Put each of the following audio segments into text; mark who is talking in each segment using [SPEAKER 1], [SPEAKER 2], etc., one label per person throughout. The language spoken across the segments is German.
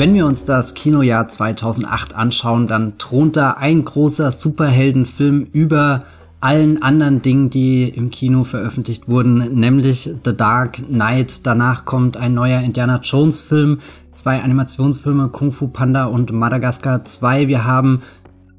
[SPEAKER 1] Wenn wir uns das Kinojahr 2008 anschauen, dann thront da ein großer Superheldenfilm über allen anderen Dingen, die im Kino veröffentlicht wurden, nämlich The Dark Knight. Danach kommt ein neuer Indiana Jones Film, zwei Animationsfilme, Kung Fu Panda und Madagascar 2. Wir haben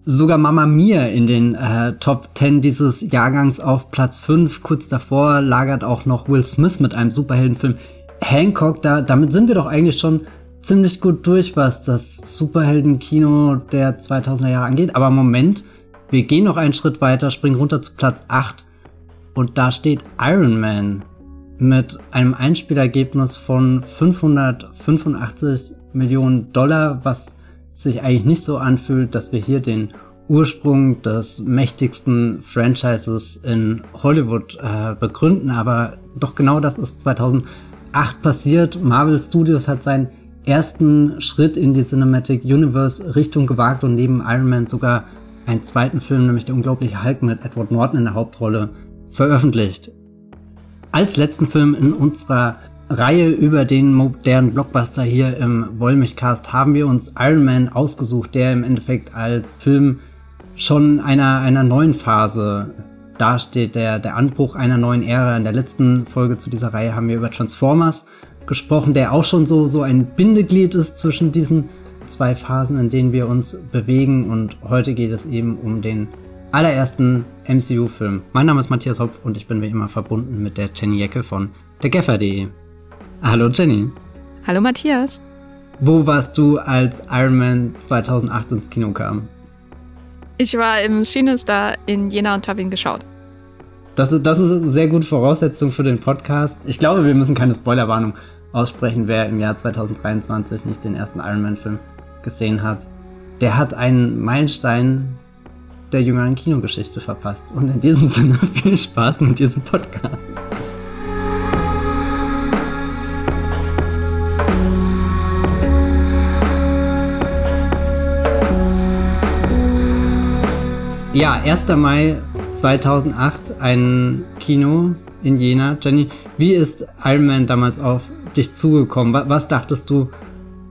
[SPEAKER 1] sogar Mama Mia in den äh, Top 10 dieses Jahrgangs auf Platz 5. Kurz davor lagert auch noch Will Smith mit einem Superheldenfilm Hancock. Da, damit sind wir doch eigentlich schon ziemlich gut durch, was das Superheldenkino der 2000er Jahre angeht. Aber Moment, wir gehen noch einen Schritt weiter, springen runter zu Platz 8 und da steht Iron Man mit einem Einspielergebnis von 585 Millionen Dollar, was sich eigentlich nicht so anfühlt, dass wir hier den Ursprung des mächtigsten Franchises in Hollywood äh, begründen, aber doch genau das ist 2008 passiert. Marvel Studios hat seinen ersten Schritt in die Cinematic Universe Richtung gewagt und neben Iron Man sogar einen zweiten Film, nämlich der unglaubliche Hulk mit Edward Norton in der Hauptrolle, veröffentlicht. Als letzten Film in unserer Reihe über den modernen Blockbuster hier im Wollmilchcast haben wir uns Iron Man ausgesucht, der im Endeffekt als Film schon einer, einer neuen Phase dasteht, der, der Anbruch einer neuen Ära. In der letzten Folge zu dieser Reihe haben wir über Transformers gesprochen, der auch schon so, so ein Bindeglied ist zwischen diesen zwei Phasen, in denen wir uns bewegen. Und heute geht es eben um den allerersten MCU-Film. Mein Name ist Matthias Hopf und ich bin wie immer verbunden mit der Jenny Jecke von dergeffer.de. Hallo Jenny.
[SPEAKER 2] Hallo Matthias.
[SPEAKER 1] Wo warst du, als Iron Man 2008 ins Kino kam?
[SPEAKER 2] Ich war im Cinestar in Jena und habe ihn geschaut.
[SPEAKER 1] Das, das ist eine sehr gute Voraussetzung für den Podcast. Ich glaube, wir müssen keine Spoilerwarnung aussprechen, wer im Jahr 2023 nicht den ersten Iron Man-Film gesehen hat, der hat einen Meilenstein der jüngeren Kinogeschichte verpasst. Und in diesem Sinne viel Spaß mit diesem Podcast. Ja, 1. Mai 2008, ein Kino in Jena. Jenny, wie ist Iron Man damals auf dich zugekommen? Was dachtest du,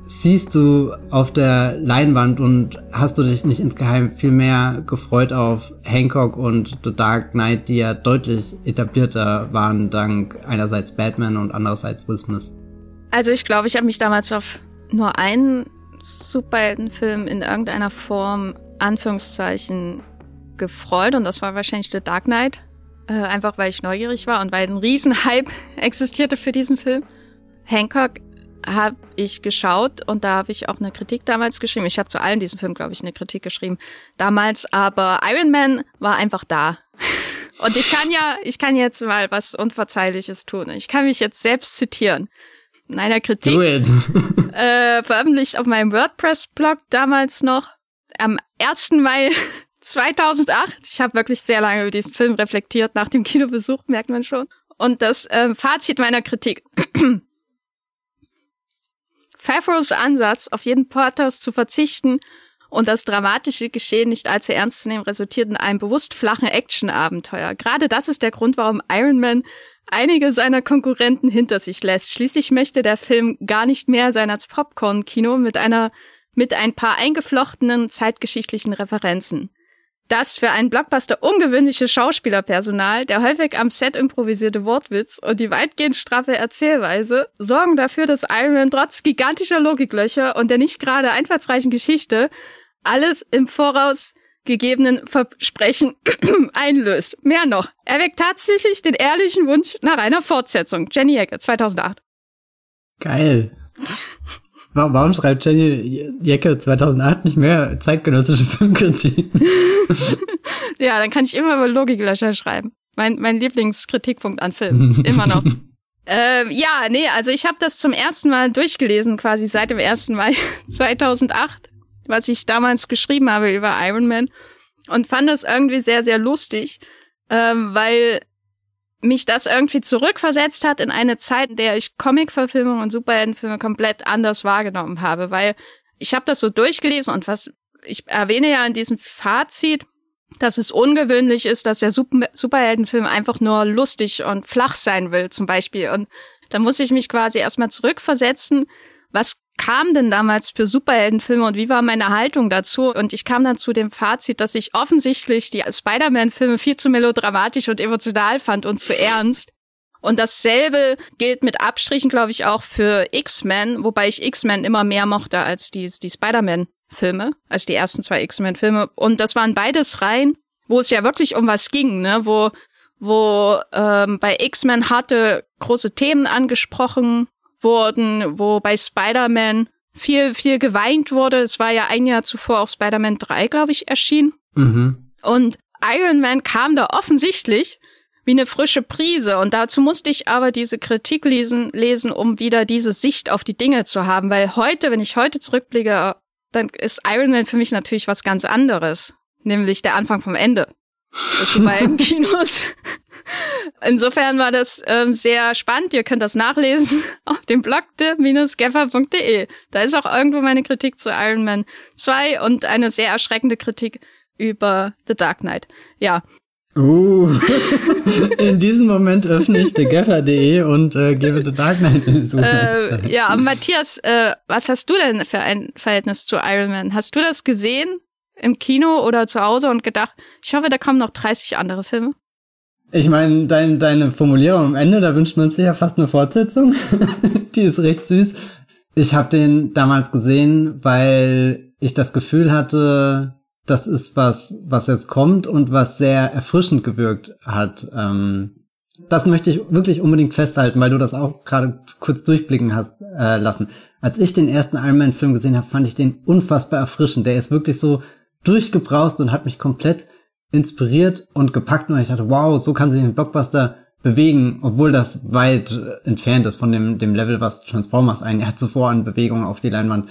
[SPEAKER 1] siehst du auf der Leinwand und hast du dich nicht insgeheim viel mehr gefreut auf Hancock und The Dark Knight, die ja deutlich etablierter waren dank einerseits Batman und andererseits Will Smith?
[SPEAKER 2] Also ich glaube, ich habe mich damals auf nur einen Superheldenfilm in irgendeiner Form, Anführungszeichen, gefreut und das war wahrscheinlich The Dark Knight. Äh, einfach weil ich neugierig war und weil ein Riesenhype existierte für diesen Film. Hancock habe ich geschaut und da habe ich auch eine Kritik damals geschrieben. Ich habe zu allen diesen Filmen, glaube ich, eine Kritik geschrieben damals, aber Iron Man war einfach da. Und ich kann ja, ich kann jetzt mal was Unverzeihliches tun. Ich kann mich jetzt selbst zitieren. In einer Kritik, äh, veröffentlicht auf meinem WordPress-Blog damals noch, am 1. Mai 2008. Ich habe wirklich sehr lange über diesen Film reflektiert, nach dem Kinobesuch, merkt man schon. Und das äh, Fazit meiner Kritik. Favreaus Ansatz, auf jeden Portos zu verzichten und das dramatische Geschehen nicht allzu ernst zu nehmen, resultiert in einem bewusst flachen Action-Abenteuer. Gerade das ist der Grund, warum Iron Man einige seiner Konkurrenten hinter sich lässt. Schließlich möchte der Film gar nicht mehr sein als Popcorn-Kino mit einer, mit ein paar eingeflochtenen zeitgeschichtlichen Referenzen. Das für einen Blockbuster ungewöhnliche Schauspielerpersonal, der häufig am Set improvisierte Wortwitz und die weitgehend straffe Erzählweise sorgen dafür, dass Iron Man trotz gigantischer Logiklöcher und der nicht gerade einfallsreichen Geschichte alles im Voraus gegebenen Versprechen einlöst. Mehr noch, er weckt tatsächlich den ehrlichen Wunsch nach einer Fortsetzung. Jenny Ecke, 2008.
[SPEAKER 1] Geil. Warum schreibt Jenny Jecke 2008 nicht mehr zeitgenössische Filmkritik?
[SPEAKER 2] ja, dann kann ich immer über Logiklöcher schreiben. Mein, mein Lieblingskritikpunkt an Filmen. Immer noch. ähm, ja, nee, also ich habe das zum ersten Mal durchgelesen, quasi seit dem 1. Mai 2008, was ich damals geschrieben habe über Iron Man und fand das irgendwie sehr, sehr lustig, ähm, weil mich das irgendwie zurückversetzt hat in eine Zeit, in der ich Comic-Verfilmungen und Superheldenfilme komplett anders wahrgenommen habe, weil ich habe das so durchgelesen und was ich erwähne ja in diesem Fazit, dass es ungewöhnlich ist, dass der Super Superheldenfilm einfach nur lustig und flach sein will, zum Beispiel. Und da muss ich mich quasi erstmal zurückversetzen. Was kam denn damals für Superheldenfilme und wie war meine Haltung dazu? Und ich kam dann zu dem Fazit, dass ich offensichtlich die Spider-Man-Filme viel zu melodramatisch und emotional fand und zu ernst. Und dasselbe gilt mit Abstrichen, glaube ich, auch für X-Men, wobei ich X-Men immer mehr mochte als die, die Spider-Man-Filme, als die ersten zwei X-Men-Filme. Und das waren beides Reihen, wo es ja wirklich um was ging, ne? Wo, wo ähm, bei X-Men harte große Themen angesprochen wurden, wo bei Spider-Man viel, viel geweint wurde. Es war ja ein Jahr zuvor auch Spider-Man 3, glaube ich, erschienen. Mhm. Und Iron Man kam da offensichtlich wie eine frische Prise. Und dazu musste ich aber diese Kritik lesen, lesen, um wieder diese Sicht auf die Dinge zu haben. Weil heute, wenn ich heute zurückblicke, dann ist Iron Man für mich natürlich was ganz anderes. Nämlich der Anfang vom Ende. Das ist bei Kinos. Insofern war das ähm, sehr spannend. Ihr könnt das nachlesen auf dem Blog de-geffer.de. Da ist auch irgendwo meine Kritik zu Iron Man 2 und eine sehr erschreckende Kritik über The Dark Knight. Ja.
[SPEAKER 1] Uh, in diesem Moment öffne ich thegeffer.de und äh, gebe The Dark Knight in die Suche.
[SPEAKER 2] Äh, ja, Matthias, äh, was hast du denn für ein Verhältnis zu Iron Man? Hast du das gesehen im Kino oder zu Hause und gedacht, ich hoffe, da kommen noch 30 andere Filme?
[SPEAKER 1] Ich meine, dein, deine Formulierung am Ende, da wünscht man sich ja fast eine Fortsetzung. Die ist recht süß. Ich habe den damals gesehen, weil ich das Gefühl hatte, das ist was, was jetzt kommt und was sehr erfrischend gewirkt hat. Ähm, das möchte ich wirklich unbedingt festhalten, weil du das auch gerade kurz durchblicken hast äh, lassen. Als ich den ersten Iron Man Film gesehen habe, fand ich den unfassbar erfrischend. Der ist wirklich so durchgebraust und hat mich komplett inspiriert und gepackt und ich dachte, wow, so kann sich ein Blockbuster bewegen, obwohl das weit entfernt ist von dem, dem Level, was Transformers ein Jahr zuvor an Bewegungen auf die Leinwand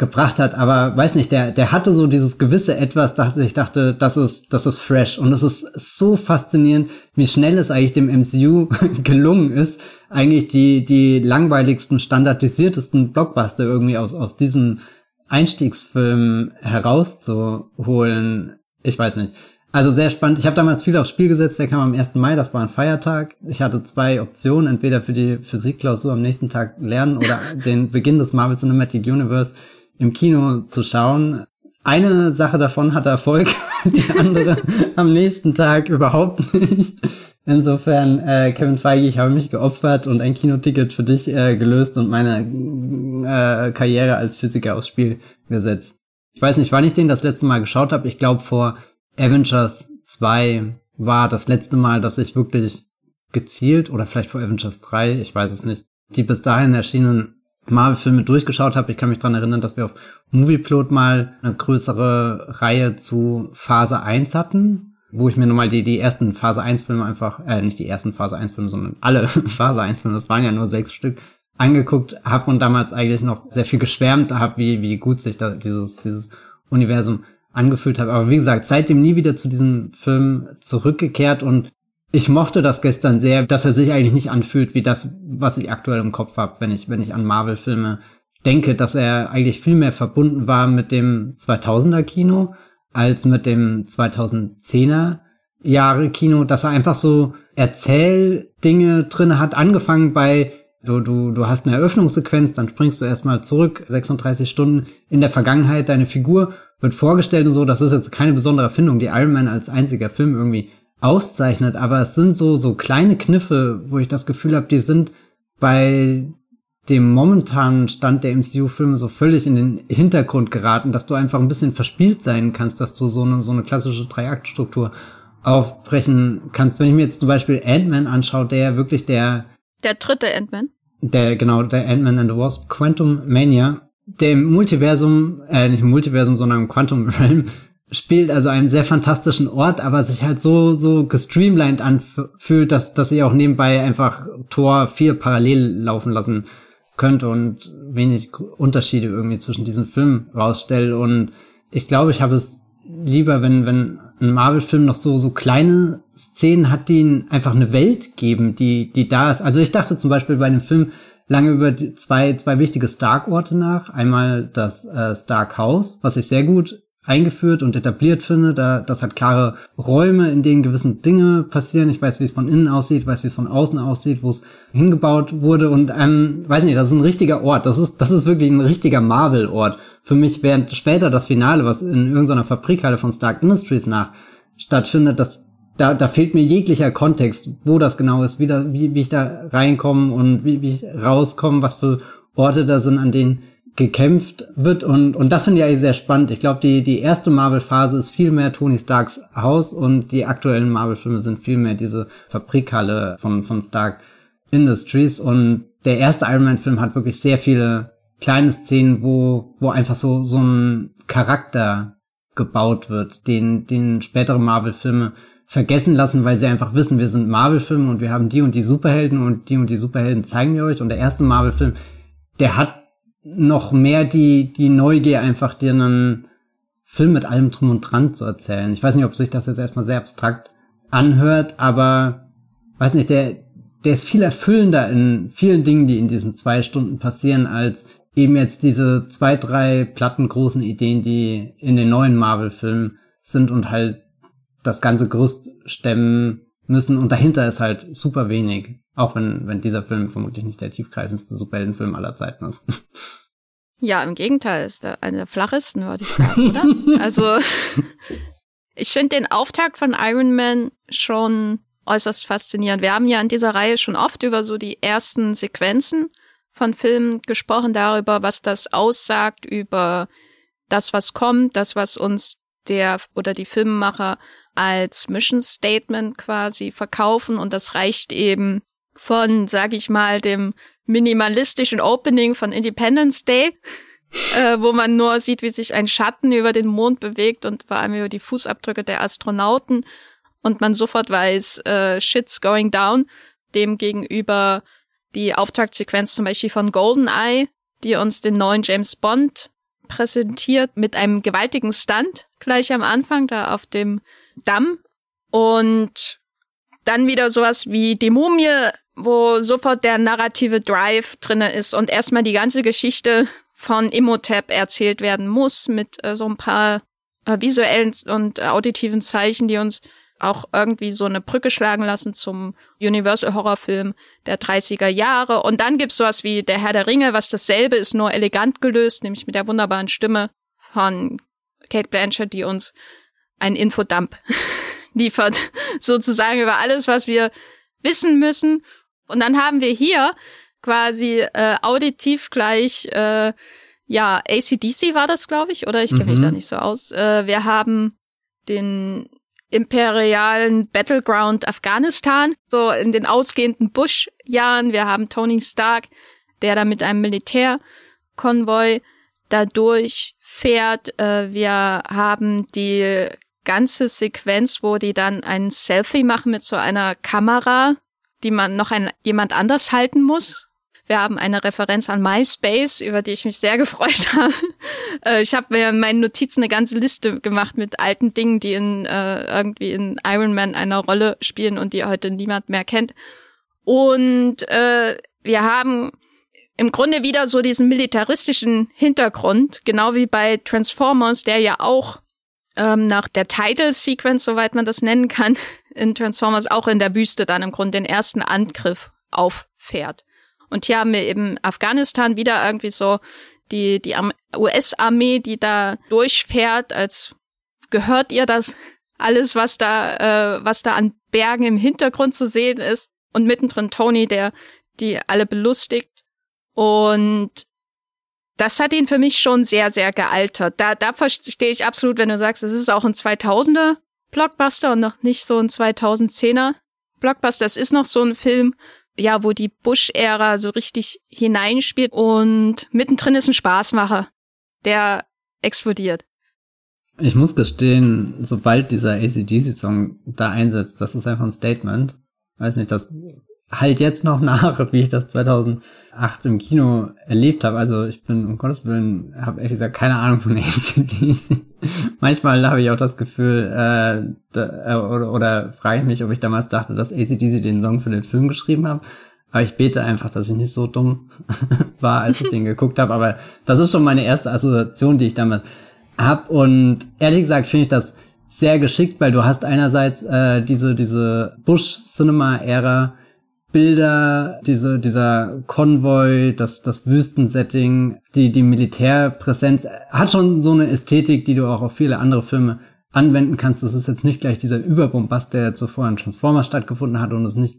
[SPEAKER 1] gebracht hat. Aber weiß nicht, der, der hatte so dieses gewisse Etwas, dass ich dachte, das ist, das ist fresh. Und es ist so faszinierend, wie schnell es eigentlich dem MCU gelungen ist, eigentlich die, die langweiligsten, standardisiertesten Blockbuster irgendwie aus, aus diesem Einstiegsfilm herauszuholen. Ich weiß nicht. Also sehr spannend. Ich habe damals viel aufs Spiel gesetzt, der kam am 1. Mai, das war ein Feiertag. Ich hatte zwei Optionen, entweder für die Physikklausur am nächsten Tag lernen oder den Beginn des Marvel Cinematic Universe im Kino zu schauen. Eine Sache davon hatte Erfolg, die andere am nächsten Tag überhaupt nicht. Insofern, äh, Kevin Feige, ich habe mich geopfert und ein Kinoticket für dich äh, gelöst und meine äh, Karriere als Physiker aufs Spiel gesetzt. Ich weiß nicht, wann ich den das letzte Mal geschaut habe. Ich glaube vor Avengers 2 war das letzte Mal, dass ich wirklich gezielt oder vielleicht vor Avengers 3, ich weiß es nicht, die bis dahin erschienenen Marvel-Filme durchgeschaut habe. Ich kann mich dran erinnern, dass wir auf Movieplot mal eine größere Reihe zu Phase 1 hatten, wo ich mir nochmal die, die ersten Phase 1 Filme einfach, äh, nicht die ersten Phase 1 Filme, sondern alle Phase 1 Filme, das waren ja nur sechs Stück, angeguckt habe und damals eigentlich noch sehr viel geschwärmt habe, wie, wie gut sich da dieses, dieses Universum angefühlt habe. Aber wie gesagt, seitdem nie wieder zu diesem Film zurückgekehrt und ich mochte das gestern sehr, dass er sich eigentlich nicht anfühlt wie das, was ich aktuell im Kopf habe, wenn ich, wenn ich an Marvel-Filme denke, dass er eigentlich viel mehr verbunden war mit dem 2000er Kino als mit dem 2010er Jahre Kino, dass er einfach so Erzähldinge drin hat, angefangen bei Du, du, du hast eine Eröffnungssequenz, dann springst du erstmal zurück, 36 Stunden in der Vergangenheit, deine Figur wird vorgestellt und so, das ist jetzt keine besondere Erfindung, die Iron Man als einziger Film irgendwie auszeichnet, aber es sind so, so kleine Kniffe, wo ich das Gefühl habe, die sind bei dem momentanen Stand der MCU-Filme so völlig in den Hintergrund geraten, dass du einfach ein bisschen verspielt sein kannst, dass du so eine, so eine klassische Dreiaktstruktur aufbrechen kannst. Wenn ich mir jetzt zum Beispiel Ant-Man anschaue, der wirklich der...
[SPEAKER 2] Der dritte Ant-Man?
[SPEAKER 1] Der, genau, der Ant-Man and the Wasp, Quantum Mania, der im Multiversum, äh, nicht im Multiversum, sondern im Quantum Realm spielt also einem sehr fantastischen Ort, aber sich halt so, so gestreamlined anfühlt, dass, dass ihr auch nebenbei einfach Tor 4 parallel laufen lassen könnt und wenig Unterschiede irgendwie zwischen diesen Filmen rausstellt. Und ich glaube, ich habe es lieber, wenn, wenn ein Marvel-Film noch so, so kleine Szenen hat, die einfach eine Welt geben, die, die da ist. Also ich dachte zum Beispiel bei dem Film lange über zwei, zwei wichtige Stark-Orte nach. Einmal das äh, Stark House, was ich sehr gut eingeführt und etabliert finde. Da, das hat klare Räume, in denen gewisse Dinge passieren. Ich weiß, wie es von innen aussieht, weiß, wie es von außen aussieht, wo es hingebaut wurde und ähm, weiß nicht, das ist ein richtiger Ort. Das ist, das ist wirklich ein richtiger Marvel-Ort. Für mich, während später das Finale, was in irgendeiner Fabrikhalle von Stark Industries nach stattfindet, das da, da fehlt mir jeglicher Kontext, wo das genau ist, wie, da, wie, wie ich da reinkomme und wie, wie ich rauskomme, was für Orte da sind, an denen gekämpft wird und, und das finde ich eigentlich sehr spannend. Ich glaube, die, die erste Marvel-Phase ist viel mehr Tony Starks Haus und die aktuellen Marvel-Filme sind viel mehr diese Fabrikhalle von, von Stark Industries und der erste Iron Man-Film hat wirklich sehr viele kleine Szenen, wo, wo einfach so, so ein Charakter gebaut wird, den, den spätere Marvel-Filme vergessen lassen, weil sie einfach wissen, wir sind Marvel-Filme und wir haben die und die Superhelden und die und die Superhelden zeigen wir euch. Und der erste Marvel-Film, der hat noch mehr die, die Neugier, einfach dir einen Film mit allem drum und dran zu erzählen. Ich weiß nicht, ob sich das jetzt erstmal sehr abstrakt anhört, aber weiß nicht, der, der ist viel erfüllender in vielen Dingen, die in diesen zwei Stunden passieren, als eben jetzt diese zwei, drei plattengroßen Ideen, die in den neuen Marvel-Filmen sind und halt das ganze Gerüst stemmen müssen. Und dahinter ist halt super wenig. Auch wenn, wenn dieser Film vermutlich nicht der tiefgreifendste Superheldenfilm aller Zeiten ist.
[SPEAKER 2] Ja, im Gegenteil, ist der einer der flachesten, würde ich sagen, oder? also, ich finde den Auftakt von Iron Man schon äußerst faszinierend. Wir haben ja in dieser Reihe schon oft über so die ersten Sequenzen von Filmen gesprochen, darüber, was das aussagt, über das, was kommt, das, was uns der oder die Filmemacher als Mission Statement quasi verkaufen und das reicht eben von, sag ich mal, dem minimalistischen Opening von Independence Day, äh, wo man nur sieht, wie sich ein Schatten über den Mond bewegt und vor allem über die Fußabdrücke der Astronauten und man sofort weiß, äh, shit's going down. Demgegenüber die Auftaktsequenz zum Beispiel von GoldenEye, die uns den neuen James Bond präsentiert mit einem gewaltigen Stunt gleich am Anfang da auf dem Damm und dann wieder sowas wie die Mumie, wo sofort der narrative Drive drinne ist und erstmal die ganze Geschichte von Imhotep erzählt werden muss mit äh, so ein paar äh, visuellen und äh, auditiven Zeichen, die uns auch irgendwie so eine Brücke schlagen lassen zum Universal Horrorfilm der 30er Jahre. Und dann gibt's sowas wie Der Herr der Ringe, was dasselbe ist, nur elegant gelöst, nämlich mit der wunderbaren Stimme von Kate Blanchett, die uns einen Infodump liefert, sozusagen über alles, was wir wissen müssen. Und dann haben wir hier quasi äh, auditiv gleich, äh, ja, ACDC war das, glaube ich, oder ich kenne mhm. mich da nicht so aus. Äh, wir haben den imperialen Battleground Afghanistan, so in den ausgehenden Bush-Jahren. Wir haben Tony Stark, der da mit einem Militärkonvoi da durchfährt. Äh, wir haben die ganze Sequenz, wo die dann ein Selfie machen mit so einer Kamera, die man noch ein, jemand anders halten muss. Wir haben eine Referenz an MySpace, über die ich mich sehr gefreut habe. Äh, ich habe mir in meinen Notizen eine ganze Liste gemacht mit alten Dingen, die in äh, irgendwie in Iron Man eine Rolle spielen und die heute niemand mehr kennt. Und äh, wir haben im Grunde wieder so diesen militaristischen Hintergrund, genau wie bei Transformers, der ja auch ähm, nach der Title Sequence, soweit man das nennen kann, in Transformers auch in der Wüste dann im Grunde den ersten Angriff auffährt. Und hier haben wir eben Afghanistan wieder irgendwie so die, die US-Armee, die da durchfährt, als gehört ihr das alles, was da, äh, was da an Bergen im Hintergrund zu sehen ist. Und mittendrin Tony, der die alle belustigt. Und das hat ihn für mich schon sehr, sehr gealtert. Da, da verstehe ich absolut, wenn du sagst, es ist auch ein 2000er Blockbuster und noch nicht so ein 2010er Blockbuster. Es ist noch so ein Film, ja, wo die Bush-Ära so richtig hineinspielt und mittendrin ist ein Spaßmacher, der explodiert.
[SPEAKER 1] Ich muss gestehen, sobald dieser ACDC-Song da einsetzt, das ist einfach ein Statement. Weiß nicht, das halt jetzt noch nach, wie ich das 2008 im Kino erlebt habe. Also ich bin, um Gottes Willen, habe ehrlich gesagt keine Ahnung von ACDC. Manchmal habe ich auch das Gefühl, äh, da, äh, oder, oder frage ich mich, ob ich damals dachte, dass ACDC den Song für den Film geschrieben hat. Aber ich bete einfach, dass ich nicht so dumm war, als ich den geguckt habe. Aber das ist schon meine erste Assoziation, die ich damit habe. Und ehrlich gesagt finde ich das sehr geschickt, weil du hast einerseits äh, diese, diese Bush-Cinema-Ära, Bilder, diese, dieser Konvoi, das, das Wüstensetting, die, die Militärpräsenz, hat schon so eine Ästhetik, die du auch auf viele andere Filme anwenden kannst. Das ist jetzt nicht gleich dieser Überbombast, der zuvor in Transformers stattgefunden hat und es ist nicht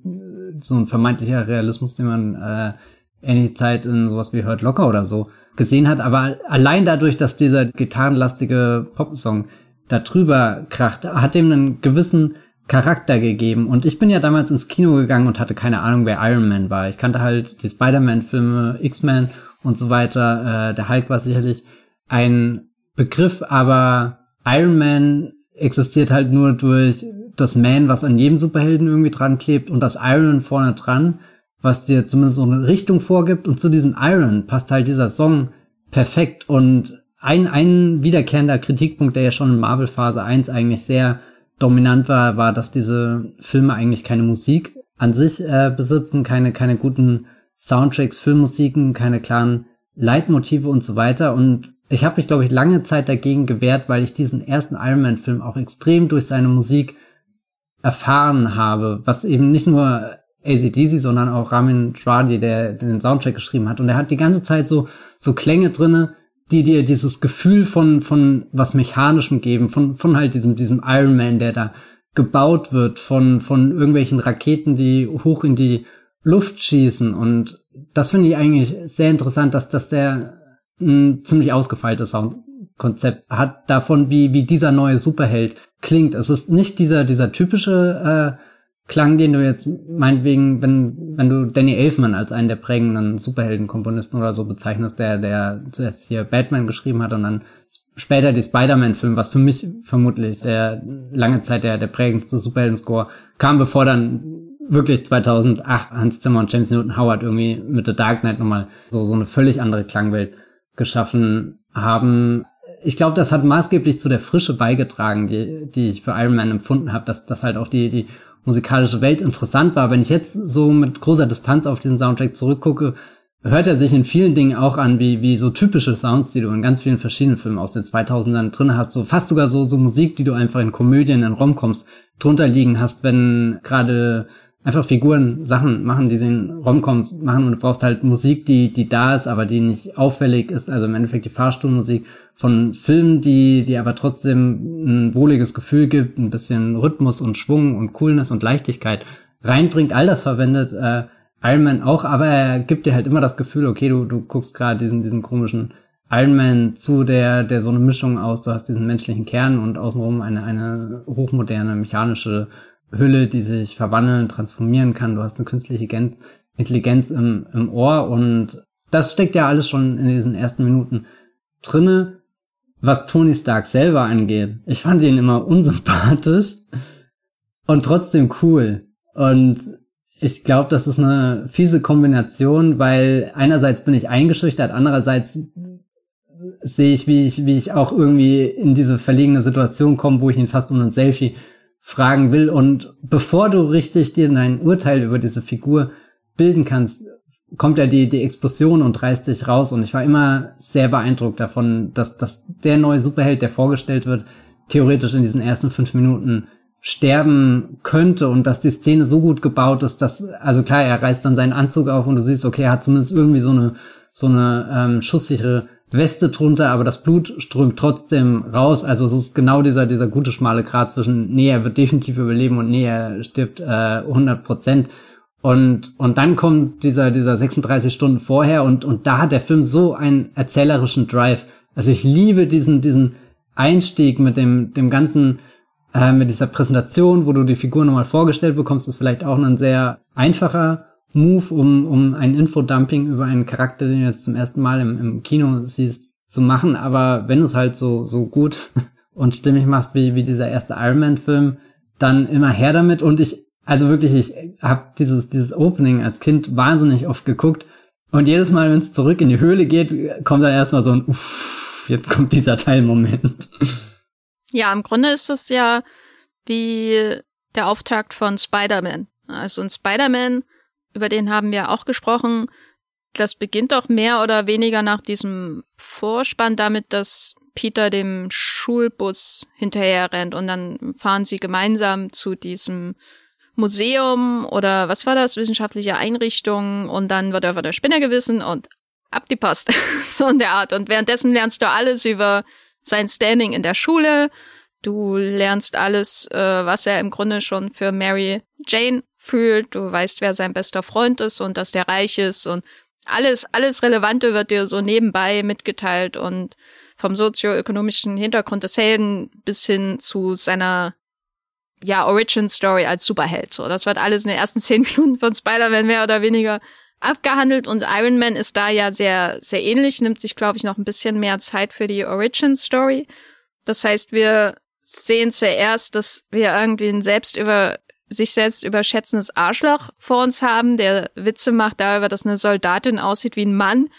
[SPEAKER 1] so ein vermeintlicher Realismus, den man äh, ähnliche Zeit in sowas wie Hurt Locker oder so gesehen hat. Aber allein dadurch, dass dieser gitarrenlastige Popsong da drüber kracht, hat dem einen gewissen Charakter gegeben. Und ich bin ja damals ins Kino gegangen und hatte keine Ahnung, wer Iron Man war. Ich kannte halt die Spider-Man-Filme, X-Men und so weiter. Äh, der Hulk war sicherlich ein Begriff, aber Iron Man existiert halt nur durch das Man, was an jedem Superhelden irgendwie dran klebt und das Iron vorne dran, was dir zumindest so eine Richtung vorgibt. Und zu diesem Iron passt halt dieser Song perfekt. Und ein, ein wiederkehrender Kritikpunkt, der ja schon in Marvel Phase 1 eigentlich sehr dominant war, war, dass diese Filme eigentlich keine Musik an sich äh, besitzen, keine, keine guten Soundtracks, Filmmusiken, keine klaren Leitmotive und so weiter. Und ich habe mich, glaube ich, lange Zeit dagegen gewehrt, weil ich diesen ersten Iron Man-Film auch extrem durch seine Musik erfahren habe, was eben nicht nur ACDC, sondern auch Ramin Djawadi, der den Soundtrack geschrieben hat. Und er hat die ganze Zeit so, so Klänge drinne, die dir dieses Gefühl von, von was Mechanischem geben, von, von halt diesem, diesem Iron Man, der da gebaut wird, von, von irgendwelchen Raketen, die hoch in die Luft schießen. Und das finde ich eigentlich sehr interessant, dass, dass der ein ziemlich ausgefeiltes Soundkonzept hat davon, wie, wie dieser neue Superheld klingt. Es ist nicht dieser, dieser typische, äh, Klang, den du jetzt meinetwegen, wenn, wenn du Danny Elfman als einen der prägenden Superheldenkomponisten oder so bezeichnest, der, der zuerst hier Batman geschrieben hat und dann später die Spider-Man-Film, was für mich vermutlich der lange Zeit der, der prägendste Superhelden-Score kam, bevor dann wirklich 2008 Hans Zimmer und James Newton Howard irgendwie mit The Dark Knight nochmal so, so eine völlig andere Klangwelt geschaffen haben. Ich glaube, das hat maßgeblich zu der Frische beigetragen, die, die ich für Iron Man empfunden habe, dass, dass halt auch die, die musikalische Welt interessant war. Wenn ich jetzt so mit großer Distanz auf diesen Soundtrack zurückgucke, hört er sich in vielen Dingen auch an wie, wie so typische Sounds, die du in ganz vielen verschiedenen Filmen aus den 2000ern drin hast. So fast sogar so, so Musik, die du einfach in Komödien, in Romcoms drunter liegen hast, wenn gerade einfach Figuren Sachen machen, die sie in Romcoms machen und du brauchst halt Musik, die, die da ist, aber die nicht auffällig ist. Also im Endeffekt die Fahrstuhlmusik von Filmen, die, die aber trotzdem ein wohliges Gefühl gibt, ein bisschen Rhythmus und Schwung und Coolness und Leichtigkeit reinbringt. All das verwendet äh, Iron Man auch, aber er gibt dir halt immer das Gefühl, okay, du, du guckst gerade diesen, diesen komischen Iron Man zu, der, der so eine Mischung aus, du hast diesen menschlichen Kern und außenrum eine, eine hochmoderne mechanische Hülle, die sich verwandeln, transformieren kann. Du hast eine künstliche Intelligenz im, im Ohr und das steckt ja alles schon in diesen ersten Minuten drinne. Was Tony Stark selber angeht, ich fand ihn immer unsympathisch und trotzdem cool. Und ich glaube, das ist eine fiese Kombination, weil einerseits bin ich eingeschüchtert, andererseits sehe ich, wie ich, wie ich auch irgendwie in diese verlegene Situation komme, wo ich ihn fast um ein Selfie fragen will. Und bevor du richtig dir dein Urteil über diese Figur bilden kannst, kommt ja die, die Explosion und reißt dich raus. Und ich war immer sehr beeindruckt davon, dass, dass der neue Superheld, der vorgestellt wird, theoretisch in diesen ersten fünf Minuten sterben könnte und dass die Szene so gut gebaut ist, dass, also klar, er reißt dann seinen Anzug auf und du siehst, okay, er hat zumindest irgendwie so eine, so eine ähm, schusssichere Weste drunter, aber das Blut strömt trotzdem raus. Also es ist genau dieser, dieser gute schmale Grat zwischen, nee, er wird definitiv überleben und nee, er stirbt äh, 100 Prozent. Und, und dann kommt dieser, dieser 36 Stunden vorher und, und da hat der Film so einen erzählerischen Drive. Also ich liebe diesen, diesen Einstieg mit dem, dem ganzen, äh, mit dieser Präsentation, wo du die Figur nochmal vorgestellt bekommst, ist vielleicht auch ein sehr einfacher Move, um, um ein Infodumping über einen Charakter, den du jetzt zum ersten Mal im, im Kino siehst, zu machen. Aber wenn du es halt so, so gut und stimmig machst, wie, wie dieser erste Iron Man-Film, dann immer her damit. Und ich, also wirklich, ich habe dieses, dieses Opening als Kind wahnsinnig oft geguckt. Und jedes Mal, wenn es zurück in die Höhle geht, kommt dann erstmal so ein Uff, jetzt kommt dieser Teilmoment.
[SPEAKER 2] Ja, im Grunde ist es ja wie der Auftakt von Spider-Man. Also in Spider-Man über den haben wir auch gesprochen. Das beginnt auch mehr oder weniger nach diesem Vorspann damit, dass Peter dem Schulbus hinterher rennt und dann fahren sie gemeinsam zu diesem Museum oder was war das, wissenschaftliche Einrichtung und dann wird er von der Spinne gewissen und ab die Post. so in der Art. Und währenddessen lernst du alles über sein Standing in der Schule. Du lernst alles, äh, was er im Grunde schon für Mary Jane fühlt. Du weißt, wer sein bester Freund ist und dass der reich ist und alles, alles Relevante wird dir so nebenbei mitgeteilt und vom sozioökonomischen Hintergrund des Helden bis hin zu seiner ja, Origin Story als Superheld. So, das wird alles in den ersten zehn Minuten von Spider-Man mehr oder weniger abgehandelt und Iron Man ist da ja sehr, sehr ähnlich, nimmt sich, glaube ich, noch ein bisschen mehr Zeit für die Origin Story. Das heißt, wir sehen zuerst, dass wir irgendwie ein selbst über sich selbst überschätzendes Arschloch vor uns haben, der Witze macht darüber, dass eine Soldatin aussieht wie ein Mann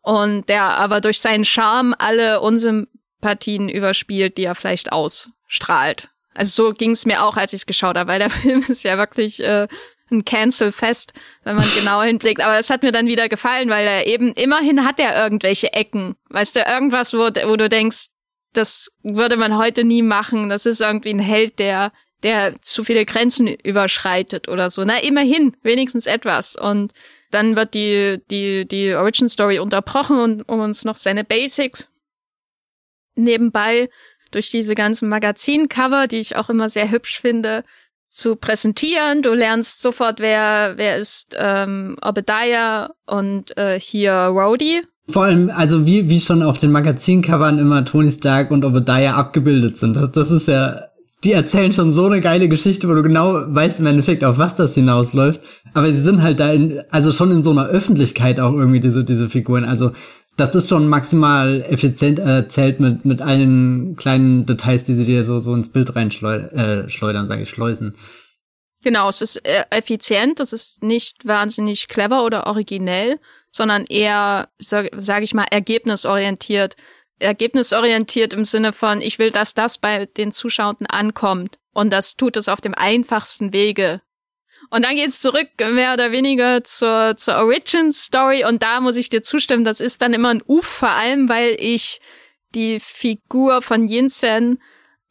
[SPEAKER 2] und der aber durch seinen Charme alle Unsympathien überspielt, die er vielleicht ausstrahlt. Also so ging es mir auch, als ich es geschaut habe, weil der Film ist ja wirklich äh, ein Cancel-Fest, wenn man genau hinblickt. Aber es hat mir dann wieder gefallen, weil er eben, immerhin hat er irgendwelche Ecken. Weißt du, irgendwas, wo, wo du denkst, das würde man heute nie machen. Das ist irgendwie ein Held, der, der zu viele Grenzen überschreitet oder so. Na, immerhin, wenigstens etwas. Und dann wird die, die, die Origin Story unterbrochen und um uns noch seine Basics nebenbei durch diese ganzen Magazincover, die ich auch immer sehr hübsch finde, zu präsentieren. Du lernst sofort, wer, wer ist ähm, Obadiah und äh, hier Rhodey.
[SPEAKER 1] Vor allem, also wie, wie schon auf den Magazincovern immer Tony Stark und Obadiah abgebildet sind. Das, das ist ja, die erzählen schon so eine geile Geschichte, wo du genau weißt im Endeffekt, auf was das hinausläuft. Aber sie sind halt da in, also schon in so einer Öffentlichkeit auch irgendwie diese, diese Figuren. Also das ist schon maximal effizient erzählt mit, mit allen kleinen Details, die sie dir so, so ins Bild reinschleudern, äh, schleudern, sage ich, schleusen.
[SPEAKER 2] Genau, es ist äh, effizient, es ist nicht wahnsinnig clever oder originell, sondern eher, sage sag ich mal, ergebnisorientiert. Ergebnisorientiert im Sinne von, ich will, dass das bei den Zuschauern ankommt. Und das tut es auf dem einfachsten Wege. Und dann geht's zurück, mehr oder weniger zur, zur Origin Story. Und da muss ich dir zustimmen, das ist dann immer ein Uff, vor allem, weil ich die Figur von Yinsen,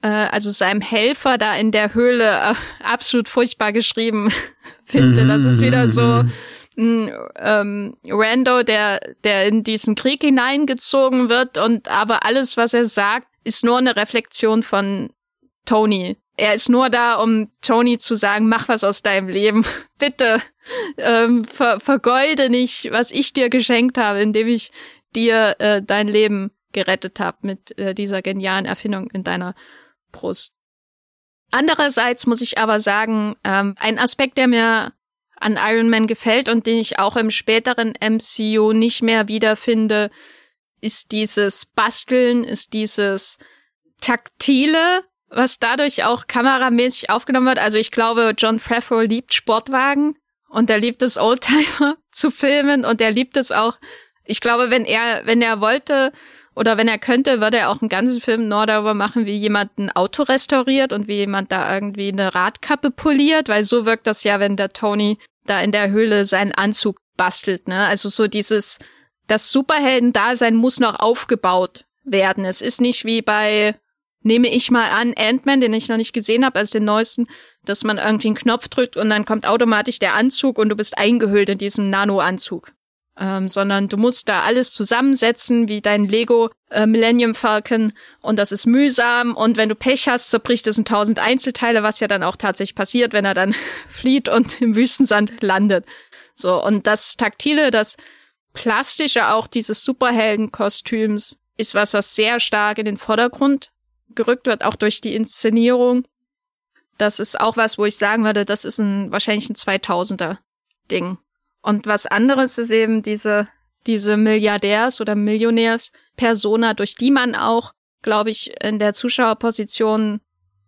[SPEAKER 2] äh, also seinem Helfer da in der Höhle, äh, absolut furchtbar geschrieben finde. Das ist wieder so mhm. Ein ähm, Rando, der, der in diesen Krieg hineingezogen wird und aber alles, was er sagt, ist nur eine Reflexion von Tony, er ist nur da, um Tony zu sagen, mach was aus deinem Leben. Bitte ähm, ver vergeude nicht, was ich dir geschenkt habe, indem ich dir äh, dein Leben gerettet habe mit äh, dieser genialen Erfindung in deiner Brust. Andererseits muss ich aber sagen, ähm, ein Aspekt, der mir an Iron Man gefällt und den ich auch im späteren MCU nicht mehr wiederfinde, ist dieses Basteln, ist dieses Taktile, was dadurch auch kameramäßig aufgenommen wird. Also ich glaube, John Favreau liebt Sportwagen und er liebt es, Oldtimer zu filmen und er liebt es auch. Ich glaube, wenn er, wenn er wollte oder wenn er könnte, würde er auch einen ganzen Film nur darüber machen, wie jemand ein Auto restauriert und wie jemand da irgendwie eine Radkappe poliert, weil so wirkt das ja, wenn der Tony da in der Höhle seinen Anzug bastelt, ne? Also so dieses, das Superhelden-Dasein muss noch aufgebaut werden. Es ist nicht wie bei nehme ich mal an, Ant-Man, den ich noch nicht gesehen habe, als den neuesten, dass man irgendwie einen Knopf drückt und dann kommt automatisch der Anzug und du bist eingehüllt in diesem Nano-Anzug. Ähm, sondern du musst da alles zusammensetzen, wie dein Lego äh, Millennium Falcon und das ist mühsam und wenn du Pech hast, zerbricht es in tausend Einzelteile, was ja dann auch tatsächlich passiert, wenn er dann flieht und im Wüstensand landet. So, und das Taktile, das Plastische auch dieses Superheldenkostüms ist was, was sehr stark in den Vordergrund gerückt wird, auch durch die Inszenierung. Das ist auch was, wo ich sagen würde, das ist ein wahrscheinlich ein 2000er Ding. Und was anderes ist eben diese diese Milliardärs- oder Millionärs-Persona, durch die man auch, glaube ich, in der Zuschauerposition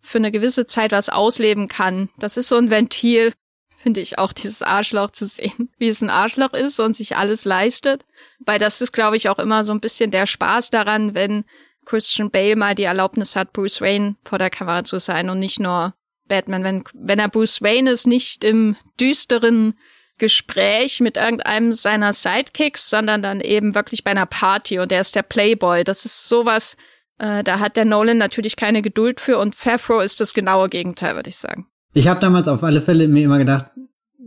[SPEAKER 2] für eine gewisse Zeit was ausleben kann. Das ist so ein Ventil, finde ich auch, dieses Arschloch zu sehen, wie es ein Arschloch ist und sich alles leistet. Weil das ist, glaube ich, auch immer so ein bisschen der Spaß daran, wenn Christian Bale mal die Erlaubnis hat, Bruce Wayne vor der Kamera zu sein und nicht nur Batman. Wenn, wenn er Bruce Wayne ist, nicht im düsteren Gespräch mit irgendeinem seiner Sidekicks, sondern dann eben wirklich bei einer Party und er ist der Playboy. Das ist sowas, Äh, da hat der Nolan natürlich keine Geduld für und Favreau ist das genaue Gegenteil, würde ich sagen.
[SPEAKER 1] Ich habe damals auf alle Fälle mir immer gedacht,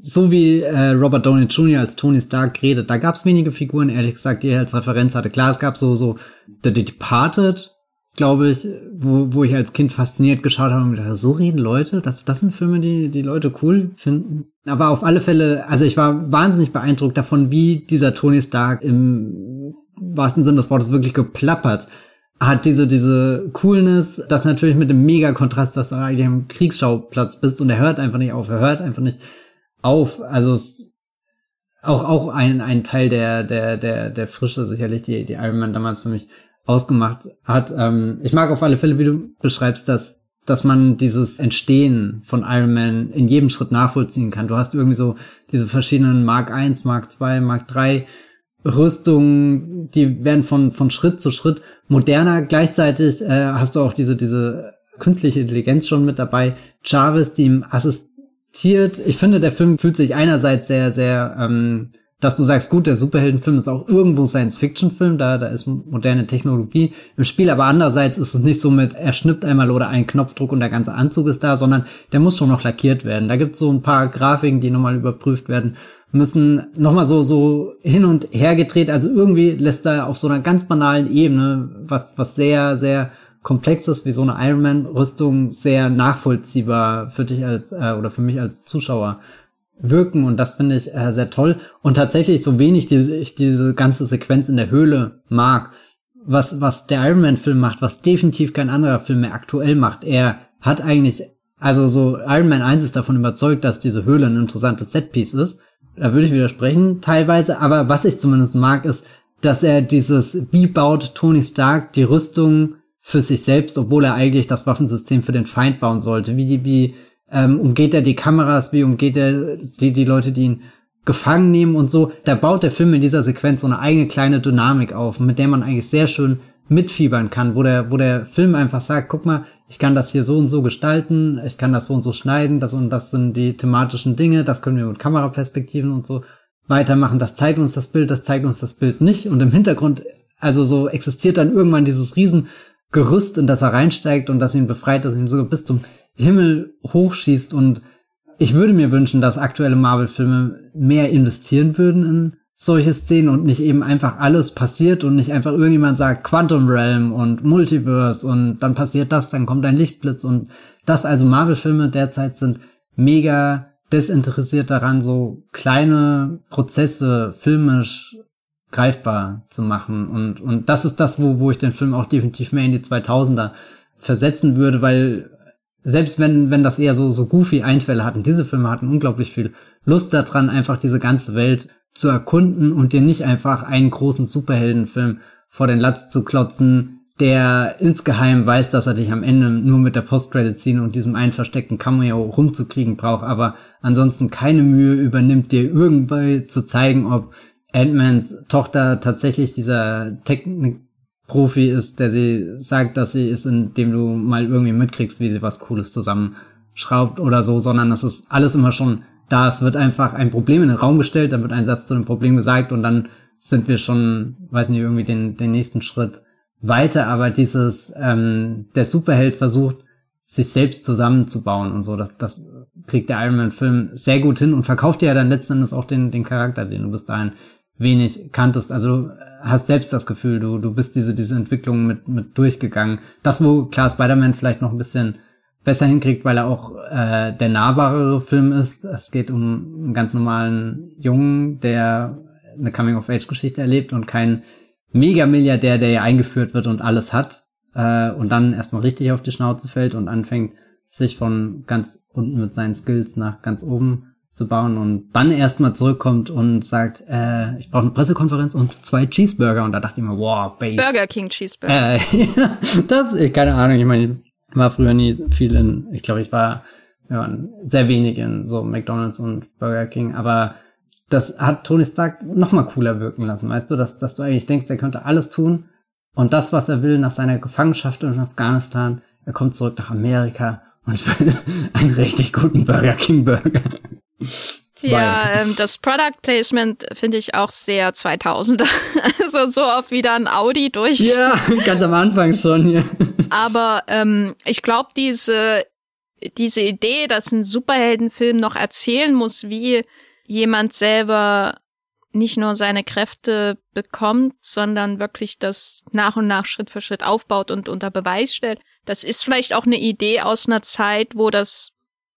[SPEAKER 1] so wie äh, Robert Downey Jr. als Tony Stark redet, da gab es wenige Figuren, ehrlich gesagt, die er als Referenz hatte. Klar, es gab so so The Departed, glaube ich, wo, wo ich als Kind fasziniert geschaut habe und gedacht, so reden Leute, das, das sind Filme, die die Leute cool finden. Aber auf alle Fälle, also ich war wahnsinnig beeindruckt davon, wie dieser Tony Stark im wahrsten Sinne des Wortes wirklich geplappert hat diese, diese Coolness, das natürlich mit dem mega Kontrast, dass du eigentlich am Kriegsschauplatz bist und er hört einfach nicht auf, er hört einfach nicht auf. Also es auch, auch ein, ein Teil der, der, der, der Frische sicherlich, die, die Iron Man damals für mich ausgemacht hat. Ähm, ich mag auf alle Fälle, wie du beschreibst, dass dass man dieses Entstehen von Iron Man in jedem Schritt nachvollziehen kann. Du hast irgendwie so diese verschiedenen Mark 1, Mark 2, Mark 3 Rüstungen, die werden von, von Schritt zu Schritt moderner. Gleichzeitig äh, hast du auch diese, diese künstliche Intelligenz schon mit dabei. Jarvis, die ihm assistiert. Ich finde, der Film fühlt sich einerseits sehr, sehr ähm, dass du sagst, gut, der Superheldenfilm ist auch irgendwo Science-Fiction-Film, da, da ist moderne Technologie im Spiel, aber andererseits ist es nicht so mit, er schnippt einmal oder ein Knopfdruck und der ganze Anzug ist da, sondern der muss schon noch lackiert werden. Da gibt's so ein paar Grafiken, die nochmal überprüft werden müssen, nochmal so, so hin und her gedreht, also irgendwie lässt er auf so einer ganz banalen Ebene, was, was sehr, sehr komplexes wie so eine Ironman-Rüstung sehr nachvollziehbar für dich als äh, oder für mich als Zuschauer wirken und das finde ich äh, sehr toll und tatsächlich so wenig diese, ich diese ganze Sequenz in der Höhle mag, was was der Iron Man Film macht, was definitiv kein anderer Film mehr aktuell macht. Er hat eigentlich also so Iron Man 1 ist davon überzeugt, dass diese Höhle ein interessantes Setpiece ist. Da würde ich widersprechen teilweise, aber was ich zumindest mag ist, dass er dieses wie baut Tony Stark die Rüstung für sich selbst, obwohl er eigentlich das Waffensystem für den Feind bauen sollte. Wie, wie ähm, umgeht er die Kameras, wie umgeht er die, die Leute, die ihn gefangen nehmen und so. Da baut der Film in dieser Sequenz so eine eigene kleine Dynamik auf, mit der man eigentlich sehr schön mitfiebern kann, wo der, wo der Film einfach sagt, guck mal, ich kann das hier so und so gestalten, ich kann das so und so schneiden, das und das sind die thematischen Dinge, das können wir mit Kameraperspektiven und so weitermachen, das zeigt uns das Bild, das zeigt uns das Bild nicht und im Hintergrund, also so existiert dann irgendwann dieses Riesengerüst, in das er reinsteigt und das ihn befreit, das ihn sogar bis zum Himmel hochschießt und ich würde mir wünschen, dass aktuelle Marvel-Filme mehr investieren würden in solche Szenen und nicht eben einfach alles passiert und nicht einfach irgendjemand sagt Quantum Realm und Multiverse und dann passiert das, dann kommt ein Lichtblitz und das also Marvel-Filme derzeit sind mega desinteressiert daran, so kleine Prozesse filmisch greifbar zu machen und, und das ist das, wo, wo ich den Film auch definitiv mehr in die 2000er versetzen würde, weil selbst wenn, wenn das eher so, so goofy Einfälle hatten, diese Filme hatten unglaublich viel Lust daran, einfach diese ganze Welt zu erkunden und dir nicht einfach einen großen Superheldenfilm vor den Latz zu klotzen, der insgeheim weiß, dass er dich am Ende nur mit der Post-Credit-Scene und diesem einen versteckten Cameo rumzukriegen braucht, aber ansonsten keine Mühe übernimmt, dir irgendwie zu zeigen, ob Ant-Mans Tochter tatsächlich dieser Technik-Profi ist, der sie sagt, dass sie ist, indem du mal irgendwie mitkriegst, wie sie was Cooles zusammenschraubt oder so, sondern das ist alles immer schon da. Es wird einfach ein Problem in den Raum gestellt, dann wird ein Satz zu dem Problem gesagt und dann sind wir schon, weiß nicht, irgendwie den, den nächsten Schritt weiter. Aber dieses, ähm, der Superheld versucht, sich selbst zusammenzubauen und so, das, das kriegt der Iron Man-Film sehr gut hin und verkauft dir ja dann letzten Endes auch den, den Charakter, den du bis dahin wenig kanntest. Also du hast selbst das Gefühl, du, du bist diese, diese Entwicklung mit, mit durchgegangen. Das, wo klar Spider-Man vielleicht noch ein bisschen besser hinkriegt, weil er auch äh, der nahbarere Film ist. Es geht um einen ganz normalen Jungen, der eine Coming-of-Age-Geschichte erlebt und kein Mega-Milliardär, der ja eingeführt wird und alles hat äh, und dann erstmal richtig auf die Schnauze fällt und anfängt, sich von ganz unten mit seinen Skills nach ganz oben zu bauen und dann erstmal zurückkommt und sagt, äh, ich brauche eine Pressekonferenz und zwei Cheeseburger und da dachte ich mir, wow, Base.
[SPEAKER 2] Burger King Cheeseburger.
[SPEAKER 1] Äh, ja, das, keine Ahnung, ich meine, war früher nie viel in, ich glaube, ich war, wir waren sehr wenig in so McDonalds und Burger King, aber das hat Tony Stark noch mal cooler wirken lassen, weißt du, dass, dass du eigentlich denkst, er könnte alles tun und das, was er will nach seiner Gefangenschaft in Afghanistan, er kommt zurück nach Amerika und will einen richtig guten Burger King Burger. 2.
[SPEAKER 2] Ja, ähm, das Product Placement finde ich auch sehr 2000. also so oft wieder ein Audi durch.
[SPEAKER 1] Ja, ganz am Anfang schon, ja.
[SPEAKER 2] Aber ähm, ich glaube, diese, diese Idee, dass ein Superheldenfilm noch erzählen muss, wie jemand selber nicht nur seine Kräfte bekommt, sondern wirklich das nach und nach Schritt für Schritt aufbaut und unter Beweis stellt. Das ist vielleicht auch eine Idee aus einer Zeit, wo das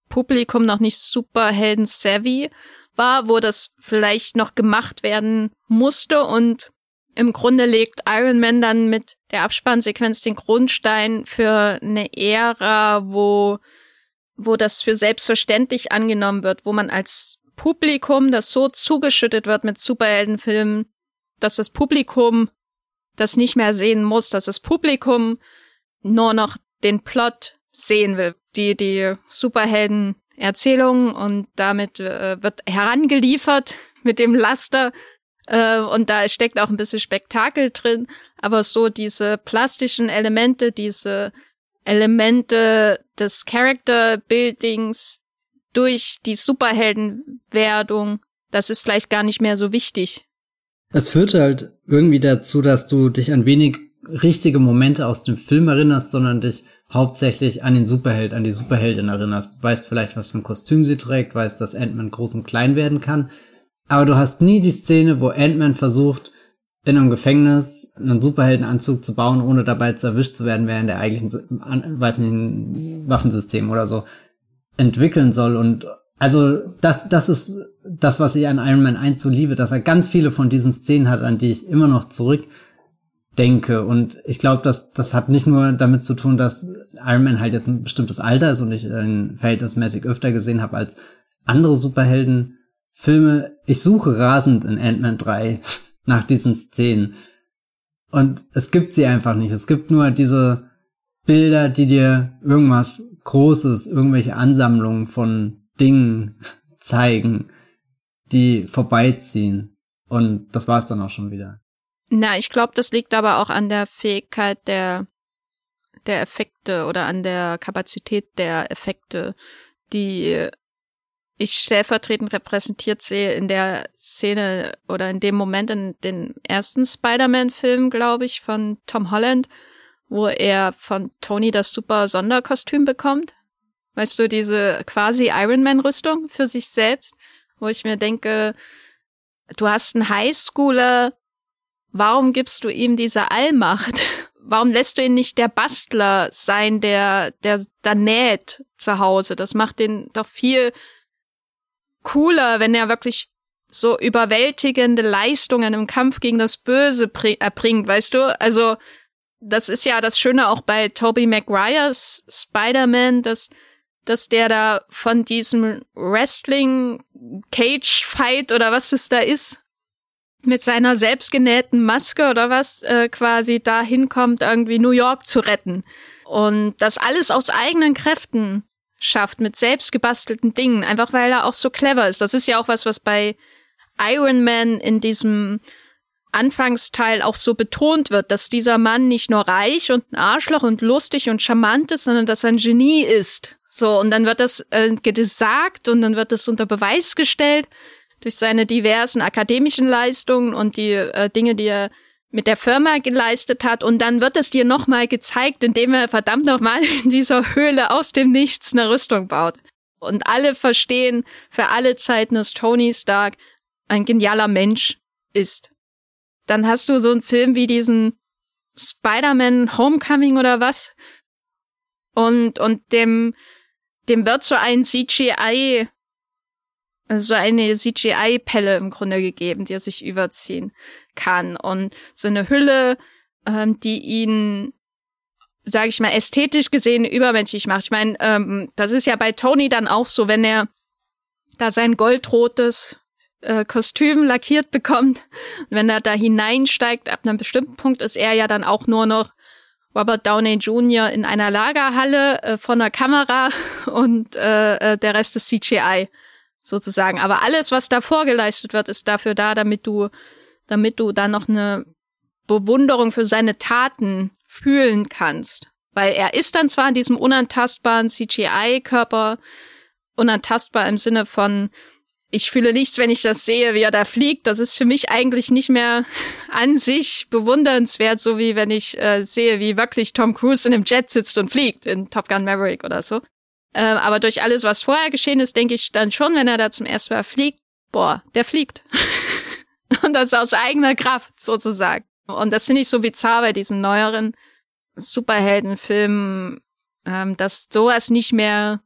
[SPEAKER 2] Publikum noch nicht Superhelden-savvy war, wo das vielleicht noch gemacht werden musste und im Grunde legt Iron Man dann mit der Abspannsequenz den Grundstein für eine Ära, wo, wo das für selbstverständlich angenommen wird, wo man als Publikum, das so zugeschüttet wird mit Superheldenfilmen, dass das Publikum das nicht mehr sehen muss, dass das Publikum nur noch den Plot sehen will, die, die Superhelden-Erzählung und damit äh, wird herangeliefert mit dem Laster äh, und da steckt auch ein bisschen Spektakel drin, aber so diese plastischen Elemente, diese Elemente des Character Buildings, durch die Superheldenwerdung, das ist gleich gar nicht mehr so wichtig.
[SPEAKER 1] Es führt halt irgendwie dazu, dass du dich an wenig richtige Momente aus dem Film erinnerst, sondern dich hauptsächlich an den Superheld, an die Superheldin erinnerst. Weißt vielleicht, was für ein Kostüm sie trägt, weißt, dass Ant-Man groß und klein werden kann. Aber du hast nie die Szene, wo Ant-Man versucht, in einem Gefängnis einen Superheldenanzug zu bauen, ohne dabei zu erwischt zu werden, während der eigentlichen, weiß nicht, ein Waffensystem oder so entwickeln soll. Und also das, das ist das, was ich an Iron Man 1 so liebe, dass er ganz viele von diesen Szenen hat, an die ich immer noch zurückdenke. Und ich glaube, dass das hat nicht nur damit zu tun, dass Iron Man halt jetzt ein bestimmtes Alter ist und ich ihn verhältnismäßig öfter gesehen habe als andere Superheldenfilme. Ich suche rasend in Ant-Man 3 nach diesen Szenen. Und es gibt sie einfach nicht. Es gibt nur diese Bilder, die dir irgendwas Großes, irgendwelche Ansammlungen von Dingen zeigen, die vorbeiziehen. Und das war's dann auch schon wieder.
[SPEAKER 2] Na, ich glaube, das liegt aber auch an der Fähigkeit der, der Effekte oder an der Kapazität der Effekte, die ich stellvertretend repräsentiert sehe in der Szene oder in dem Moment in den ersten Spider-Man-Film, glaube ich, von Tom Holland, wo er von Tony das super Sonderkostüm bekommt. Weißt du, diese quasi Iron Man Rüstung für sich selbst, wo ich mir denke, du hast einen Highschooler, warum gibst du ihm diese Allmacht? Warum lässt du ihn nicht der Bastler sein, der, der da näht zu Hause? Das macht den doch viel cooler, wenn er wirklich so überwältigende Leistungen im Kampf gegen das Böse erbringt, weißt du? Also, das ist ja das Schöne auch bei Tobey Maguires Spider-Man, dass, dass der da von diesem Wrestling Cage Fight oder was es da ist, mit seiner selbstgenähten Maske oder was äh, quasi da hinkommt, irgendwie New York zu retten. Und das alles aus eigenen Kräften schafft, mit selbstgebastelten Dingen, einfach weil er auch so clever ist. Das ist ja auch was, was bei Iron Man in diesem Anfangsteil auch so betont wird, dass dieser Mann nicht nur reich und ein Arschloch und lustig und charmant ist, sondern dass er ein Genie ist. So, und dann wird das äh, gesagt und dann wird das unter Beweis gestellt durch seine diversen akademischen Leistungen und die äh, Dinge, die er mit der Firma geleistet hat. Und dann wird es dir nochmal gezeigt, indem er verdammt nochmal in dieser Höhle aus dem Nichts eine Rüstung baut. Und alle verstehen für alle Zeiten, dass Tony Stark ein genialer Mensch ist dann hast du so einen Film wie diesen Spider-Man Homecoming oder was. Und, und dem, dem wird so ein CGI, so eine CGI-Pelle im Grunde gegeben, die er sich überziehen kann. Und so eine Hülle, ähm, die ihn, sage ich mal, ästhetisch gesehen übermenschlich macht. Ich meine, ähm, das ist ja bei Tony dann auch so, wenn er da sein goldrotes äh, Kostüm lackiert bekommt. Und wenn er da hineinsteigt, ab einem bestimmten Punkt ist er ja dann auch nur noch Robert Downey Jr. in einer Lagerhalle äh, von der Kamera und äh, äh der Rest ist CGI sozusagen. Aber alles, was da vorgeleistet wird, ist dafür da, damit du, damit du da noch eine Bewunderung für seine Taten fühlen kannst. Weil er ist dann zwar in diesem unantastbaren CGI-Körper, unantastbar im Sinne von, ich fühle nichts, wenn ich das sehe, wie er da fliegt. Das ist für mich eigentlich nicht mehr an sich bewundernswert, so wie wenn ich äh, sehe, wie wirklich Tom Cruise in einem Jet sitzt und fliegt in Top Gun Maverick oder so. Äh, aber durch alles, was vorher geschehen ist, denke ich dann schon, wenn er da zum ersten Mal fliegt, boah, der fliegt. und das aus eigener Kraft sozusagen. Und das finde ich so bizarr bei diesen neueren Superheldenfilmen, ähm, dass sowas nicht mehr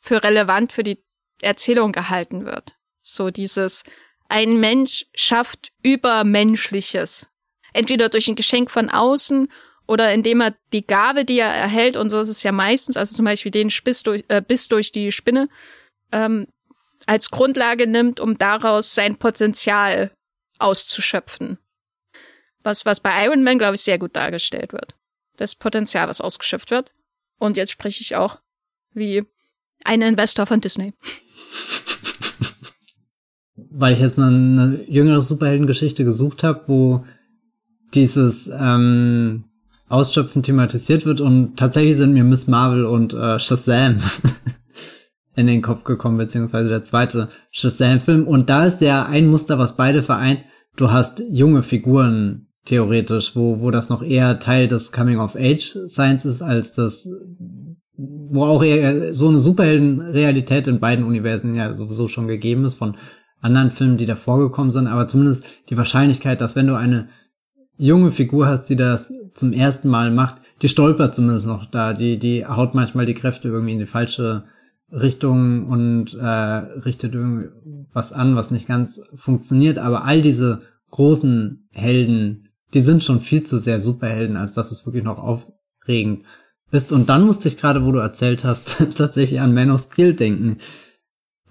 [SPEAKER 2] für relevant für die Erzählung gehalten wird. So dieses, ein Mensch schafft Übermenschliches. Entweder durch ein Geschenk von außen oder indem er die Gabe, die er erhält, und so ist es ja meistens, also zum Beispiel den Spiss durch, äh, Biss durch die Spinne, ähm, als Grundlage nimmt, um daraus sein Potenzial auszuschöpfen. Was, was bei Iron Man, glaube ich, sehr gut dargestellt wird. Das Potenzial, was ausgeschöpft wird. Und jetzt spreche ich auch wie ein Investor von Disney.
[SPEAKER 1] weil ich jetzt eine, eine jüngere Superheldengeschichte gesucht habe, wo dieses ähm, Ausschöpfen thematisiert wird und tatsächlich sind mir Miss Marvel und äh, Shazam in den Kopf gekommen, beziehungsweise der zweite Shazam-Film. Und da ist ja ein Muster, was beide vereint. Du hast junge Figuren theoretisch, wo, wo das noch eher Teil des Coming-of-Age-Seins ist, als das, wo auch eher so eine Superhelden-Realität in beiden Universen ja sowieso schon gegeben ist, von anderen Filmen, die davor gekommen sind, aber zumindest die Wahrscheinlichkeit, dass wenn du eine junge Figur hast, die das zum ersten Mal macht, die stolpert zumindest noch da, die, die haut manchmal die Kräfte irgendwie in die falsche Richtung und äh, richtet irgendwie was an, was nicht ganz funktioniert, aber all diese großen Helden, die sind schon viel zu sehr Superhelden, als dass es wirklich noch aufregend ist. Und dann musste ich gerade, wo du erzählt hast, tatsächlich an Man of Steel denken.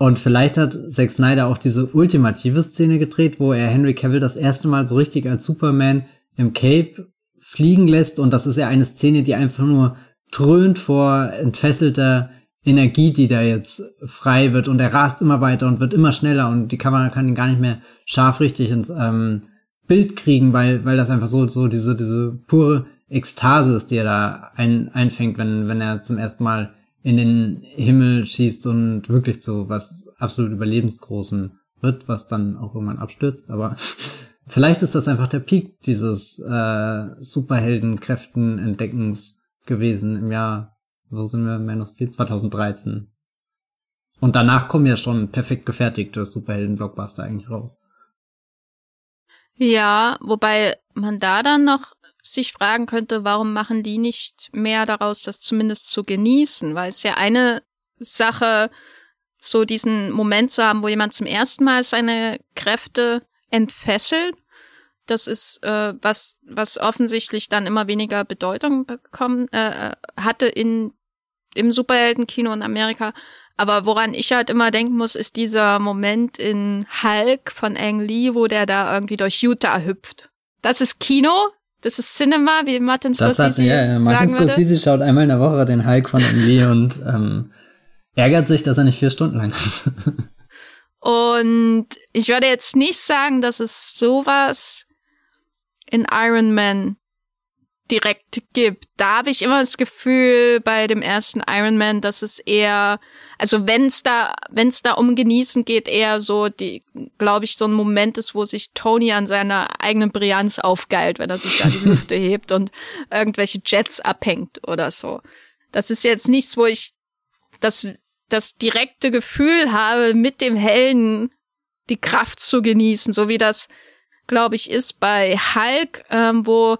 [SPEAKER 1] Und vielleicht hat Zack Snyder auch diese ultimative Szene gedreht, wo er Henry Cavill das erste Mal so richtig als Superman im Cape fliegen lässt. Und das ist ja eine Szene, die einfach nur dröhnt vor entfesselter Energie, die da jetzt frei wird. Und er rast immer weiter und wird immer schneller und die Kamera kann ihn gar nicht mehr scharf richtig ins ähm, Bild kriegen, weil, weil das einfach so, so diese, diese pure Ekstase ist, die er da ein, einfängt, wenn, wenn er zum ersten Mal in den Himmel schießt und wirklich zu was absolut überlebensgroßem wird, was dann auch irgendwann abstürzt. Aber vielleicht ist das einfach der Peak dieses äh, Superheldenkräften-Entdeckens gewesen im Jahr, wo sind wir, of Steel, 2013. Und danach kommen ja schon perfekt gefertigte Superhelden-Blockbuster eigentlich raus.
[SPEAKER 2] Ja, wobei man da dann noch sich fragen könnte, warum machen die nicht mehr daraus, das zumindest zu genießen? Weil es ja eine Sache, so diesen Moment zu haben, wo jemand zum ersten Mal seine Kräfte entfesselt. Das ist äh, was, was offensichtlich dann immer weniger Bedeutung bekommen äh, hatte in im Superheldenkino in Amerika. Aber woran ich halt immer denken muss, ist dieser Moment in Hulk von Ang Lee, wo der da irgendwie durch Utah hüpft. Das ist Kino, das ist Cinema, wie Martin Scorsese das hat, ja, ja. Martin Scorsese
[SPEAKER 1] schaut einmal in der Woche den Hulk von Lee und ähm, ärgert sich, dass er nicht vier Stunden lang ist.
[SPEAKER 2] und ich würde jetzt nicht sagen, dass es sowas in Iron Man direkt gibt. Da habe ich immer das Gefühl bei dem ersten Iron Man, dass es eher, also wenn es da, wenn es da um Genießen geht, eher so die, glaube ich, so ein Moment ist, wo sich Tony an seiner eigenen Brillanz aufgeilt, wenn er sich da die Lüfte hebt und irgendwelche Jets abhängt oder so. Das ist jetzt nichts, wo ich das, das direkte Gefühl habe, mit dem Helden die Kraft zu genießen, so wie das, glaube ich, ist bei Hulk, ähm, wo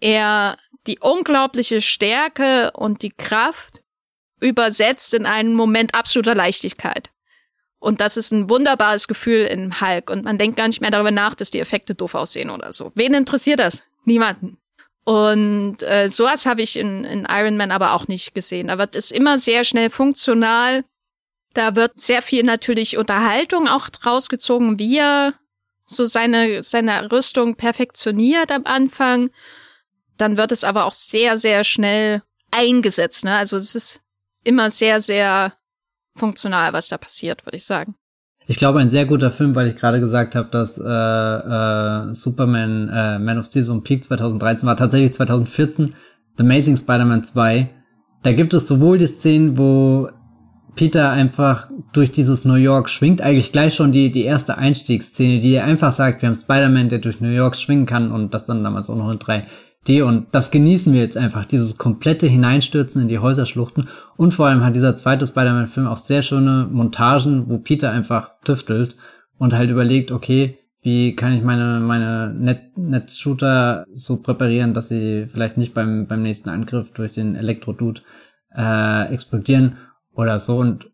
[SPEAKER 2] er die unglaubliche Stärke und die Kraft übersetzt in einen Moment absoluter Leichtigkeit. Und das ist ein wunderbares Gefühl in Hulk. Und man denkt gar nicht mehr darüber nach, dass die Effekte doof aussehen oder so. Wen interessiert das? Niemanden. Und äh, sowas habe ich in, in Iron Man aber auch nicht gesehen. Da wird es immer sehr schnell funktional. Da wird sehr viel natürlich Unterhaltung auch rausgezogen, wie er so seine, seine Rüstung perfektioniert am Anfang dann wird es aber auch sehr, sehr schnell eingesetzt. Ne? Also es ist immer sehr, sehr funktional, was da passiert, würde ich sagen.
[SPEAKER 1] Ich glaube, ein sehr guter Film, weil ich gerade gesagt habe, dass äh, äh, Superman, äh, Man of Steel so ein Peak 2013 war, tatsächlich 2014, The Amazing Spider-Man 2. Da gibt es sowohl die Szenen, wo Peter einfach durch dieses New York schwingt, eigentlich gleich schon die, die erste Einstiegsszene, die einfach sagt, wir haben Spider-Man, der durch New York schwingen kann und das dann damals auch noch in 3D und das genießen wir jetzt einfach, dieses komplette Hineinstürzen in die Häuserschluchten und vor allem hat dieser zweite Spider-Man-Film auch sehr schöne Montagen, wo Peter einfach tüftelt und halt überlegt, okay, wie kann ich meine, meine Net Netzshooter so präparieren, dass sie vielleicht nicht beim, beim nächsten Angriff durch den Elektro-Dude äh, explodieren oder so. Und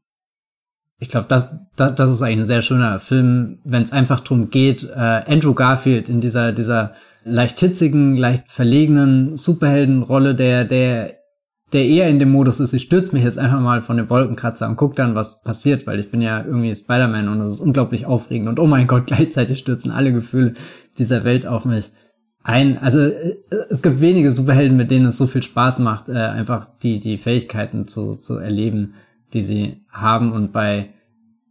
[SPEAKER 1] ich glaube, das, das, das ist eigentlich ein sehr schöner Film, wenn es einfach drum geht, äh, Andrew Garfield in dieser, dieser leicht hitzigen, leicht verlegenen Superheldenrolle, der, der, der eher in dem Modus ist, ich stürze mich jetzt einfach mal von dem Wolkenkratzer und guck dann, was passiert, weil ich bin ja irgendwie Spider-Man und das ist unglaublich aufregend und oh mein Gott, gleichzeitig stürzen alle Gefühle dieser Welt auf mich ein, also äh, es gibt wenige Superhelden, mit denen es so viel Spaß macht, äh, einfach die, die Fähigkeiten zu, zu erleben, die sie haben. Und bei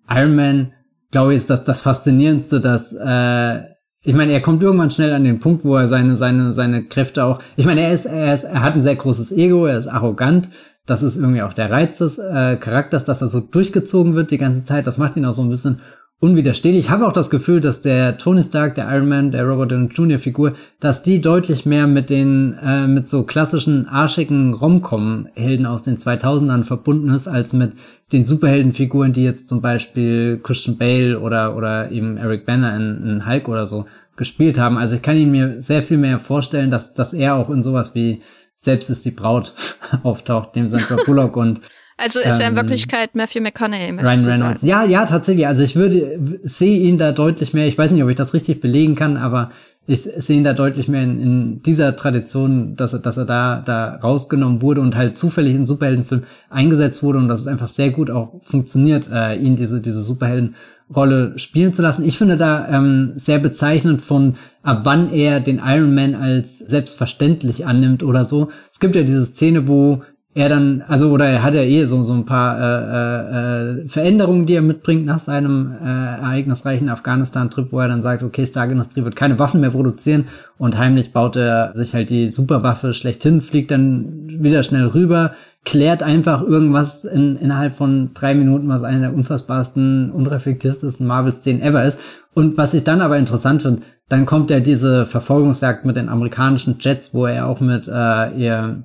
[SPEAKER 1] Iron Man, glaube ich, ist das das Faszinierendste, dass, äh, ich meine, er kommt irgendwann schnell an den Punkt, wo er seine, seine, seine Kräfte auch, ich meine, er ist, er ist, er hat ein sehr großes Ego, er ist arrogant, das ist irgendwie auch der Reiz des äh, Charakters, dass er so durchgezogen wird die ganze Zeit. Das macht ihn auch so ein bisschen unwiderstehlich. Ich habe auch das Gefühl, dass der Tony Stark, der Iron Man, der Robert Downey Jr. Figur, dass die deutlich mehr mit den äh, mit so klassischen arschigen Romcom Helden aus den 2000ern verbunden ist als mit den Superheldenfiguren, die jetzt zum Beispiel Christian Bale oder oder eben Eric Banner in, in Hulk oder so gespielt haben. Also ich kann ihn mir sehr viel mehr vorstellen, dass dass er auch in sowas wie selbst ist die Braut auftaucht, dem Sandra Bullock und
[SPEAKER 2] also ist ähm, er in Wirklichkeit Matthew McConaughey.
[SPEAKER 1] Ryan Reynolds. Sagen. Ja, ja, tatsächlich. Also ich würde, sehe ihn da deutlich mehr. Ich weiß nicht, ob ich das richtig belegen kann, aber ich sehe ihn da deutlich mehr in, in dieser Tradition, dass er, dass er da, da rausgenommen wurde und halt zufällig in Superheldenfilm eingesetzt wurde und dass es einfach sehr gut auch funktioniert, äh, ihn diese, diese Superheldenrolle spielen zu lassen. Ich finde da ähm, sehr bezeichnend von, ab wann er den Iron Man als selbstverständlich annimmt oder so. Es gibt ja diese Szene, wo er dann, also oder er hat ja eh so, so ein paar äh, äh, Veränderungen, die er mitbringt nach seinem äh, ereignisreichen Afghanistan-Trip, wo er dann sagt, okay, Stark Industrie wird keine Waffen mehr produzieren und heimlich baut er sich halt die Superwaffe schlechthin, fliegt dann wieder schnell rüber, klärt einfach irgendwas in, innerhalb von drei Minuten, was eine der unfassbarsten, unreflektiertesten Marvel-Szenen ever ist. Und was ich dann aber interessant finde, dann kommt ja diese Verfolgungsjagd mit den amerikanischen Jets, wo er auch mit äh, ihr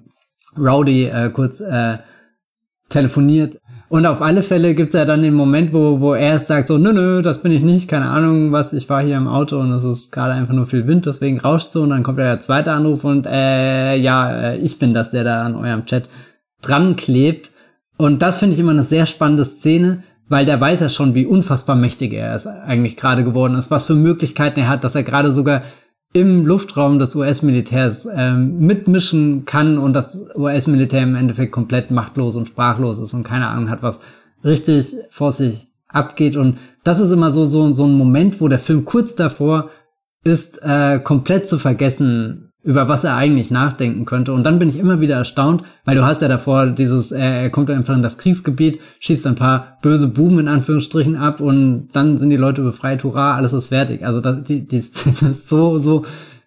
[SPEAKER 1] Rowdy äh, kurz äh, telefoniert. Und auf alle Fälle gibt's ja dann den Moment, wo, wo er erst sagt so, nö, nö, das bin ich nicht, keine Ahnung, was, ich war hier im Auto und es ist gerade einfach nur viel Wind, deswegen rauscht so und dann kommt ja der zweite Anruf und äh, ja, äh, ich bin das, der da an eurem Chat dran klebt. Und das finde ich immer eine sehr spannende Szene, weil der weiß ja schon, wie unfassbar mächtig er ist eigentlich gerade geworden ist, was für Möglichkeiten er hat, dass er gerade sogar im Luftraum des US-Militärs ähm, mitmischen kann und das US-Militär im Endeffekt komplett machtlos und sprachlos ist und keine Ahnung hat, was richtig vor sich abgeht. Und das ist immer so, so, so ein Moment, wo der Film kurz davor ist, äh, komplett zu vergessen, über was er eigentlich nachdenken könnte. Und dann bin ich immer wieder erstaunt, weil du hast ja davor dieses, er, er kommt einfach in das Kriegsgebiet, schießt ein paar böse Buben in Anführungsstrichen ab und dann sind die Leute befreit, hurra, alles ist fertig. Also das, die, die Szene ist so, so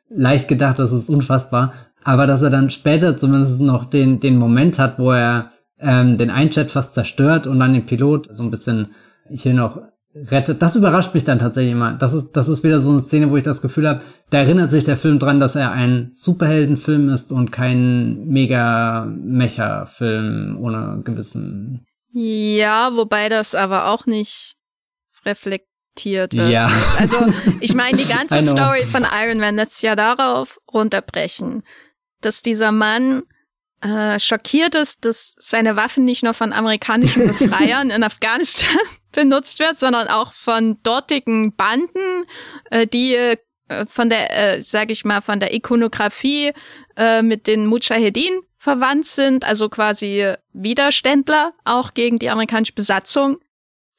[SPEAKER 1] leicht gedacht, das ist unfassbar. Aber dass er dann später zumindest noch den, den Moment hat, wo er ähm, den Einjet fast zerstört und dann den Pilot so ein bisschen hier noch rettet. Das überrascht mich dann tatsächlich immer. Das ist, das ist wieder so eine Szene, wo ich das Gefühl habe, da erinnert sich der Film dran, dass er ein Superheldenfilm ist und kein mega Mecha-Film ohne gewissen.
[SPEAKER 2] Ja, wobei das aber auch nicht reflektiert wird.
[SPEAKER 1] Ja.
[SPEAKER 2] Also, ich meine, die ganze Story von Iron Man lässt ja darauf runterbrechen, dass dieser Mann äh, schockiert ist, dass seine Waffen nicht nur von amerikanischen Befreiern in Afghanistan benutzt wird, sondern auch von dortigen Banden, äh, die äh, von der, äh, sage ich mal, von der Ikonografie äh, mit den Mujahedin verwandt sind, also quasi Widerständler auch gegen die amerikanische Besatzung,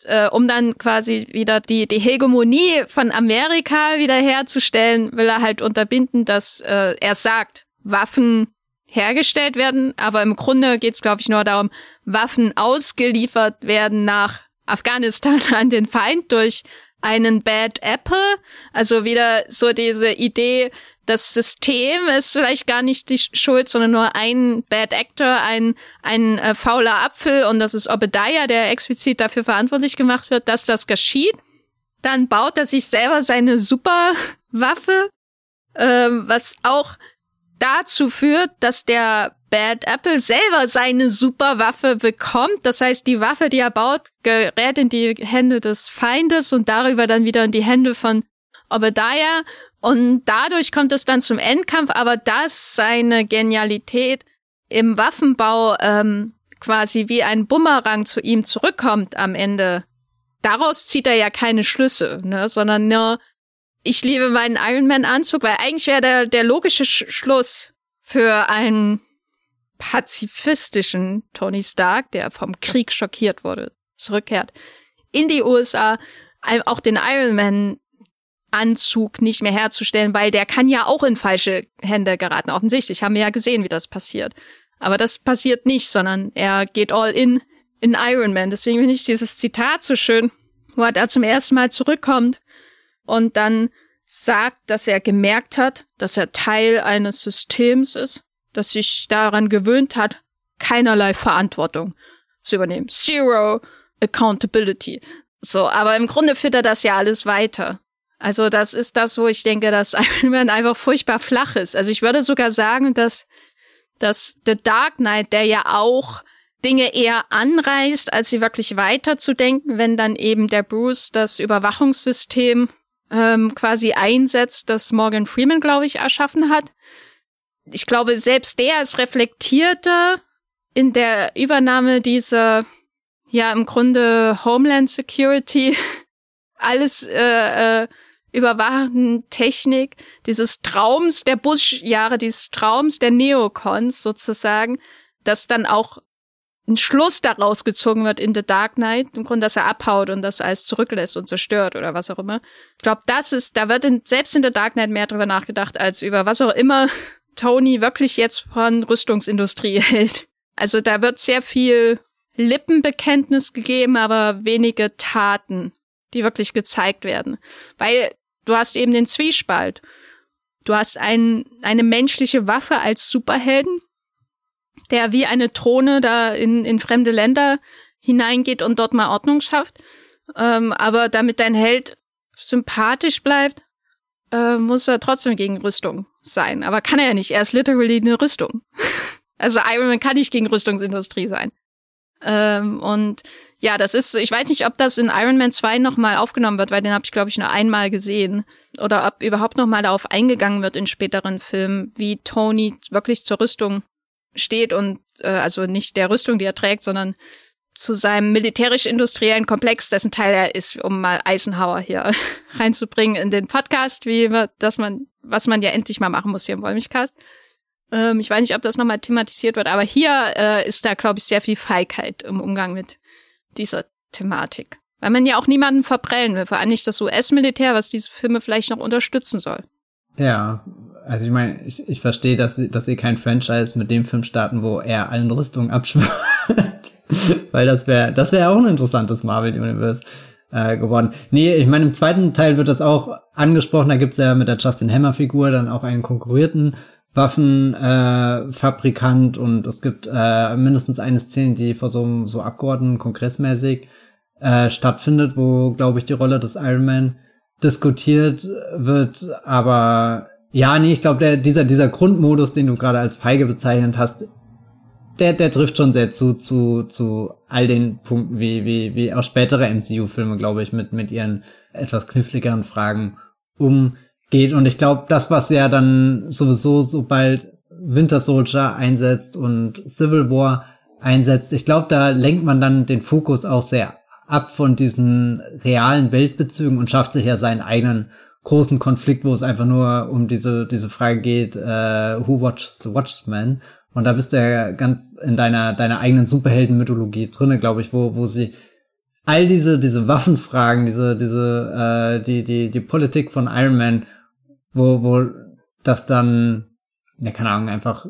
[SPEAKER 2] äh, um dann quasi wieder die, die Hegemonie von Amerika wiederherzustellen, will er halt unterbinden, dass äh, er sagt, Waffen hergestellt werden, aber im Grunde geht es, glaube ich, nur darum, Waffen ausgeliefert werden nach Afghanistan an den Feind durch einen Bad Apple. Also wieder so diese Idee, das System ist vielleicht gar nicht die Schuld, sondern nur ein Bad Actor, ein, ein äh, fauler Apfel und das ist Obadiah, der explizit dafür verantwortlich gemacht wird, dass das geschieht. Dann baut er sich selber seine Superwaffe, ähm, was auch dazu führt, dass der Bad Apple selber seine Superwaffe bekommt. Das heißt, die Waffe, die er baut, gerät in die Hände des Feindes und darüber dann wieder in die Hände von Obadiah. Und dadurch kommt es dann zum Endkampf, aber dass seine Genialität im Waffenbau ähm, quasi wie ein Bumerang zu ihm zurückkommt am Ende, daraus zieht er ja keine Schlüsse, ne, sondern nur, ich liebe meinen Iron Man Anzug, weil eigentlich wäre der, der logische Sch Schluss für einen pazifistischen Tony Stark, der vom Krieg schockiert wurde, zurückkehrt in die USA, auch den Iron Man Anzug nicht mehr herzustellen, weil der kann ja auch in falsche Hände geraten. Offensichtlich haben wir ja gesehen, wie das passiert. Aber das passiert nicht, sondern er geht all in in Iron Man. Deswegen finde ich dieses Zitat so schön, wo er da zum ersten Mal zurückkommt und dann sagt, dass er gemerkt hat, dass er Teil eines Systems ist, das sich daran gewöhnt hat, keinerlei Verantwortung zu übernehmen. Zero Accountability. So, aber im Grunde führt er das ja alles weiter. Also das ist das, wo ich denke, dass Iron Man einfach furchtbar flach ist. Also ich würde sogar sagen, dass, dass The Dark Knight, der ja auch Dinge eher anreißt, als sie wirklich weiterzudenken, wenn dann eben der Bruce das Überwachungssystem ähm, quasi einsetzt, das Morgan Freeman, glaube ich, erschaffen hat. Ich glaube, selbst der ist reflektierter in der Übernahme dieser, ja, im Grunde Homeland Security, alles äh, äh, überwachenden Technik, dieses Traums der Bush-Jahre, dieses Traums der Neocons sozusagen, dass dann auch ein Schluss daraus gezogen wird in The Dark Knight, im Grunde, dass er abhaut und das alles zurücklässt und zerstört oder was auch immer. Ich glaube, das ist, da wird in, selbst in The Dark Knight mehr drüber nachgedacht, als über was auch immer Tony wirklich jetzt von Rüstungsindustrie hält. Also da wird sehr viel Lippenbekenntnis gegeben, aber wenige Taten, die wirklich gezeigt werden. Weil du hast eben den Zwiespalt. Du hast ein, eine menschliche Waffe als Superhelden, der wie eine Drohne da in, in fremde Länder hineingeht und dort mal Ordnung schafft. Ähm, aber damit dein Held sympathisch bleibt, äh, muss er trotzdem gegen Rüstung sein. Aber kann er ja nicht. Er ist literally eine Rüstung. also Iron Man kann nicht gegen Rüstungsindustrie sein. Ähm, und ja, das ist, ich weiß nicht, ob das in Iron Man 2 nochmal aufgenommen wird, weil den habe ich, glaube ich, nur einmal gesehen. Oder ob überhaupt nochmal darauf eingegangen wird in späteren Filmen, wie Tony wirklich zur Rüstung steht und äh, also nicht der Rüstung, die er trägt, sondern zu seinem militärisch-industriellen Komplex, dessen Teil er ist, um mal Eisenhower hier reinzubringen in den Podcast, wie dass man, was man ja endlich mal machen muss hier im Wollmilchcast. Ähm, ich weiß nicht, ob das nochmal thematisiert wird, aber hier äh, ist da, glaube ich, sehr viel Feigheit im Umgang mit dieser Thematik. Weil man ja auch niemanden verprellen will, vor allem nicht das US-Militär, was diese Filme vielleicht noch unterstützen soll.
[SPEAKER 1] Ja, also ich meine, ich, ich verstehe, dass, sie, dass sie kein Franchise mit dem Film starten, wo er allen Rüstungen abschwört. Weil das wäre das wäre auch ein interessantes Marvel-Universe äh, geworden. Nee, ich meine, im zweiten Teil wird das auch angesprochen. Da gibt's ja mit der Justin Hammer-Figur dann auch einen konkurrierten Waffenfabrikant äh, und es gibt äh, mindestens eine Szene, die vor so einem so Abgeordneten kongressmäßig äh, stattfindet, wo, glaube ich, die Rolle des Iron Man diskutiert wird. Aber ja, nee, ich glaube, dieser, dieser Grundmodus, den du gerade als feige bezeichnet hast, der, der trifft schon sehr zu, zu, zu all den Punkten, wie, wie, wie auch spätere MCU-Filme, glaube ich, mit, mit ihren etwas kniffligeren Fragen um geht. Und ich glaube, das, was ja dann sowieso, sobald Winter Soldier einsetzt und Civil War einsetzt, ich glaube, da lenkt man dann den Fokus auch sehr ab von diesen realen Weltbezügen und schafft sich ja seinen eigenen großen Konflikt, wo es einfach nur um diese, diese Frage geht, äh, who watches the Watchman? Und da bist du ja ganz in deiner, deiner eigenen Superheldenmythologie drinne, glaube ich, wo, wo sie all diese, diese Waffenfragen, diese, diese, äh, die, die, die Politik von Iron Man wo, wo das dann, ja, keine Ahnung, einfach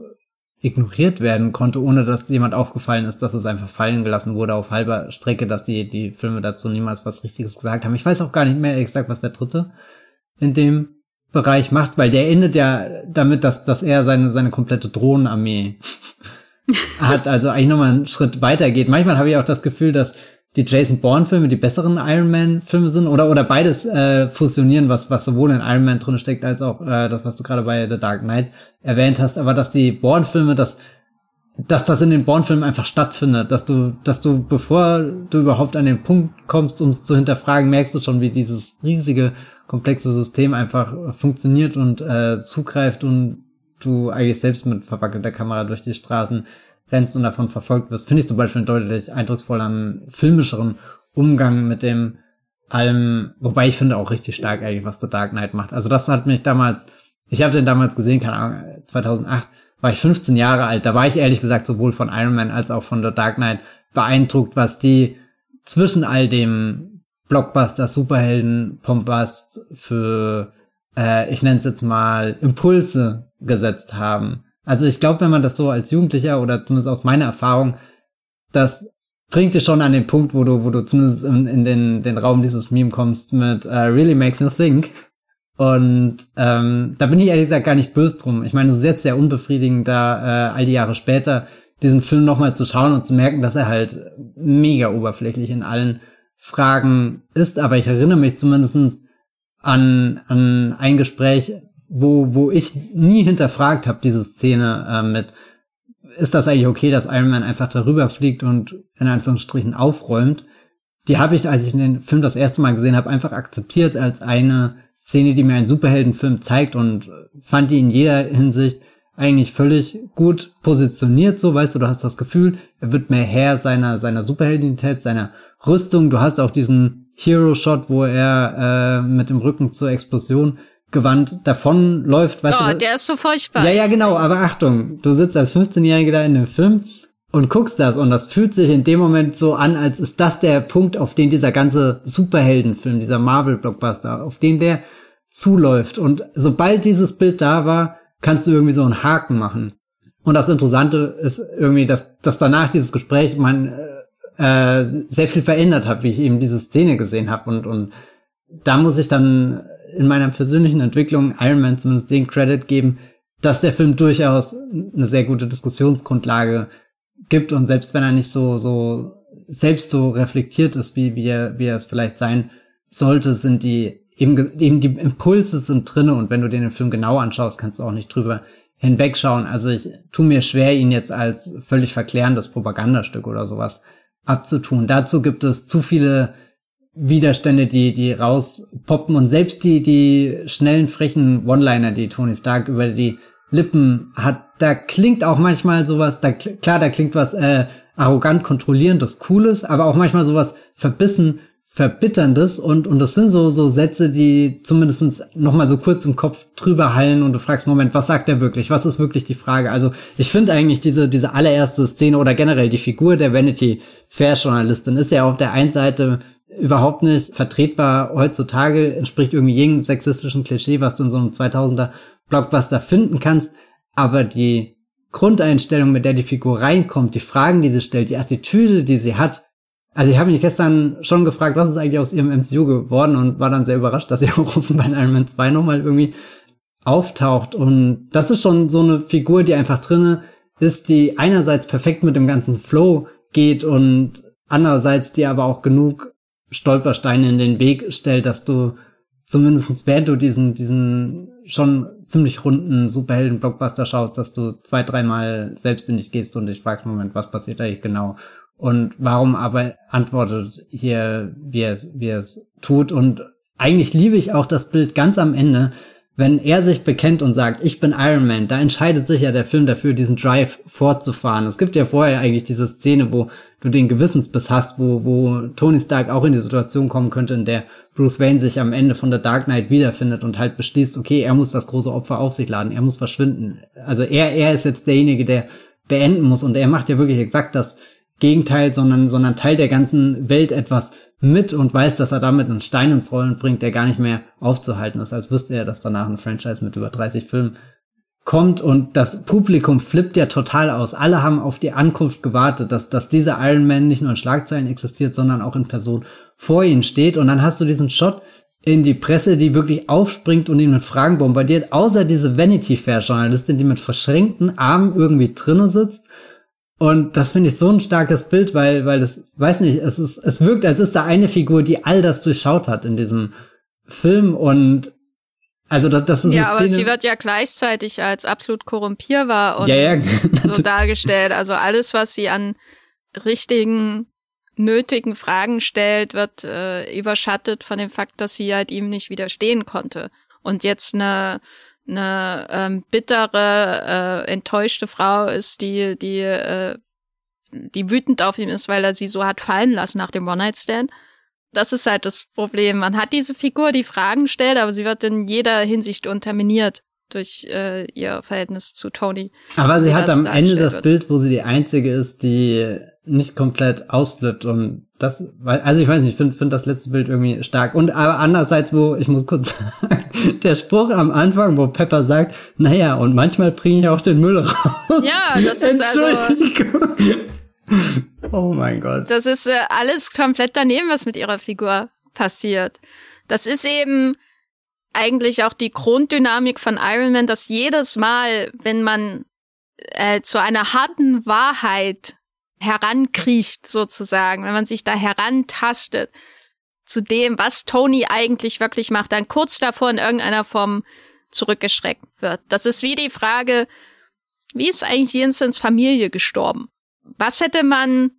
[SPEAKER 1] ignoriert werden konnte, ohne dass jemand aufgefallen ist, dass es einfach fallen gelassen wurde auf halber Strecke, dass die, die Filme dazu niemals was Richtiges gesagt haben. Ich weiß auch gar nicht mehr exakt, was der dritte in dem Bereich macht, weil der endet ja damit, dass, dass er seine, seine komplette Drohnenarmee hat, also eigentlich nochmal einen Schritt weiter geht. Manchmal habe ich auch das Gefühl, dass die Jason Bourne-Filme die besseren Iron Man-Filme sind oder, oder beides äh, fusionieren, was, was sowohl in Iron Man drin steckt, als auch äh, das, was du gerade bei The Dark Knight erwähnt hast, aber dass die Bourne-Filme, dass, dass das in den Bourne-Filmen einfach stattfindet, dass du, dass du, bevor du überhaupt an den Punkt kommst, um es zu hinterfragen, merkst du schon, wie dieses riesige, komplexe System einfach funktioniert und äh, zugreift und du eigentlich selbst mit verwackelter Kamera durch die Straßen rennst und davon verfolgt wirst, finde ich zum Beispiel deutlich eindrucksvolleren, filmischeren Umgang mit dem allem, wobei ich finde auch richtig stark eigentlich, was The Dark Knight macht. Also das hat mich damals, ich habe den damals gesehen, keine Ahnung, 2008 war ich 15 Jahre alt. Da war ich ehrlich gesagt sowohl von Iron Man als auch von The Dark Knight beeindruckt, was die zwischen all dem Blockbuster, Superhelden, Pompast für, äh, ich nenne es jetzt mal, Impulse gesetzt haben. Also ich glaube, wenn man das so als Jugendlicher oder zumindest aus meiner Erfahrung, das bringt dich schon an den Punkt, wo du, wo du zumindest in, in den, den Raum dieses Meme kommst mit uh, really makes you think. Und ähm, da bin ich ehrlich gesagt gar nicht böse drum. Ich meine, es ist jetzt sehr unbefriedigend, da äh, all die Jahre später diesen Film nochmal zu schauen und zu merken, dass er halt mega oberflächlich in allen Fragen ist. Aber ich erinnere mich zumindestens an, an ein Gespräch, wo, wo ich nie hinterfragt habe, diese Szene äh, mit, ist das eigentlich okay, dass Iron Man einfach darüber fliegt und in Anführungsstrichen aufräumt? Die habe ich, als ich den Film das erste Mal gesehen habe, einfach akzeptiert als eine Szene, die mir einen Superheldenfilm zeigt und fand die in jeder Hinsicht eigentlich völlig gut positioniert, so weißt du, du hast das Gefühl, er wird mehr Herr seiner, seiner Superheldinität, seiner Rüstung. Du hast auch diesen Hero-Shot, wo er äh, mit dem Rücken zur Explosion gewandt davonläuft. Weißt
[SPEAKER 2] oh,
[SPEAKER 1] du,
[SPEAKER 2] der ist so furchtbar.
[SPEAKER 1] Ja, ja, genau, aber Achtung, du sitzt als 15-Jähriger da in dem Film und guckst das und das fühlt sich in dem Moment so an, als ist das der Punkt, auf den dieser ganze Superheldenfilm, dieser Marvel-Blockbuster, auf den der zuläuft. Und sobald dieses Bild da war, kannst du irgendwie so einen Haken machen. Und das Interessante ist irgendwie, dass, dass danach dieses Gespräch mein äh, äh sehr viel verändert hat, wie ich eben diese Szene gesehen habe. Und, und da muss ich dann in meiner persönlichen Entwicklung Iron Man zumindest den Credit geben, dass der Film durchaus eine sehr gute Diskussionsgrundlage gibt und selbst wenn er nicht so, so selbst so reflektiert ist, wie, wie, er, wie er es vielleicht sein sollte, sind die eben, eben die Impulse sind drinne und wenn du dir den Film genau anschaust, kannst du auch nicht drüber hinwegschauen. Also ich tu mir schwer, ihn jetzt als völlig verklärendes Propagandastück oder sowas abzutun. Dazu gibt es zu viele Widerstände, die, die rauspoppen und selbst die, die schnellen, frechen One-Liner, die Tony Stark über die Lippen hat, da klingt auch manchmal sowas, da, klar, da klingt was äh, arrogant, kontrollierendes, cooles, aber auch manchmal sowas verbissen, verbitterndes und, und das sind so, so Sätze, die zumindestens noch mal so kurz im Kopf drüber hallen und du fragst, Moment, was sagt er wirklich? Was ist wirklich die Frage? Also ich finde eigentlich diese, diese allererste Szene oder generell die Figur der Vanity Fair Journalistin ist ja auf der einen Seite überhaupt nicht vertretbar heutzutage, entspricht irgendwie jedem sexistischen Klischee, was du in so einem 2000er Blockbuster finden kannst. Aber die Grundeinstellung, mit der die Figur reinkommt, die Fragen, die sie stellt, die Attitüde, die sie hat. Also ich habe mich gestern schon gefragt, was ist eigentlich aus ihrem MCU geworden und war dann sehr überrascht, dass sie auch bei Iron Man 2 nochmal irgendwie auftaucht. Und das ist schon so eine Figur, die einfach drinne ist, die einerseits perfekt mit dem ganzen Flow geht und andererseits die aber auch genug Stolpersteine in den Weg stellt, dass du zumindestens während du diesen, diesen schon ziemlich runden Superhelden-Blockbuster schaust, dass du zwei, dreimal selbst in dich gehst und dich fragst, Moment, was passiert eigentlich genau? Und warum aber antwortet hier, wie er es, wie er es tut? Und eigentlich liebe ich auch das Bild ganz am Ende, wenn er sich bekennt und sagt, ich bin Iron Man, da entscheidet sich ja der Film dafür, diesen Drive fortzufahren. Es gibt ja vorher eigentlich diese Szene, wo du den Gewissensbiss hast, wo, wo Tony Stark auch in die Situation kommen könnte, in der Bruce Wayne sich am Ende von der Dark Knight wiederfindet und halt beschließt, okay, er muss das große Opfer auf sich laden, er muss verschwinden. Also er, er ist jetzt derjenige, der beenden muss und er macht ja wirklich exakt das Gegenteil, sondern, sondern teilt der ganzen Welt etwas mit und weiß, dass er damit einen Stein ins Rollen bringt, der gar nicht mehr aufzuhalten ist, als wüsste er, dass danach ein Franchise mit über 30 Filmen kommt und das Publikum flippt ja total aus. Alle haben auf die Ankunft gewartet, dass, dass dieser Iron Man nicht nur in Schlagzeilen existiert, sondern auch in Person vor ihnen steht. Und dann hast du diesen Shot, in die Presse, die wirklich aufspringt und ihn mit Fragen bombardiert, außer diese Vanity Fair Journalistin, die mit verschränkten Armen irgendwie drinnen sitzt. Und das finde ich so ein starkes Bild, weil, weil das, weiß nicht, es ist, es wirkt, als ist da eine Figur, die all das durchschaut hat in diesem Film und also das, das ist
[SPEAKER 2] ja, aber sie wird ja gleichzeitig als absolut korrumpierbar und
[SPEAKER 1] ja, ja.
[SPEAKER 2] so dargestellt. Also alles, was sie an richtigen nötigen Fragen stellt, wird äh, überschattet von dem Fakt, dass sie halt ihm nicht widerstehen konnte. Und jetzt eine, eine ähm, bittere, äh, enttäuschte Frau ist, die, die, äh, die wütend auf ihn ist, weil er sie so hat fallen lassen nach dem One-Night-Stand. Das ist halt das Problem. Man hat diese Figur, die Fragen stellt, aber sie wird in jeder Hinsicht unterminiert durch äh, ihr Verhältnis zu Tony.
[SPEAKER 1] Aber sie hat am Ende das wird. Bild, wo sie die einzige ist, die nicht komplett ausflippt und das, also ich weiß nicht, ich finde find das letzte Bild irgendwie stark. Und aber andererseits, wo, ich muss kurz sagen, der Spruch am Anfang, wo Pepper sagt, naja, und manchmal bringe ich auch den Müll raus.
[SPEAKER 2] Ja, das ist also.
[SPEAKER 1] oh mein Gott.
[SPEAKER 2] Das ist äh, alles komplett daneben, was mit ihrer Figur passiert. Das ist eben eigentlich auch die Grunddynamik von Iron Man, dass jedes Mal, wenn man äh, zu einer harten Wahrheit herankriecht, sozusagen, wenn man sich da herantastet zu dem, was Tony eigentlich wirklich macht, dann kurz davor in irgendeiner Form zurückgeschreckt wird. Das ist wie die Frage, wie ist eigentlich Jensens Familie gestorben? Was hätte man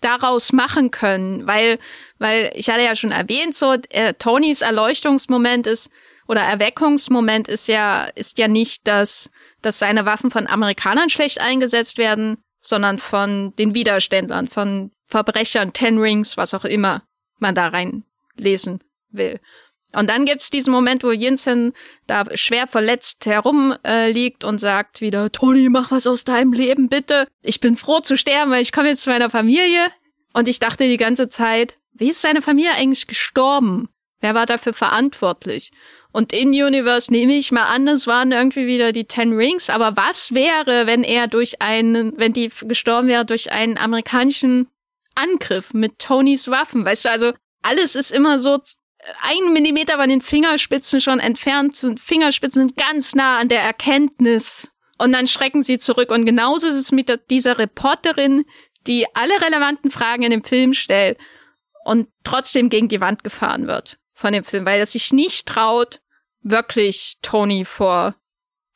[SPEAKER 2] daraus machen können? Weil, weil ich hatte ja schon erwähnt, so äh, Tonys Erleuchtungsmoment ist oder Erweckungsmoment ist ja ist ja nicht, dass dass seine Waffen von Amerikanern schlecht eingesetzt werden, sondern von den Widerständlern, von Verbrechern, Ten Rings, was auch immer man da reinlesen will. Und dann gibt's diesen Moment, wo Jensen da schwer verletzt herumliegt äh, und sagt wieder, Toni, mach was aus deinem Leben, bitte. Ich bin froh zu sterben, weil ich komme jetzt zu meiner Familie. Und ich dachte die ganze Zeit, wie ist seine Familie eigentlich gestorben? Wer war dafür verantwortlich? Und in Universe nehme ich mal an, es waren irgendwie wieder die Ten Rings. Aber was wäre, wenn er durch einen, wenn die gestorben wäre durch einen amerikanischen Angriff mit Tonys Waffen? Weißt du, also alles ist immer so ein Millimeter von den Fingerspitzen schon entfernt. Sind Fingerspitzen sind ganz nah an der Erkenntnis. Und dann schrecken sie zurück. Und genauso ist es mit dieser Reporterin, die alle relevanten Fragen in dem Film stellt und trotzdem gegen die Wand gefahren wird von dem Film, weil er sich nicht traut, wirklich Tony vor,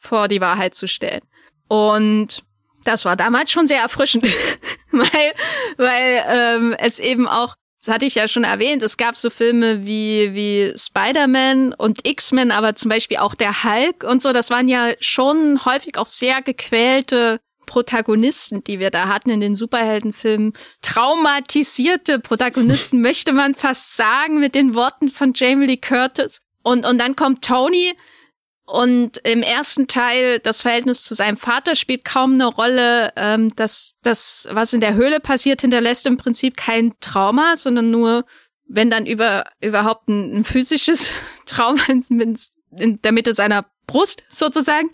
[SPEAKER 2] vor die Wahrheit zu stellen. Und das war damals schon sehr erfrischend, weil, weil ähm, es eben auch, das hatte ich ja schon erwähnt, es gab so Filme wie, wie Spider-Man und X-Men, aber zum Beispiel auch der Hulk und so, das waren ja schon häufig auch sehr gequälte Protagonisten, die wir da hatten in den Superheldenfilmen, traumatisierte Protagonisten, möchte man fast sagen, mit den Worten von Jamie Lee Curtis. Und, und dann kommt Tony und im ersten Teil das Verhältnis zu seinem Vater spielt kaum eine Rolle. Ähm, das, das, was in der Höhle passiert, hinterlässt im Prinzip kein Trauma, sondern nur, wenn dann über, überhaupt ein, ein physisches Trauma in, in der Mitte seiner Brust sozusagen,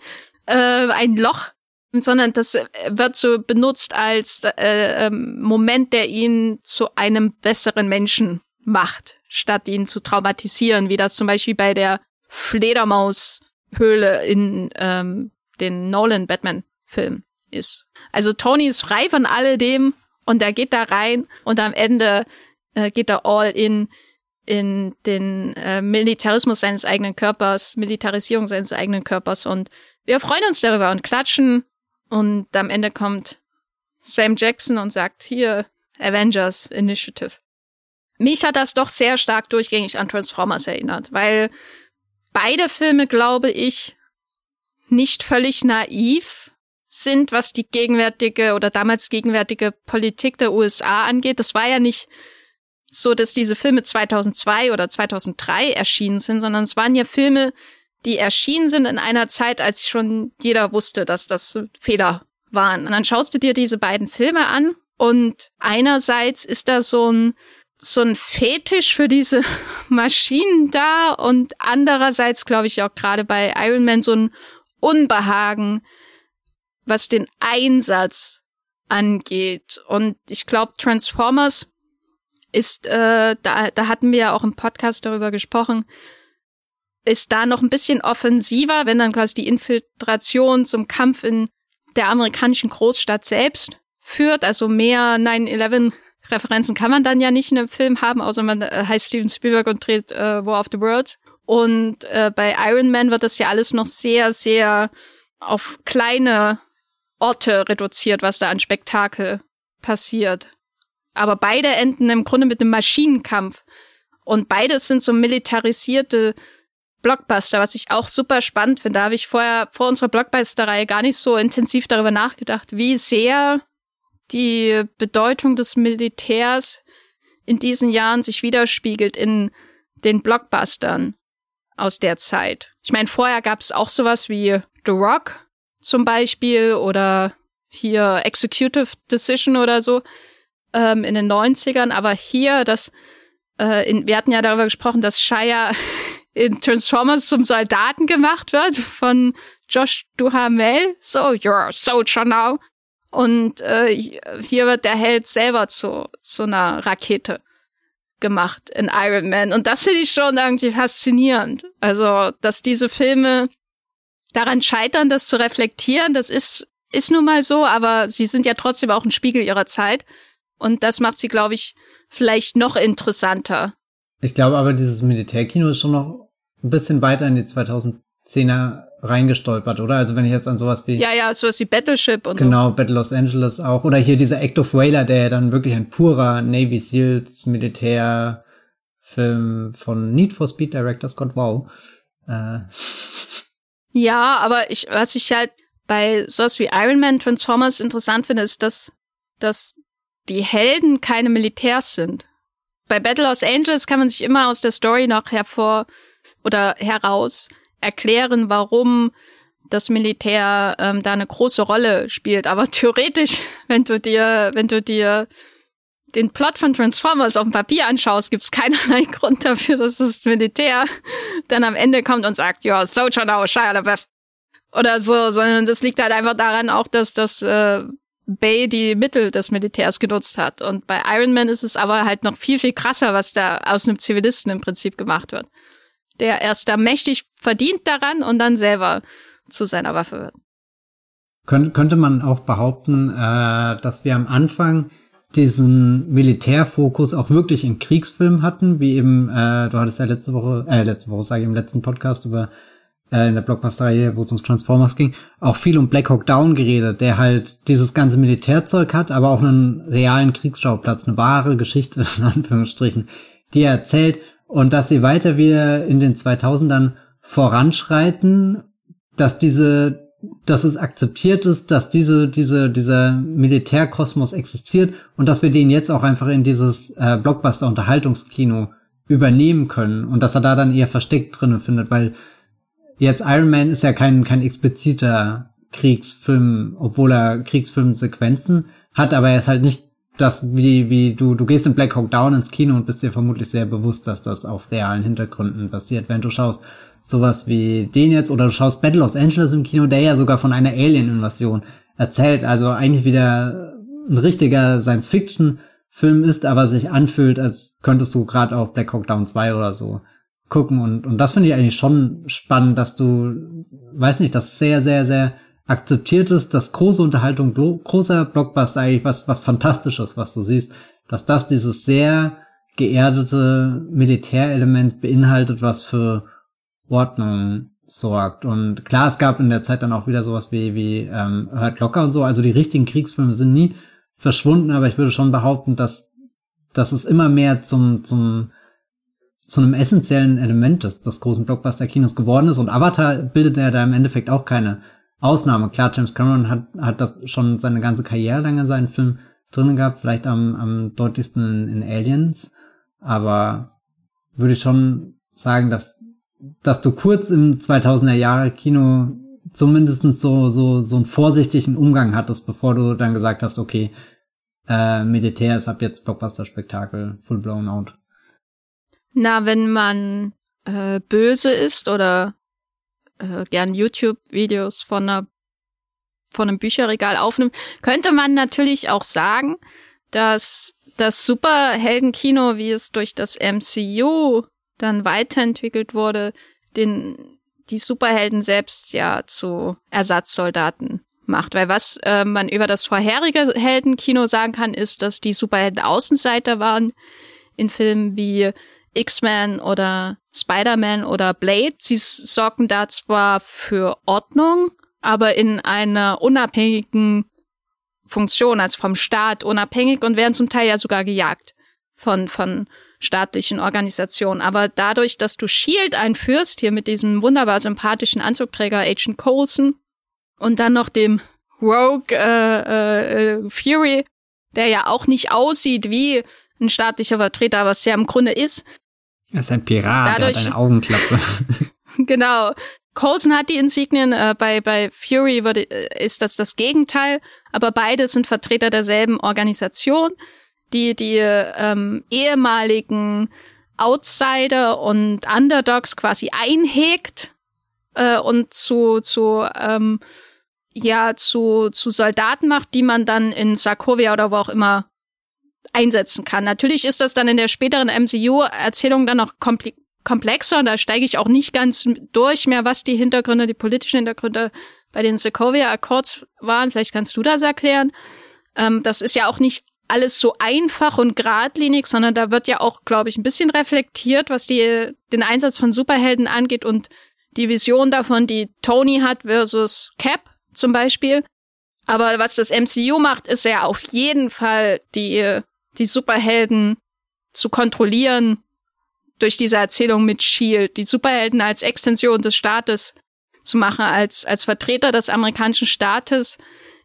[SPEAKER 2] äh, ein Loch sondern das äh, wird so benutzt als äh, ähm, Moment, der ihn zu einem besseren Menschen macht, statt ihn zu traumatisieren, wie das zum Beispiel bei der Fledermaushöhle in ähm, den Nolan Batman-Film ist. Also Tony ist frei von alledem und er geht da rein und am Ende äh, geht er all in in den äh, Militarismus seines eigenen Körpers, Militarisierung seines eigenen Körpers und wir freuen uns darüber und klatschen und am Ende kommt Sam Jackson und sagt, hier, Avengers Initiative. Mich hat das doch sehr stark durchgängig an Transformers erinnert, weil beide Filme, glaube ich, nicht völlig naiv sind, was die gegenwärtige oder damals gegenwärtige Politik der USA angeht. Das war ja nicht so, dass diese Filme 2002 oder 2003 erschienen sind, sondern es waren ja Filme, die erschienen sind in einer Zeit, als schon jeder wusste, dass das Fehler waren. Und dann schaust du dir diese beiden Filme an und einerseits ist da so ein so ein Fetisch für diese Maschinen da und andererseits glaube ich auch gerade bei Iron Man so ein Unbehagen, was den Einsatz angeht. Und ich glaube, Transformers ist, äh, da, da hatten wir ja auch im Podcast darüber gesprochen, ist da noch ein bisschen offensiver, wenn dann quasi die Infiltration zum Kampf in der amerikanischen Großstadt selbst führt. Also mehr 9-11 Referenzen kann man dann ja nicht in einem Film haben, außer man äh, heißt Steven Spielberg und dreht äh, War of the Worlds. Und äh, bei Iron Man wird das ja alles noch sehr, sehr auf kleine Orte reduziert, was da an Spektakel passiert. Aber beide enden im Grunde mit einem Maschinenkampf. Und beides sind so militarisierte Blockbuster, was ich auch super spannend finde. Da habe ich vorher vor unserer Blockbuster-Reihe gar nicht so intensiv darüber nachgedacht, wie sehr die Bedeutung des Militärs in diesen Jahren sich widerspiegelt in den Blockbustern aus der Zeit. Ich meine, vorher gab es auch sowas wie The Rock zum Beispiel oder hier Executive Decision oder so ähm, in den 90ern, aber hier, das, äh, in, wir hatten ja darüber gesprochen, dass Shia in Transformers zum Soldaten gemacht wird von Josh Duhamel. So, you're a soldier now. Und äh, hier wird der Held selber zu, zu einer Rakete gemacht in Iron Man. Und das finde ich schon irgendwie faszinierend. Also, dass diese Filme daran scheitern, das zu reflektieren, das ist, ist nun mal so, aber sie sind ja trotzdem auch ein Spiegel ihrer Zeit. Und das macht sie, glaube ich, vielleicht noch interessanter.
[SPEAKER 1] Ich glaube aber, dieses Militärkino ist schon noch ein bisschen weiter in die 2010er reingestolpert, oder? Also wenn ich jetzt an sowas wie
[SPEAKER 2] ja ja sowas wie Battleship und
[SPEAKER 1] genau so. Battle Los Angeles auch oder hier dieser Act of Whaler, der ja dann wirklich ein purer Navy Seals Militärfilm von Need for Speed Director Scott Wow. Äh.
[SPEAKER 2] Ja, aber ich was ich halt bei sowas wie Iron Man Transformers interessant finde, ist, dass dass die Helden keine Militärs sind. Bei Battle Los Angeles kann man sich immer aus der Story noch hervor oder heraus erklären, warum das Militär ähm, da eine große Rolle spielt. Aber theoretisch, wenn du dir, wenn du dir den Plot von Transformers auf dem Papier anschaust, gibt es keinerlei Grund dafür, dass das Militär dann am Ende kommt und sagt, ja, Soldier now, Shia LaBeouf. Oder so, sondern das liegt halt einfach daran auch, dass das äh, Bay die Mittel des Militärs genutzt hat. Und bei Iron Man ist es aber halt noch viel, viel krasser, was da aus einem Zivilisten im Prinzip gemacht wird der erst da mächtig verdient daran und dann selber zu seiner Waffe wird.
[SPEAKER 1] Kön könnte man auch behaupten, äh, dass wir am Anfang diesen Militärfokus auch wirklich in Kriegsfilmen hatten, wie eben, äh, du hattest ja letzte Woche, äh, letzte Woche sage ich im letzten Podcast über äh, in der Blockbuster-Reihe, wo es um Transformers ging, auch viel um Black Hawk Down geredet, der halt dieses ganze Militärzeug hat, aber auch einen realen Kriegsschauplatz, eine wahre Geschichte, in Anführungsstrichen, die er erzählt. Und dass sie weiter wieder in den 2000ern voranschreiten, dass diese, dass es akzeptiert ist, dass diese, diese, dieser Militärkosmos existiert und dass wir den jetzt auch einfach in dieses äh, Blockbuster-Unterhaltungskino übernehmen können und dass er da dann eher versteckt drinnen findet, weil jetzt Iron Man ist ja kein, kein expliziter Kriegsfilm, obwohl er Kriegsfilmsequenzen hat, aber er ist halt nicht das, wie, wie du, du gehst in Black Hawk Down ins Kino und bist dir vermutlich sehr bewusst, dass das auf realen Hintergründen passiert. Wenn du schaust sowas wie den jetzt oder du schaust Battle Los Angeles im Kino, der ja sogar von einer Alien-Invasion erzählt, also eigentlich wieder ein richtiger Science-Fiction-Film ist, aber sich anfühlt, als könntest du gerade auf Black Hawk Down 2 oder so gucken und, und das finde ich eigentlich schon spannend, dass du, weiß nicht, das sehr, sehr, sehr akzeptiert ist, dass große Unterhaltung, großer Blockbuster eigentlich was, was Fantastisches, was du siehst, dass das dieses sehr geerdete Militärelement beinhaltet, was für Ordnung sorgt. Und klar, es gab in der Zeit dann auch wieder sowas wie, wie ähm, Hurt Locker und so. Also die richtigen Kriegsfilme sind nie verschwunden, aber ich würde schon behaupten, dass, dass es immer mehr zum, zum, zu einem essentiellen Element des, des großen Blockbuster-Kinos geworden ist. Und Avatar bildet ja da im Endeffekt auch keine Ausnahme. Klar, James Cameron hat, hat das schon seine ganze Karriere lang in seinen Film drin gehabt, vielleicht am, am deutlichsten in, in Aliens, aber würde ich schon sagen, dass, dass du kurz im 2000er Jahre Kino zumindest so, so, so einen vorsichtigen Umgang hattest, bevor du dann gesagt hast, okay, äh, Militär ist ab jetzt Blockbuster-Spektakel, full blown out.
[SPEAKER 2] Na, wenn man äh, böse ist oder äh, gern YouTube-Videos von einer von einem Bücherregal aufnimmt, könnte man natürlich auch sagen, dass das Superheldenkino, wie es durch das MCU dann weiterentwickelt wurde, den die Superhelden selbst ja zu Ersatzsoldaten macht. Weil was äh, man über das vorherige Heldenkino sagen kann, ist, dass die Superhelden Außenseiter waren in Filmen wie X-Men oder Spider-Man oder Blade. Sie sorgen da zwar für Ordnung, aber in einer unabhängigen Funktion, also vom Staat unabhängig und werden zum Teil ja sogar gejagt von, von staatlichen Organisationen. Aber dadurch, dass du Shield einführst, hier mit diesem wunderbar sympathischen Anzugträger Agent Coulson und dann noch dem Rogue äh, äh, Fury, der ja auch nicht aussieht wie ein staatlicher Vertreter, was ja im Grunde ist.
[SPEAKER 1] Er ist ein Pirat, Dadurch, der hat eine Augenklappe.
[SPEAKER 2] genau. Coulson hat die Insignien, äh, bei, bei Fury würde, äh, ist das das Gegenteil, aber beide sind Vertreter derselben Organisation, die die ähm, ehemaligen Outsider und Underdogs quasi einhegt äh, und zu, zu ähm, ja zu, zu Soldaten macht, die man dann in Sarkovia oder wo auch immer einsetzen kann. Natürlich ist das dann in der späteren MCU-Erzählung dann noch kompl komplexer und da steige ich auch nicht ganz durch mehr, was die Hintergründe, die politischen Hintergründe bei den Sokovia Accords waren. Vielleicht kannst du das erklären. Ähm, das ist ja auch nicht alles so einfach und geradlinig, sondern da wird ja auch, glaube ich, ein bisschen reflektiert, was die, den Einsatz von Superhelden angeht und die Vision davon, die Tony hat versus Cap zum Beispiel. Aber was das MCU macht, ist ja auf jeden Fall die, die Superhelden zu kontrollieren durch diese Erzählung mit Shield, die Superhelden als Extension des Staates zu machen, als, als Vertreter des amerikanischen Staates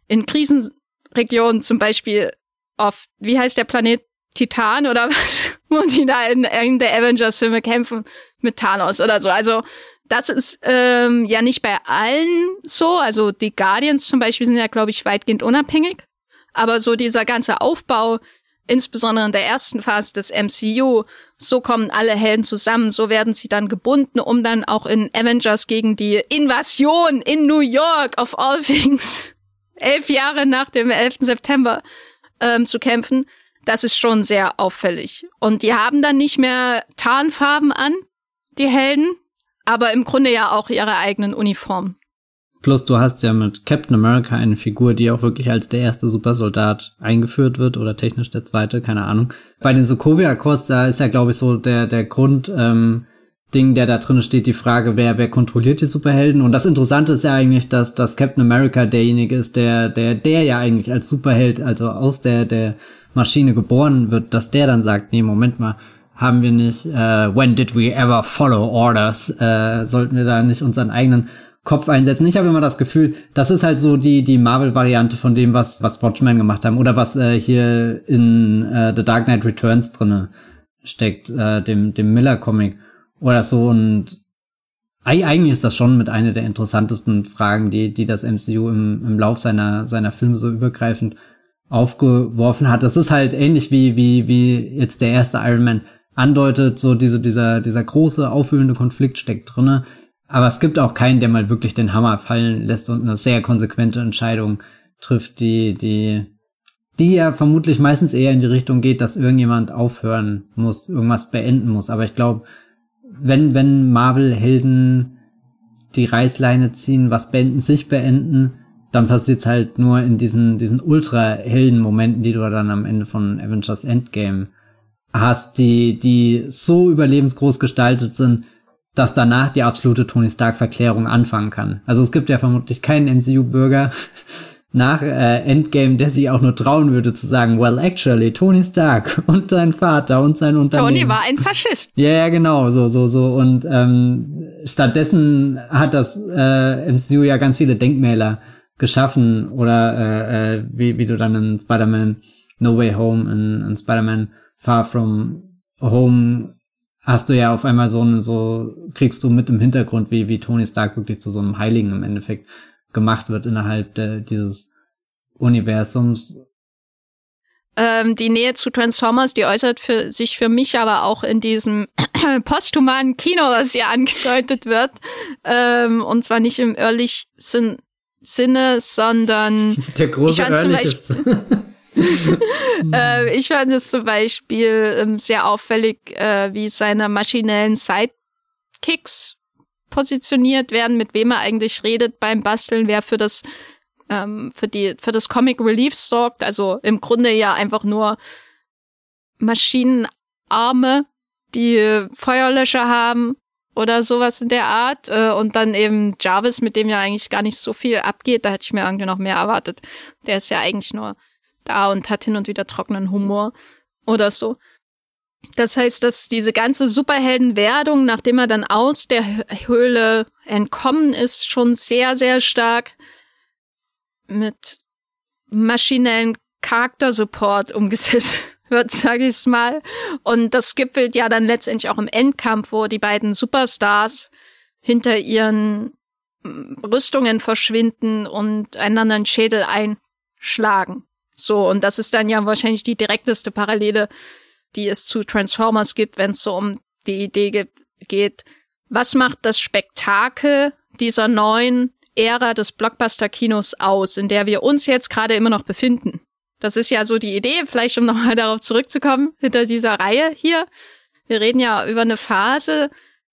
[SPEAKER 2] in Krisenregionen, zum Beispiel auf, wie heißt der Planet Titan oder was, wo die da in, in der Avengers-Filme kämpfen mit Thanos oder so. Also das ist ähm, ja nicht bei allen so. Also die Guardians zum Beispiel sind ja, glaube ich, weitgehend unabhängig. Aber so dieser ganze Aufbau, insbesondere in der ersten Phase des MCU, so kommen alle Helden zusammen, so werden sie dann gebunden, um dann auch in Avengers gegen die Invasion in New York of all things, elf Jahre nach dem 11. September, ähm, zu kämpfen. Das ist schon sehr auffällig. Und die haben dann nicht mehr Tarnfarben an, die Helden, aber im Grunde ja auch ihre eigenen Uniformen.
[SPEAKER 1] Plus du hast ja mit Captain America eine Figur, die auch wirklich als der erste Supersoldat eingeführt wird oder technisch der zweite, keine Ahnung. Bei den Sokovia Accords, da ist ja, glaube ich, so der, der Grund, ähm, Ding, der da drin steht, die Frage, wer, wer kontrolliert die Superhelden? Und das Interessante ist ja eigentlich, dass, dass Captain America derjenige ist, der, der, der ja eigentlich als Superheld, also aus der, der Maschine geboren wird, dass der dann sagt, nee, Moment mal, haben wir nicht, äh, when did we ever follow orders? Äh, sollten wir da nicht unseren eigenen Kopf einsetzen? Ich habe immer das Gefühl, das ist halt so die, die Marvel-Variante von dem, was, was Watchmen gemacht haben oder was äh, hier in äh, The Dark Knight Returns drinne steckt, äh, dem, dem Miller-Comic oder so und eigentlich ist das schon mit einer der interessantesten Fragen, die, die das MCU im, im Lauf seiner, seiner Filme so übergreifend aufgeworfen hat. Das ist halt ähnlich wie, wie, wie jetzt der erste Iron Man andeutet, so diese, dieser, dieser große, aufwühlende Konflikt steckt drinne. Aber es gibt auch keinen, der mal wirklich den Hammer fallen lässt und eine sehr konsequente Entscheidung trifft, die, die, die ja vermutlich meistens eher in die Richtung geht, dass irgendjemand aufhören muss, irgendwas beenden muss. Aber ich glaube, wenn, wenn Marvel-Helden die Reißleine ziehen, was beenden, sich beenden, dann passiert's halt nur in diesen, diesen ultra-Helden-Momenten, die du dann am Ende von Avengers Endgame hast, die, die so überlebensgroß gestaltet sind, dass danach die absolute Tony Stark-Verklärung anfangen kann. Also es gibt ja vermutlich keinen MCU-Bürger nach äh, Endgame, der sich auch nur trauen würde zu sagen, well, actually, Tony Stark und sein Vater und sein Unternehmen.
[SPEAKER 2] Tony war ein Faschist.
[SPEAKER 1] Ja, ja, genau, so, so, so. Und ähm, stattdessen hat das äh, MCU ja ganz viele Denkmäler geschaffen oder äh, äh, wie, wie du dann in Spider-Man No Way Home, in, in Spider-Man Far From Home hast du ja auf einmal so, so kriegst du mit im Hintergrund, wie, wie Tony Stark wirklich zu so einem Heiligen im Endeffekt gemacht wird innerhalb de, dieses Universums.
[SPEAKER 2] Ähm, die Nähe zu Transformers, die äußert für, sich für mich aber auch in diesem posthumanen Kino, was hier angedeutet wird. Ähm, und zwar nicht im ehrlich Sinne, sondern
[SPEAKER 1] der große ehrliche
[SPEAKER 2] äh, ich fand es zum Beispiel ähm, sehr auffällig, äh, wie seine maschinellen Sidekicks positioniert werden, mit wem er eigentlich redet beim Basteln, wer für das ähm, für die für das Comic Relief sorgt. Also im Grunde ja einfach nur Maschinenarme, die Feuerlöscher haben oder sowas in der Art. Äh, und dann eben Jarvis, mit dem ja eigentlich gar nicht so viel abgeht. Da hätte ich mir irgendwie noch mehr erwartet. Der ist ja eigentlich nur da und hat hin und wieder trockenen Humor oder so. Das heißt, dass diese ganze Superheldenwerdung, nachdem er dann aus der Höhle entkommen ist, schon sehr, sehr stark mit maschinellen Charaktersupport umgesetzt wird, sage ich mal. Und das gipfelt ja dann letztendlich auch im Endkampf, wo die beiden Superstars hinter ihren mm, Rüstungen verschwinden und einander einen Schädel einschlagen. So, und das ist dann ja wahrscheinlich die direkteste Parallele, die es zu Transformers gibt, wenn es so um die Idee ge geht, was macht das Spektakel dieser neuen Ära des Blockbuster-Kinos aus, in der wir uns jetzt gerade immer noch befinden? Das ist ja so die Idee, vielleicht um nochmal darauf zurückzukommen, hinter dieser Reihe hier. Wir reden ja über eine Phase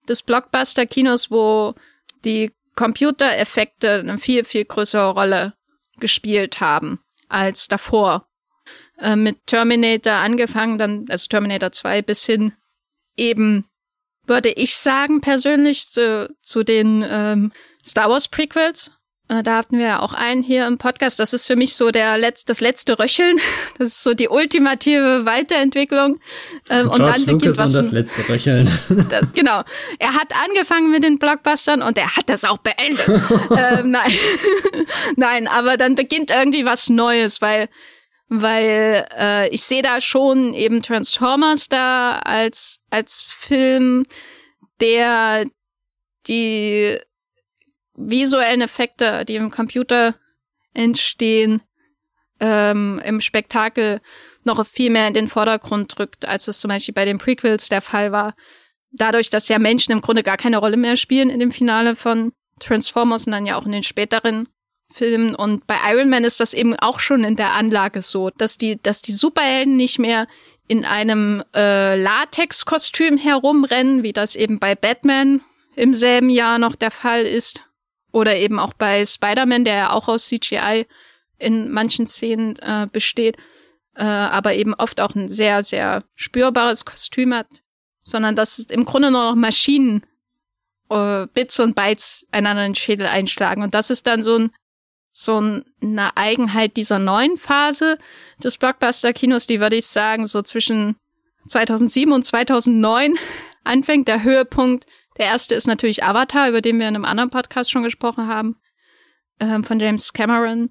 [SPEAKER 2] des Blockbuster-Kinos, wo die Computereffekte eine viel, viel größere Rolle gespielt haben als davor. Äh, mit Terminator angefangen, dann, also Terminator 2 bis hin eben, würde ich sagen, persönlich zu, zu den ähm, Star Wars Prequels, da hatten wir ja auch einen hier im Podcast. Das ist für mich so der Letz-, das letzte Röcheln. Das ist so die ultimative Weiterentwicklung.
[SPEAKER 1] Ähm, und dann beginnt Lucas was. Und das letzte Röcheln.
[SPEAKER 2] Das, genau. Er hat angefangen mit den Blockbustern und er hat das auch beendet. ähm, nein. nein, aber dann beginnt irgendwie was Neues, weil weil äh, ich sehe da schon eben Transformers da als als Film, der die visuellen Effekte, die im Computer entstehen, ähm, im Spektakel noch viel mehr in den Vordergrund drückt, als es zum Beispiel bei den Prequels der Fall war. Dadurch, dass ja Menschen im Grunde gar keine Rolle mehr spielen in dem Finale von Transformers und dann ja auch in den späteren Filmen. Und bei Iron Man ist das eben auch schon in der Anlage so, dass die, dass die Superhelden nicht mehr in einem äh, Latex-Kostüm herumrennen, wie das eben bei Batman im selben Jahr noch der Fall ist, oder eben auch bei Spider-Man, der ja auch aus CGI in manchen Szenen äh, besteht, äh, aber eben oft auch ein sehr, sehr spürbares Kostüm hat, sondern dass im Grunde nur noch Maschinen äh, Bits und Bytes einander in den Schädel einschlagen. Und das ist dann so ein so eine Eigenheit dieser neuen Phase des Blockbuster-Kinos, die würde ich sagen, so zwischen 2007 und 2009 anfängt. Der Höhepunkt der erste ist natürlich Avatar, über den wir in einem anderen Podcast schon gesprochen haben, ähm, von James Cameron.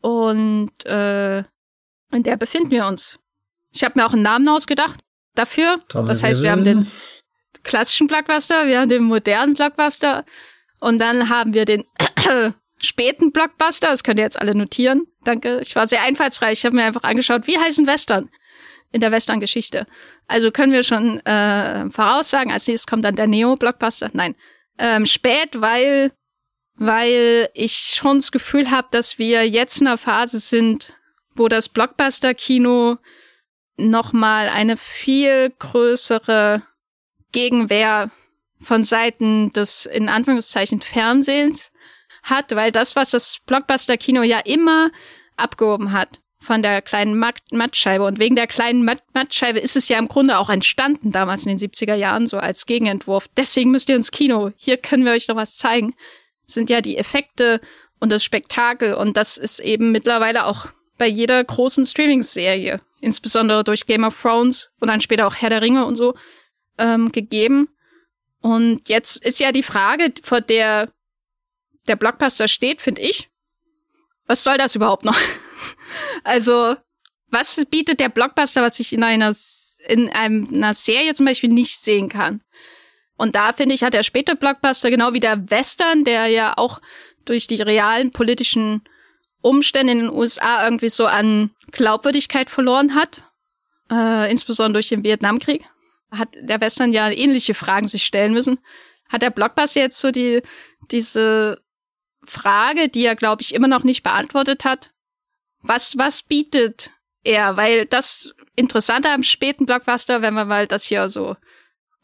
[SPEAKER 2] Und äh, in der befinden wir uns. Ich habe mir auch einen Namen ausgedacht dafür. Tom das heißt, wir haben den klassischen Blockbuster, wir haben den modernen Blockbuster und dann haben wir den späten Blockbuster. Das könnt ihr jetzt alle notieren. Danke. Ich war sehr einfallsreich. Ich habe mir einfach angeschaut, wie heißen Western? In der Western-Geschichte. Also können wir schon äh, voraussagen, als nächstes kommt dann der Neo-Blockbuster. Nein, ähm, spät, weil weil ich schon das Gefühl habe, dass wir jetzt in einer Phase sind, wo das Blockbuster-Kino noch mal eine viel größere Gegenwehr von Seiten des in Anführungszeichen Fernsehens hat, weil das, was das Blockbuster-Kino ja immer abgehoben hat, von der kleinen Matt Mattscheibe. Und wegen der kleinen Matt Mattscheibe ist es ja im Grunde auch entstanden, damals in den 70er Jahren, so als Gegenentwurf. Deswegen müsst ihr ins Kino. Hier können wir euch noch was zeigen. Das sind ja die Effekte und das Spektakel. Und das ist eben mittlerweile auch bei jeder großen Streaming-Serie, insbesondere durch Game of Thrones und dann später auch Herr der Ringe und so, ähm, gegeben. Und jetzt ist ja die Frage, vor der der Blockbuster steht, finde ich. Was soll das überhaupt noch? Also, was bietet der Blockbuster, was ich in einer, in einer Serie zum Beispiel nicht sehen kann? Und da finde ich, hat der späte Blockbuster, genau wie der Western, der ja auch durch die realen politischen Umstände in den USA irgendwie so an Glaubwürdigkeit verloren hat, äh, insbesondere durch den Vietnamkrieg, hat der Western ja ähnliche Fragen sich stellen müssen. Hat der Blockbuster jetzt so die, diese Frage, die er, glaube ich, immer noch nicht beantwortet hat, was, was bietet eher, weil das Interessante am späten Blockbuster, wenn wir mal das hier so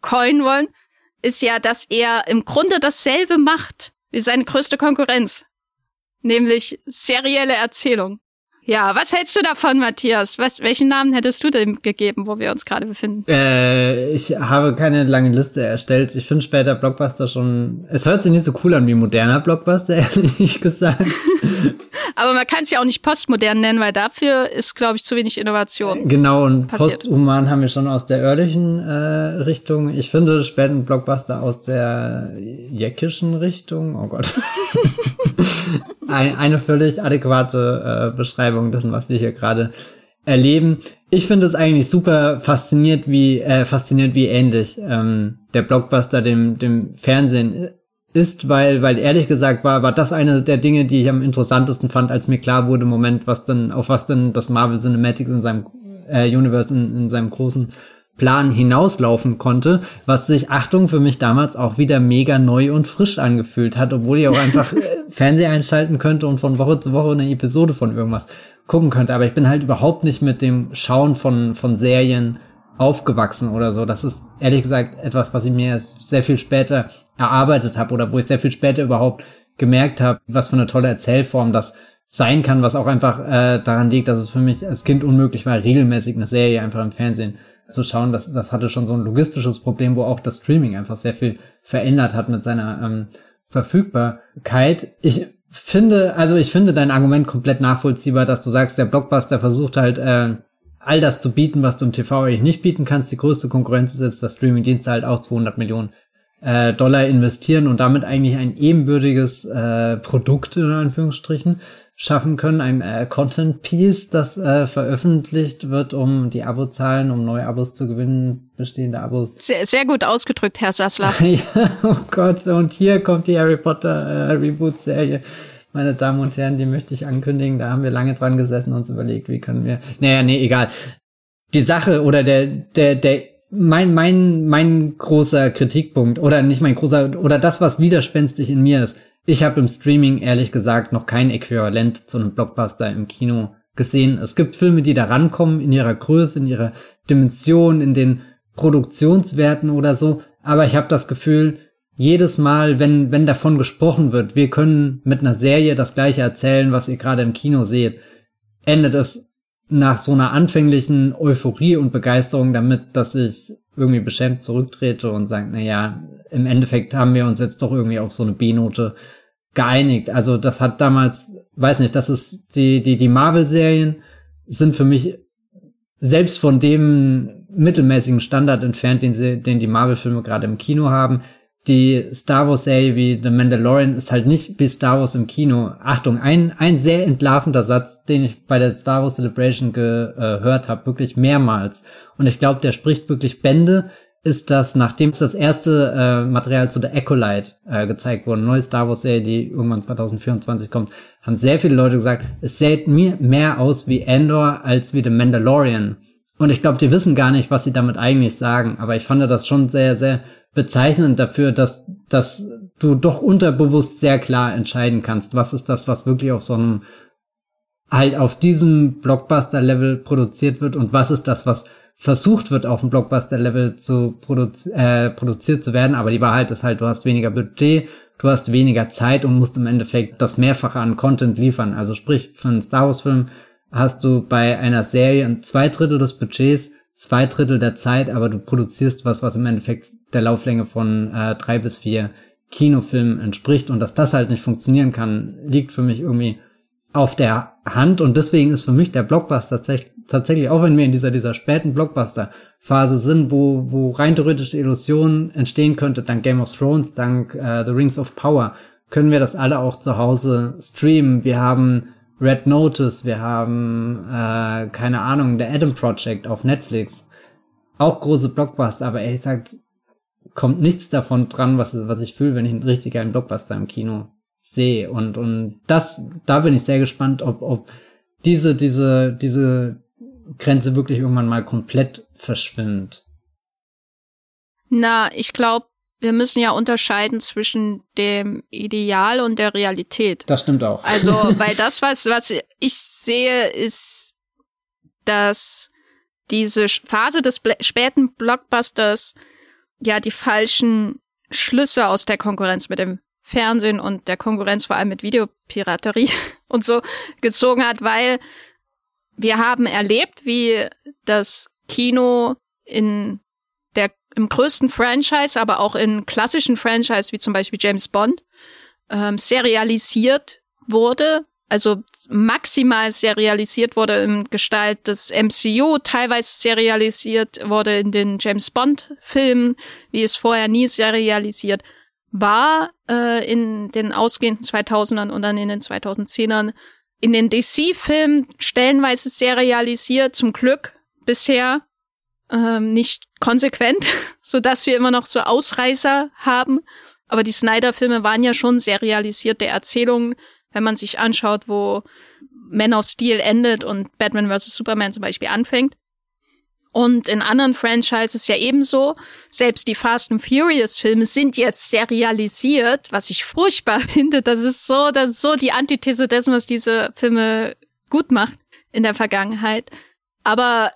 [SPEAKER 2] coin wollen, ist ja, dass er im Grunde dasselbe macht wie seine größte Konkurrenz. Nämlich serielle Erzählung. Ja, was hältst du davon, Matthias? Was, welchen Namen hättest du dem gegeben, wo wir uns gerade befinden?
[SPEAKER 1] Äh, ich habe keine lange Liste erstellt. Ich finde später Blockbuster schon. Es hört sich nicht so cool an wie moderner Blockbuster, ehrlich gesagt.
[SPEAKER 2] Aber man kann es ja auch nicht postmodern nennen, weil dafür ist, glaube ich, zu wenig Innovation.
[SPEAKER 1] Genau, und passiert. posthuman haben wir schon aus der örtlichen äh, Richtung. Ich finde späten Blockbuster aus der jäckischen Richtung. Oh Gott. Ein, eine völlig adäquate äh, Beschreibung dessen, was wir hier gerade erleben. Ich finde es eigentlich super fasziniert, wie äh, fasziniert, wie ähnlich ähm, der Blockbuster dem dem Fernsehen ist, weil weil ehrlich gesagt war war das eine der Dinge, die ich am interessantesten fand, als mir klar wurde, Moment, was denn auf was denn das Marvel Cinematic in seinem äh, Universe in, in seinem großen Plan hinauslaufen konnte, was sich, Achtung, für mich damals auch wieder mega neu und frisch angefühlt hat, obwohl ich auch einfach äh, Fernseher einschalten könnte und von Woche zu Woche eine Episode von irgendwas gucken könnte. Aber ich bin halt überhaupt nicht mit dem Schauen von, von Serien aufgewachsen oder so. Das ist ehrlich gesagt etwas, was ich mir sehr viel später erarbeitet habe oder wo ich sehr viel später überhaupt gemerkt habe, was für eine tolle Erzählform das sein kann, was auch einfach äh, daran liegt, dass es für mich als Kind unmöglich war, regelmäßig eine Serie einfach im Fernsehen zu schauen. Das, das hatte schon so ein logistisches Problem, wo auch das Streaming einfach sehr viel verändert hat mit seiner ähm, Verfügbarkeit. Ich finde, also ich finde dein Argument komplett nachvollziehbar, dass du sagst, der Blockbuster versucht halt äh, all das zu bieten, was du im TV eigentlich nicht bieten kannst. Die größte Konkurrenz ist jetzt, dass Streamingdienste halt auch 200 Millionen äh, Dollar investieren und damit eigentlich ein ebenbürtiges äh, Produkt in Anführungsstrichen schaffen können, ein äh, Content Piece, das äh, veröffentlicht wird, um die Abozahlen, um neue Abos zu gewinnen, bestehende Abos.
[SPEAKER 2] Sehr, sehr gut ausgedrückt, Herr Sassler.
[SPEAKER 1] ja, oh Gott, und hier kommt die Harry Potter äh, Reboot-Serie. Meine Damen und Herren, die möchte ich ankündigen. Da haben wir lange dran gesessen und uns überlegt, wie können wir. Naja, nee, egal. Die Sache oder der, der, der mein, mein, mein großer Kritikpunkt oder nicht mein großer oder das, was widerspenstig in mir ist, ich habe im Streaming ehrlich gesagt noch kein Äquivalent zu einem Blockbuster im Kino gesehen. Es gibt Filme, die da rankommen in ihrer Größe, in ihrer Dimension, in den Produktionswerten oder so. Aber ich habe das Gefühl, jedes Mal, wenn, wenn davon gesprochen wird, wir können mit einer Serie das gleiche erzählen, was ihr gerade im Kino seht, endet es nach so einer anfänglichen Euphorie und Begeisterung damit, dass ich irgendwie beschämt zurücktrete und sage, na ja, im Endeffekt haben wir uns jetzt doch irgendwie auf so eine B-Note geeinigt. Also das hat damals, weiß nicht, das ist die, die, die Marvel-Serien sind für mich selbst von dem mittelmäßigen Standard entfernt, den sie, den die Marvel-Filme gerade im Kino haben. Die Star Wars-Serie wie The Mandalorian ist halt nicht wie Star Wars im Kino. Achtung, ein, ein sehr entlarvender Satz, den ich bei der Star Wars Celebration gehört habe, wirklich mehrmals. Und ich glaube, der spricht wirklich Bände, ist das, nachdem es das erste äh, Material zu der Acolyte äh, gezeigt wurde, neue Star Wars Serie, die irgendwann 2024 kommt, haben sehr viele Leute gesagt, es säht mir mehr aus wie Endor als wie The Mandalorian. Und ich glaube, die wissen gar nicht, was sie damit eigentlich sagen. Aber ich fand das schon sehr, sehr bezeichnend dafür, dass, dass du doch unterbewusst sehr klar entscheiden kannst, was ist das, was wirklich auf so einem, halt auf diesem Blockbuster-Level produziert wird und was ist das, was versucht wird, auf dem Blockbuster-Level zu produzi äh, produziert zu werden, aber die Wahrheit ist halt, du hast weniger Budget, du hast weniger Zeit und musst im Endeffekt das Mehrfache an Content liefern. Also sprich, für einen Star Wars-Film hast du bei einer Serie zwei Drittel des Budgets, zwei Drittel der Zeit, aber du produzierst was, was im Endeffekt der Lauflänge von äh, drei bis vier Kinofilmen entspricht. Und dass das halt nicht funktionieren kann, liegt für mich irgendwie auf der Hand. Und deswegen ist für mich der Blockbuster tatsächlich tatsächlich, auch wenn wir in dieser, dieser späten Blockbuster-Phase sind, wo, wo rein theoretische Illusionen entstehen könnte, dank Game of Thrones, dank äh, The Rings of Power, können wir das alle auch zu Hause streamen. Wir haben Red Notice, wir haben, äh, keine Ahnung, The Adam Project auf Netflix. Auch große Blockbuster, aber ehrlich gesagt, kommt nichts davon dran, was, was ich fühle, wenn ich einen richtig geilen Blockbuster im Kino sehe. Und, und das, da bin ich sehr gespannt, ob, ob diese, diese, diese Grenze wirklich irgendwann mal komplett verschwimmt?
[SPEAKER 2] Na, ich glaube, wir müssen ja unterscheiden zwischen dem Ideal und der Realität.
[SPEAKER 1] Das stimmt auch.
[SPEAKER 2] Also, weil das, was, was ich sehe, ist dass diese Phase des späten Blockbusters ja die falschen Schlüsse aus der Konkurrenz mit dem Fernsehen und der Konkurrenz vor allem mit Videopiraterie und so gezogen hat, weil wir haben erlebt, wie das Kino in der im größten Franchise, aber auch in klassischen Franchise wie zum Beispiel James Bond ähm, serialisiert wurde also maximal serialisiert wurde im Gestalt des MCU, teilweise serialisiert wurde in den James Bond Filmen, wie es vorher nie serialisiert war äh, in den ausgehenden 2000ern und dann in den 2010ern. In den DC-Filmen stellenweise serialisiert, zum Glück bisher ähm, nicht konsequent, so dass wir immer noch so Ausreißer haben. Aber die Snyder-Filme waren ja schon serialisierte Erzählungen wenn man sich anschaut, wo Man of Steel endet und Batman vs. Superman zum Beispiel anfängt. Und in anderen Franchises ja ebenso. Selbst die Fast and Furious Filme sind jetzt serialisiert, was ich furchtbar finde. Das ist so, das ist so die Antithese dessen, was diese Filme gut macht in der Vergangenheit. Aber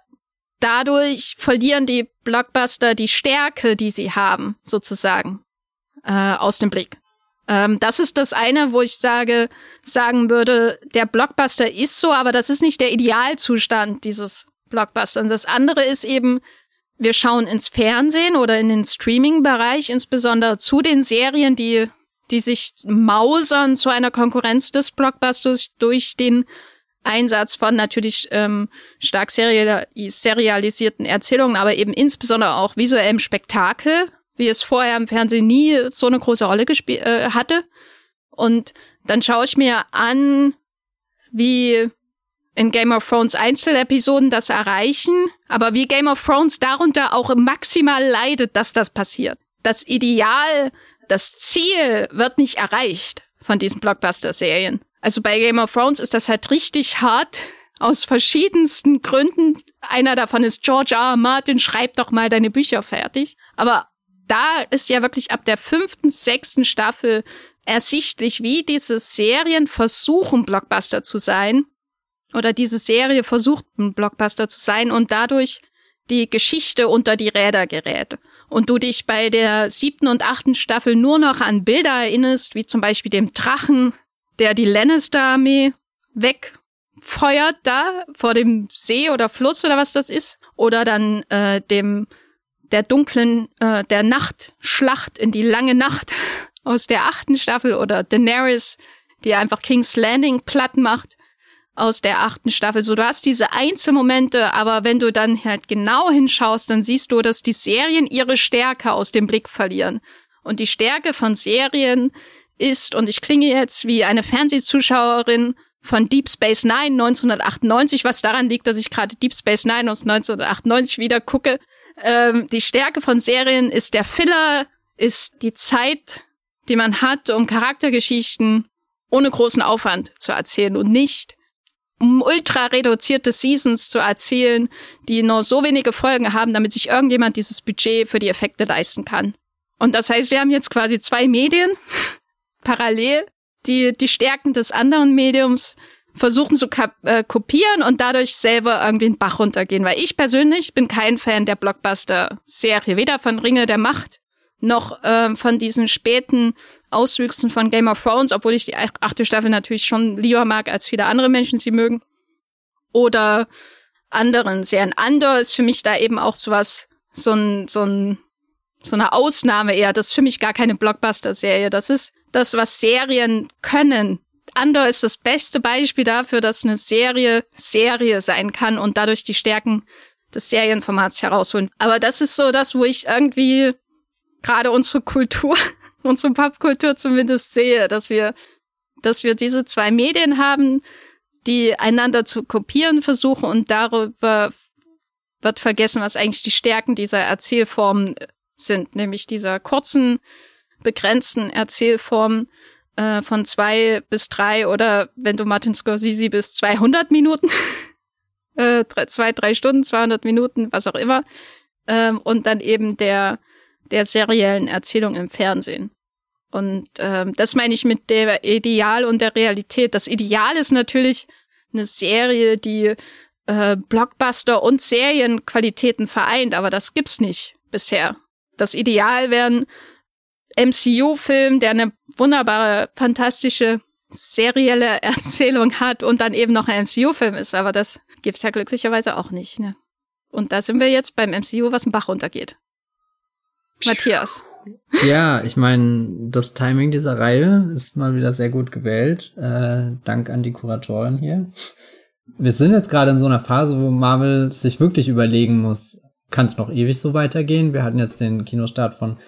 [SPEAKER 2] dadurch verlieren die Blockbuster die Stärke, die sie haben, sozusagen, äh, aus dem Blick. Ähm, das ist das eine, wo ich sage, sagen würde, der Blockbuster ist so, aber das ist nicht der Idealzustand dieses Blockbusters. Das andere ist eben, wir schauen ins Fernsehen oder in den Streaming-Bereich, insbesondere zu den Serien, die, die sich mausern zu einer Konkurrenz des Blockbusters durch den Einsatz von natürlich ähm, stark serialisierten Erzählungen, aber eben insbesondere auch visuellem Spektakel wie es vorher im Fernsehen nie so eine große Rolle gespielt äh, hatte. Und dann schaue ich mir an, wie in Game of Thrones Einzelepisoden das erreichen, aber wie Game of Thrones darunter auch maximal leidet, dass das passiert. Das Ideal, das Ziel wird nicht erreicht von diesen Blockbuster-Serien. Also bei Game of Thrones ist das halt richtig hart aus verschiedensten Gründen. Einer davon ist George R. R. Martin, schreib doch mal deine Bücher fertig. Aber da ist ja wirklich ab der fünften, sechsten Staffel ersichtlich, wie diese Serien versuchen, Blockbuster zu sein. Oder diese Serie versucht, ein Blockbuster zu sein und dadurch die Geschichte unter die Räder gerät. Und du dich bei der siebten und achten Staffel nur noch an Bilder erinnerst, wie zum Beispiel dem Drachen, der die Lannister-Armee wegfeuert da vor dem See oder Fluss oder was das ist. Oder dann äh, dem der dunklen, äh, der Nachtschlacht in die lange Nacht aus der achten Staffel oder Daenerys, die einfach King's Landing platt macht aus der achten Staffel. So, du hast diese Einzelmomente, aber wenn du dann halt genau hinschaust, dann siehst du, dass die Serien ihre Stärke aus dem Blick verlieren. Und die Stärke von Serien ist, und ich klinge jetzt wie eine Fernsehzuschauerin von Deep Space Nine 1998, was daran liegt, dass ich gerade Deep Space Nine aus 1998 wieder gucke, ähm, die Stärke von Serien ist der Filler, ist die Zeit, die man hat, um Charaktergeschichten ohne großen Aufwand zu erzählen und nicht um ultra reduzierte Seasons zu erzählen, die nur so wenige Folgen haben, damit sich irgendjemand dieses Budget für die Effekte leisten kann. Und das heißt, wir haben jetzt quasi zwei Medien parallel, die die Stärken des anderen Mediums versuchen zu äh, kopieren und dadurch selber irgendwie den Bach runtergehen. Weil ich persönlich bin kein Fan der Blockbuster-Serie, weder von Ringe der Macht noch ähm, von diesen späten Auswüchsen von Game of Thrones, obwohl ich die achte Staffel natürlich schon lieber mag, als viele andere Menschen sie mögen. Oder anderen Serien. Andor ist für mich da eben auch sowas, so ein, so ein, so eine Ausnahme eher. Das ist für mich gar keine Blockbuster-Serie. Das ist das, was Serien können Andor ist das beste Beispiel dafür, dass eine Serie Serie sein kann und dadurch die Stärken des Serienformats herausholen. Aber das ist so das, wo ich irgendwie gerade unsere Kultur, unsere Popkultur zumindest sehe, dass wir, dass wir diese zwei Medien haben, die einander zu kopieren versuchen und darüber wird vergessen, was eigentlich die Stärken dieser Erzählformen sind, nämlich dieser kurzen, begrenzten Erzählformen, äh, von zwei bis drei oder wenn du Martin Scorsese bist, 200 Minuten, äh, drei, zwei, drei Stunden, 200 Minuten, was auch immer. Ähm, und dann eben der, der seriellen Erzählung im Fernsehen. Und ähm, das meine ich mit der Ideal und der Realität. Das Ideal ist natürlich eine Serie, die äh, Blockbuster und Serienqualitäten vereint, aber das gibt's nicht bisher. Das Ideal wäre ein MCU-Film, der eine wunderbare, fantastische serielle Erzählung hat und dann eben noch ein MCU-Film ist, aber das gibt's ja glücklicherweise auch nicht. Ne? Und da sind wir jetzt beim MCU, was im Bach runtergeht. Matthias.
[SPEAKER 1] Ja, ich meine, das Timing dieser Reihe ist mal wieder sehr gut gewählt. Äh, Dank an die Kuratoren hier. Wir sind jetzt gerade in so einer Phase, wo Marvel sich wirklich überlegen muss, kann es noch ewig so weitergehen? Wir hatten jetzt den Kinostart von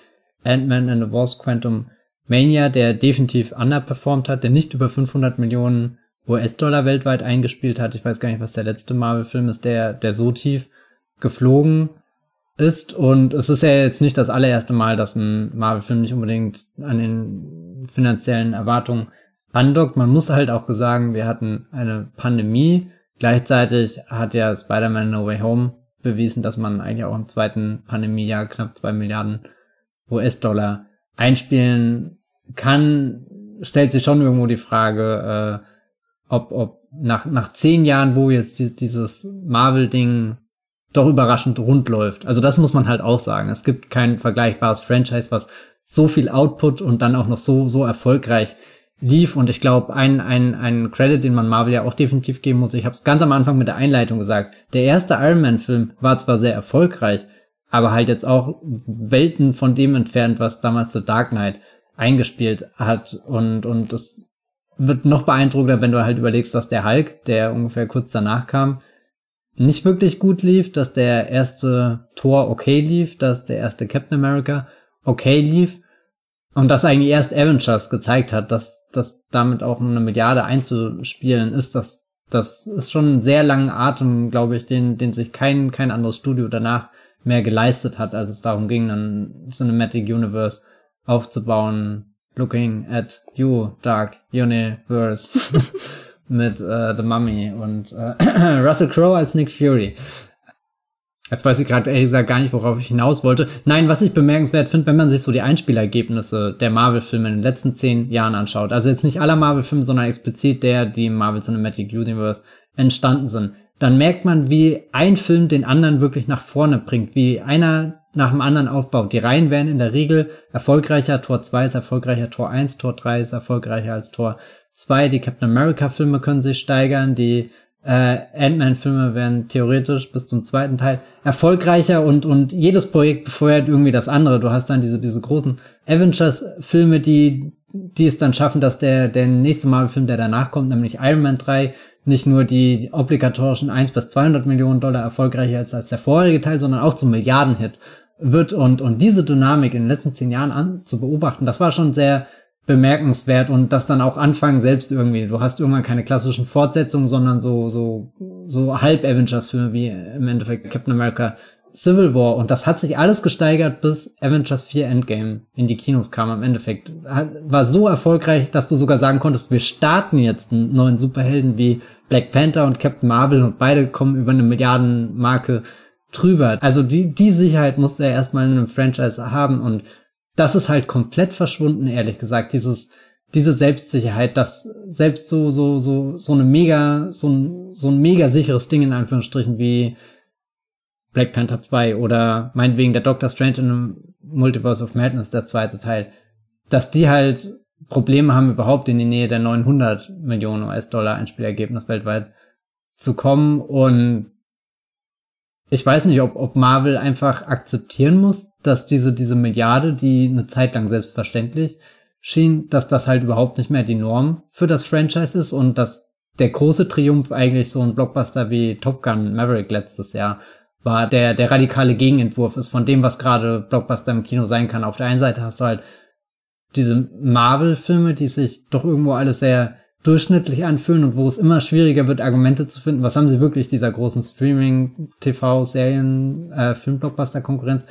[SPEAKER 1] Ant-Man and the Wasp Quantum Mania, der definitiv underperformed hat, der nicht über 500 Millionen US-Dollar weltweit eingespielt hat. Ich weiß gar nicht, was der letzte Marvel-Film ist, der, der so tief geflogen ist. Und es ist ja jetzt nicht das allererste Mal, dass ein Marvel-Film nicht unbedingt an den finanziellen Erwartungen andockt. Man muss halt auch sagen, wir hatten eine Pandemie. Gleichzeitig hat ja Spider-Man No Way Home bewiesen, dass man eigentlich auch im zweiten Pandemiejahr knapp zwei Milliarden US-Dollar einspielen kann. Stellt sich schon irgendwo die Frage, äh, ob, ob nach, nach zehn Jahren, wo jetzt die, dieses Marvel-Ding doch überraschend rund läuft. Also das muss man halt auch sagen. Es gibt kein vergleichbares Franchise, was so viel Output und dann auch noch so, so erfolgreich lief. Und ich glaube, ein, ein, ein Credit, den man Marvel ja auch definitiv geben muss, ich habe es ganz am Anfang mit der Einleitung gesagt, der erste Iron Man-Film war zwar sehr erfolgreich, aber halt jetzt auch Welten von dem entfernt, was damals The Dark Knight eingespielt hat. Und, und es wird noch beeindruckender, wenn du halt überlegst, dass der Hulk, der ungefähr kurz danach kam, nicht wirklich gut lief, dass der erste Tor okay lief, dass der erste Captain America okay lief und dass eigentlich erst Avengers gezeigt hat, dass dass damit auch eine Milliarde einzuspielen ist, das das ist schon einen sehr langen Atem, glaube ich, den den sich kein kein anderes Studio danach mehr geleistet hat, als es darum ging, ein Cinematic Universe aufzubauen. Looking at you, Dark Universe. mit äh, The Mummy und äh, Russell Crowe als Nick Fury. Jetzt weiß ich gerade ehrlich gesagt gar nicht, worauf ich hinaus wollte. Nein, was ich bemerkenswert finde, wenn man sich so die Einspielergebnisse der Marvel-Filme in den letzten zehn Jahren anschaut, also jetzt nicht aller Marvel-Filme, sondern explizit der, die im Marvel Cinematic Universe entstanden sind, dann merkt man, wie ein Film den anderen wirklich nach vorne bringt, wie einer nach dem anderen aufbaut. Die Reihen werden in der Regel erfolgreicher. Tor 2 ist erfolgreicher, Tor 1, Tor 3 ist erfolgreicher als Tor zwei. Die Captain America Filme können sich steigern. Die äh, Ant-Man Filme werden theoretisch bis zum zweiten Teil erfolgreicher und, und jedes Projekt befeuert irgendwie das andere. Du hast dann diese, diese großen Avengers Filme, die, die es dann schaffen, dass der, der nächste Marvel-Film, der danach kommt, nämlich Iron Man 3, nicht nur die obligatorischen 1 bis 200 Millionen Dollar erfolgreicher ist als der vorherige Teil, sondern auch zum Milliardenhit wird und, und diese Dynamik in den letzten zehn Jahren an, zu beobachten, das war schon sehr, bemerkenswert und das dann auch anfangen selbst irgendwie. Du hast irgendwann keine klassischen Fortsetzungen, sondern so, so, so halb Avengers-Filme wie im Endeffekt Captain America Civil War und das hat sich alles gesteigert, bis Avengers 4 Endgame in die Kinos kam. Im Endeffekt war so erfolgreich, dass du sogar sagen konntest, wir starten jetzt einen neuen Superhelden wie Black Panther und Captain Marvel und beide kommen über eine Milliardenmarke drüber. Also die, die Sicherheit musste er erstmal in einem Franchise haben und das ist halt komplett verschwunden, ehrlich gesagt. Dieses, diese Selbstsicherheit, dass selbst so, so, so, so eine mega, so ein, so ein mega sicheres Ding in Anführungsstrichen wie Black Panther 2 oder meinetwegen der Doctor Strange in einem Multiverse of Madness, der zweite Teil, dass die halt Probleme haben, überhaupt in die Nähe der 900 Millionen US-Dollar Einspielergebnis weltweit zu kommen und ich weiß nicht, ob, ob Marvel einfach akzeptieren muss, dass diese, diese Milliarde, die eine Zeit lang selbstverständlich schien, dass das halt überhaupt nicht mehr die Norm für das Franchise ist und dass der große Triumph eigentlich so ein Blockbuster wie Top Gun Maverick letztes Jahr war, der, der radikale Gegenentwurf ist von dem, was gerade Blockbuster im Kino sein kann. Auf der einen Seite hast du halt diese Marvel-Filme, die sich doch irgendwo alles sehr durchschnittlich anfühlen und wo es immer schwieriger wird, Argumente zu finden. Was haben sie wirklich dieser großen Streaming, TV, Serien, äh, Filmblockbuster-Konkurrenz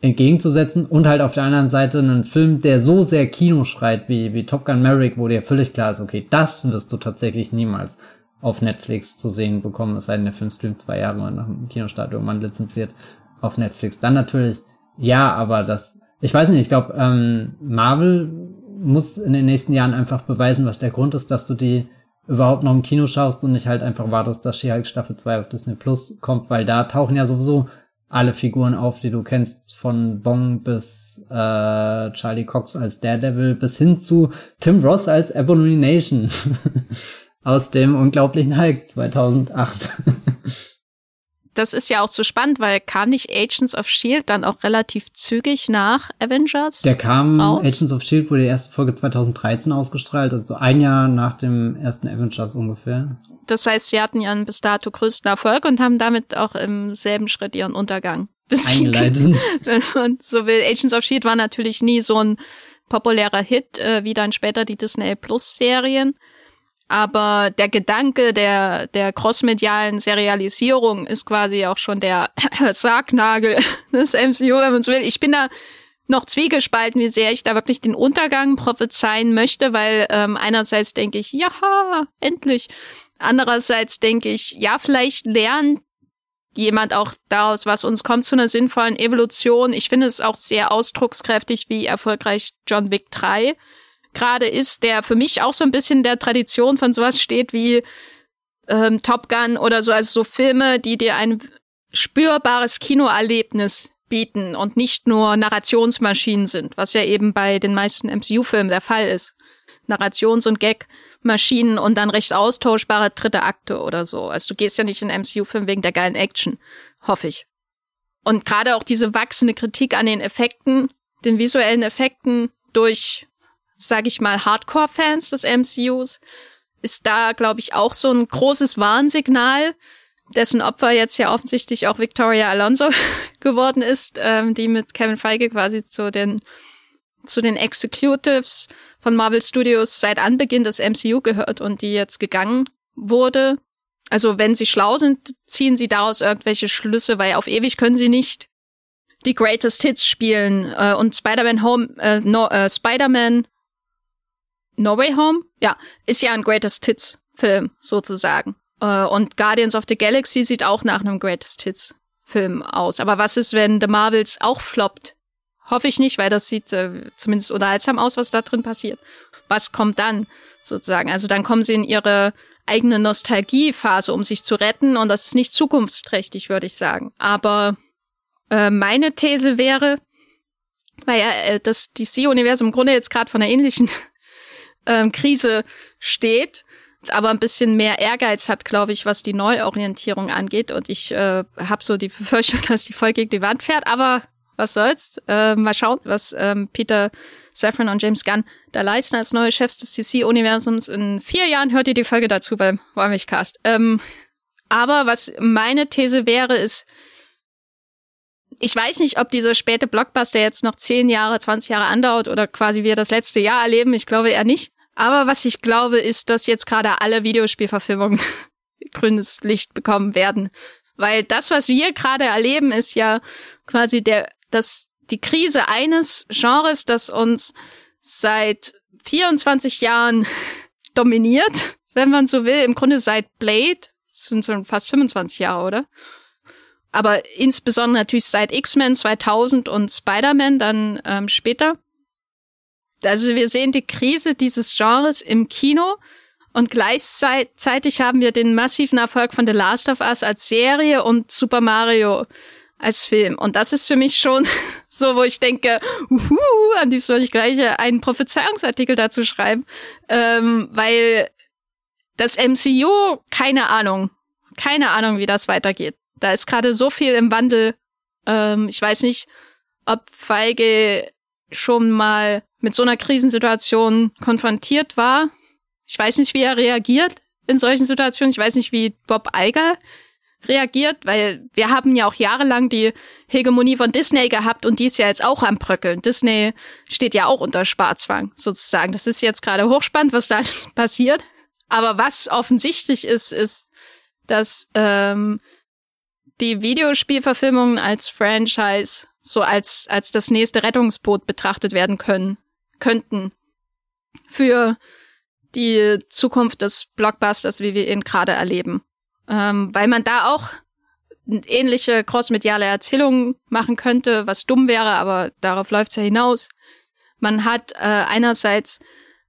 [SPEAKER 1] entgegenzusetzen? Und halt auf der anderen Seite einen Film, der so sehr Kino schreit wie, wie Top Gun Maverick, wo dir völlig klar ist, okay, das wirst du tatsächlich niemals auf Netflix zu sehen bekommen, es sei denn, der Film streamt zwei Jahre nach dem Kinostart irgendwann lizenziert auf Netflix. Dann natürlich, ja, aber das, ich weiß nicht, ich glaube, ähm, Marvel muss in den nächsten Jahren einfach beweisen, was der Grund ist, dass du die überhaupt noch im Kino schaust und nicht halt einfach wartest, dass She-Hulk Staffel 2 auf Disney Plus kommt, weil da tauchen ja sowieso alle Figuren auf, die du kennst, von Bong bis äh, Charlie Cox als Daredevil bis hin zu Tim Ross als Abomination aus dem unglaublichen Hulk 2008.
[SPEAKER 2] das ist ja auch so spannend, weil kam nicht Agents of Shield dann auch relativ zügig nach Avengers?
[SPEAKER 1] Der kam, raus? Agents of Shield wurde die erste Folge 2013 ausgestrahlt, also ein Jahr nach dem ersten Avengers ungefähr.
[SPEAKER 2] Das heißt, sie hatten ihren bis dato größten Erfolg und haben damit auch im selben Schritt ihren Untergang
[SPEAKER 1] eingeleitet.
[SPEAKER 2] Wenn man so will. Agents of Shield war natürlich nie so ein populärer Hit, äh, wie dann später die Disney Plus Serien. Aber der Gedanke der, der crossmedialen Serialisierung ist quasi auch schon der Sargnagel des MCU, wenn man so will. Ich bin da noch zwiegespalten, wie sehr ich da wirklich den Untergang prophezeien möchte, weil ähm, einerseits denke ich, ja, endlich. Andererseits denke ich, ja, vielleicht lernt jemand auch daraus, was uns kommt zu einer sinnvollen Evolution. Ich finde es auch sehr ausdruckskräftig, wie erfolgreich John Wick 3 gerade ist, der für mich auch so ein bisschen der Tradition von sowas steht wie ähm, Top Gun oder so, also so Filme, die dir ein spürbares Kinoerlebnis bieten und nicht nur Narrationsmaschinen sind, was ja eben bei den meisten MCU-Filmen der Fall ist. Narrations- und Gag-Maschinen und dann recht austauschbare dritte Akte oder so. Also du gehst ja nicht in MCU-Film wegen der geilen Action, hoffe ich. Und gerade auch diese wachsende Kritik an den Effekten, den visuellen Effekten durch sage ich mal, Hardcore-Fans des MCUs, ist da, glaube ich, auch so ein großes Warnsignal, dessen Opfer jetzt ja offensichtlich auch Victoria Alonso geworden ist, ähm, die mit Kevin Feige quasi zu den zu den Executives von Marvel Studios seit Anbeginn des MCU gehört und die jetzt gegangen wurde. Also wenn sie schlau sind, ziehen sie daraus irgendwelche Schlüsse, weil auf ewig können sie nicht die Greatest Hits spielen äh, und Spider-Man Home, äh, no, äh, Spider-Man No Way Home, ja, ist ja ein Greatest Hits Film sozusagen. Äh, und Guardians of the Galaxy sieht auch nach einem Greatest Hits Film aus. Aber was ist, wenn The Marvels auch floppt? Hoffe ich nicht, weil das sieht äh, zumindest unterhaltsam aus, was da drin passiert. Was kommt dann sozusagen? Also dann kommen sie in ihre eigene Nostalgiephase, um sich zu retten und das ist nicht zukunftsträchtig, würde ich sagen. Aber äh, meine These wäre, weil ja äh, das DC-Universum im Grunde jetzt gerade von einer ähnlichen ähm, Krise steht, aber ein bisschen mehr Ehrgeiz hat, glaube ich, was die Neuorientierung angeht. Und ich äh, habe so die Befürchtung, dass die voll gegen die Wand fährt. Aber was soll's? Äh, mal schauen, was ähm, Peter Safran und James Gunn da leisten als neue Chefs des DC-Universums. In vier Jahren hört ihr die Folge dazu beim Wollmilchcast. Ähm, aber was meine These wäre, ist, ich weiß nicht, ob dieser späte Blockbuster jetzt noch zehn Jahre, 20 Jahre andauert oder quasi wir das letzte Jahr erleben. Ich glaube eher nicht. Aber was ich glaube, ist, dass jetzt gerade alle Videospielverfilmungen grünes Licht bekommen werden. Weil das, was wir gerade erleben, ist ja quasi der, das, die Krise eines Genres, das uns seit 24 Jahren dominiert, wenn man so will. Im Grunde seit Blade, sind schon fast 25 Jahre, oder? Aber insbesondere natürlich seit X-Men 2000 und Spider-Man dann ähm, später. Also wir sehen die Krise dieses Genres im Kino und gleichzeitig haben wir den massiven Erfolg von The Last of Us als Serie und Super Mario als Film. Und das ist für mich schon so, wo ich denke, uhu, an die soll ich gleich einen Prophezeiungsartikel dazu schreiben, ähm, weil das MCU, keine Ahnung, keine Ahnung, wie das weitergeht. Da ist gerade so viel im Wandel. Ähm, ich weiß nicht, ob Feige schon mal mit so einer Krisensituation konfrontiert war. Ich weiß nicht, wie er reagiert in solchen Situationen. Ich weiß nicht, wie Bob Iger reagiert, weil wir haben ja auch jahrelang die Hegemonie von Disney gehabt und die ist ja jetzt auch am Bröckeln. Disney steht ja auch unter Sparzwang sozusagen. Das ist jetzt gerade hochspannend, was da passiert. Aber was offensichtlich ist, ist, dass ähm, die Videospielverfilmungen als Franchise so als, als das nächste Rettungsboot betrachtet werden können, könnten für die Zukunft des Blockbusters, wie wir ihn gerade erleben. Ähm, weil man da auch ähnliche crossmediale Erzählungen machen könnte, was dumm wäre, aber darauf läuft's ja hinaus. Man hat äh, einerseits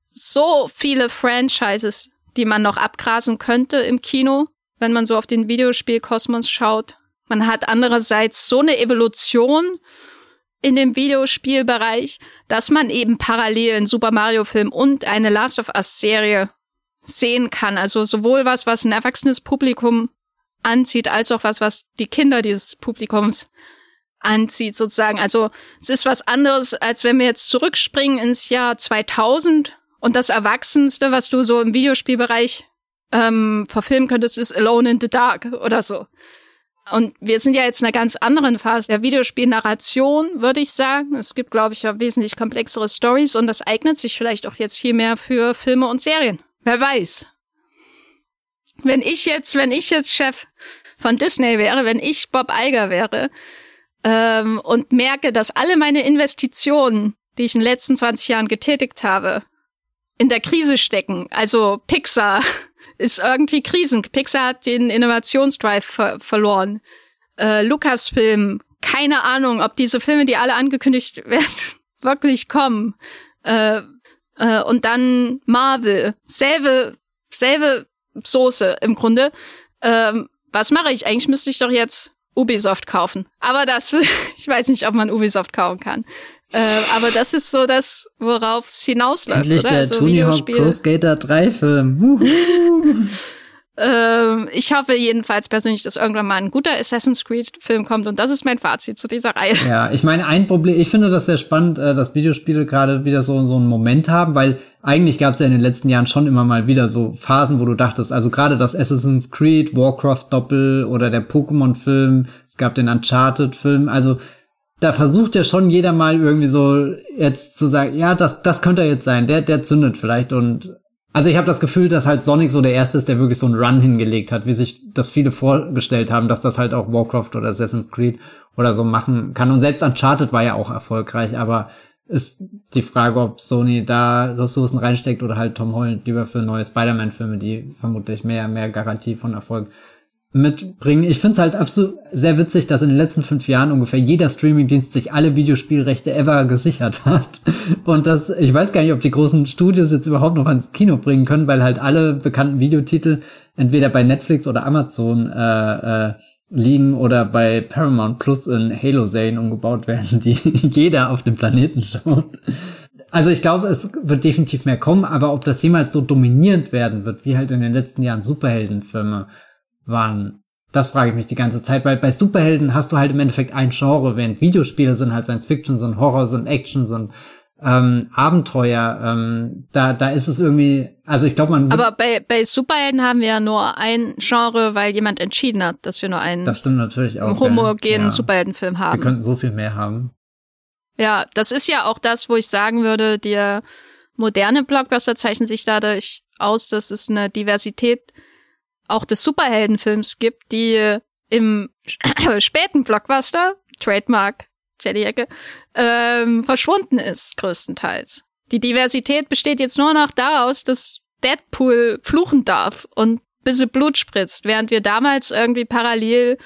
[SPEAKER 2] so viele Franchises, die man noch abgrasen könnte im Kino, wenn man so auf den Videospielkosmos schaut. Man hat andererseits so eine Evolution in dem Videospielbereich, dass man eben parallel einen Super Mario Film und eine Last of Us Serie sehen kann. Also sowohl was, was ein erwachsenes Publikum anzieht, als auch was, was die Kinder dieses Publikums anzieht, sozusagen. Also es ist was anderes, als wenn wir jetzt zurückspringen ins Jahr 2000 und das Erwachsenste, was du so im Videospielbereich ähm, verfilmen könntest, ist Alone in the Dark oder so. Und wir sind ja jetzt in einer ganz anderen Phase der Videospielnarration, würde ich sagen. Es gibt, glaube ich, ja wesentlich komplexere Stories und das eignet sich vielleicht auch jetzt viel mehr für Filme und Serien. Wer weiß. Wenn ich jetzt, wenn ich jetzt Chef von Disney wäre, wenn ich Bob Iger wäre ähm, und merke, dass alle meine Investitionen, die ich in den letzten 20 Jahren getätigt habe, in der Krise stecken. Also Pixar ist irgendwie Krisen. Pixar hat den Innovationsdrive ver verloren. Äh, Lucasfilm, keine Ahnung, ob diese Filme, die alle angekündigt werden, wirklich kommen. Äh, äh, und dann Marvel, selbe, selbe Soße im Grunde. Ähm, was mache ich? Eigentlich müsste ich doch jetzt Ubisoft kaufen. Aber das, ich weiß nicht, ob man Ubisoft kaufen kann. Äh, aber das ist so das, worauf es hinausläuft.
[SPEAKER 1] Endlich
[SPEAKER 2] oder?
[SPEAKER 1] der
[SPEAKER 2] also
[SPEAKER 1] Tony Hawk Pro Skater 3 Film.
[SPEAKER 2] ähm, ich hoffe jedenfalls persönlich, dass irgendwann mal ein guter Assassin's Creed Film kommt und das ist mein Fazit zu dieser Reihe.
[SPEAKER 1] Ja, ich meine, ein Problem, ich finde das sehr spannend, äh, dass Videospiele gerade wieder so, so einen Moment haben, weil eigentlich gab es ja in den letzten Jahren schon immer mal wieder so Phasen, wo du dachtest, also gerade das Assassin's Creed, Warcraft Doppel oder der Pokémon Film, es gab den Uncharted Film, also da versucht ja schon jeder mal irgendwie so jetzt zu sagen, ja, das, das könnte er jetzt sein, der, der zündet vielleicht und also ich habe das Gefühl, dass halt Sonic so der erste ist, der wirklich so einen Run hingelegt hat, wie sich das viele vorgestellt haben, dass das halt auch Warcraft oder Assassin's Creed oder so machen kann. Und selbst Uncharted war ja auch erfolgreich, aber ist die Frage, ob Sony da Ressourcen reinsteckt oder halt Tom Holland lieber für neue Spider-Man-Filme, die vermutlich mehr, mehr Garantie von Erfolg mitbringen. Ich finde es halt absolut sehr witzig, dass in den letzten fünf Jahren ungefähr jeder Streamingdienst sich alle Videospielrechte ever gesichert hat. Und das, ich weiß gar nicht, ob die großen Studios jetzt überhaupt noch ins Kino bringen können, weil halt alle bekannten Videotitel entweder bei Netflix oder Amazon äh, äh, liegen oder bei Paramount Plus in Halo-Serien umgebaut werden, die jeder auf dem Planeten schaut. Also ich glaube, es wird definitiv mehr kommen, aber ob das jemals so dominierend werden wird, wie halt in den letzten Jahren Superheldenfilme, waren. Das frage ich mich die ganze Zeit, weil bei Superhelden hast du halt im Endeffekt ein Genre, während Videospiele sind halt Science Fiction, sind Horror, sind Action, sind ähm, Abenteuer. Ähm, da, da ist es irgendwie, also ich glaube, man.
[SPEAKER 2] Aber bei, bei Superhelden haben wir ja nur ein Genre, weil jemand entschieden hat, dass wir nur einen
[SPEAKER 1] das stimmt natürlich auch,
[SPEAKER 2] homogenen ja. Superheldenfilm haben.
[SPEAKER 1] Wir könnten so viel mehr haben.
[SPEAKER 2] Ja, das ist ja auch das, wo ich sagen würde, der moderne Blockbuster zeichnet sich dadurch aus, dass es eine Diversität auch des Superheldenfilms gibt, die im späten Blockbuster, Trademark, Jelly Ecke, ähm, verschwunden ist, größtenteils. Die Diversität besteht jetzt nur noch daraus, dass Deadpool fluchen darf und bisschen Blut spritzt, während wir damals irgendwie parallel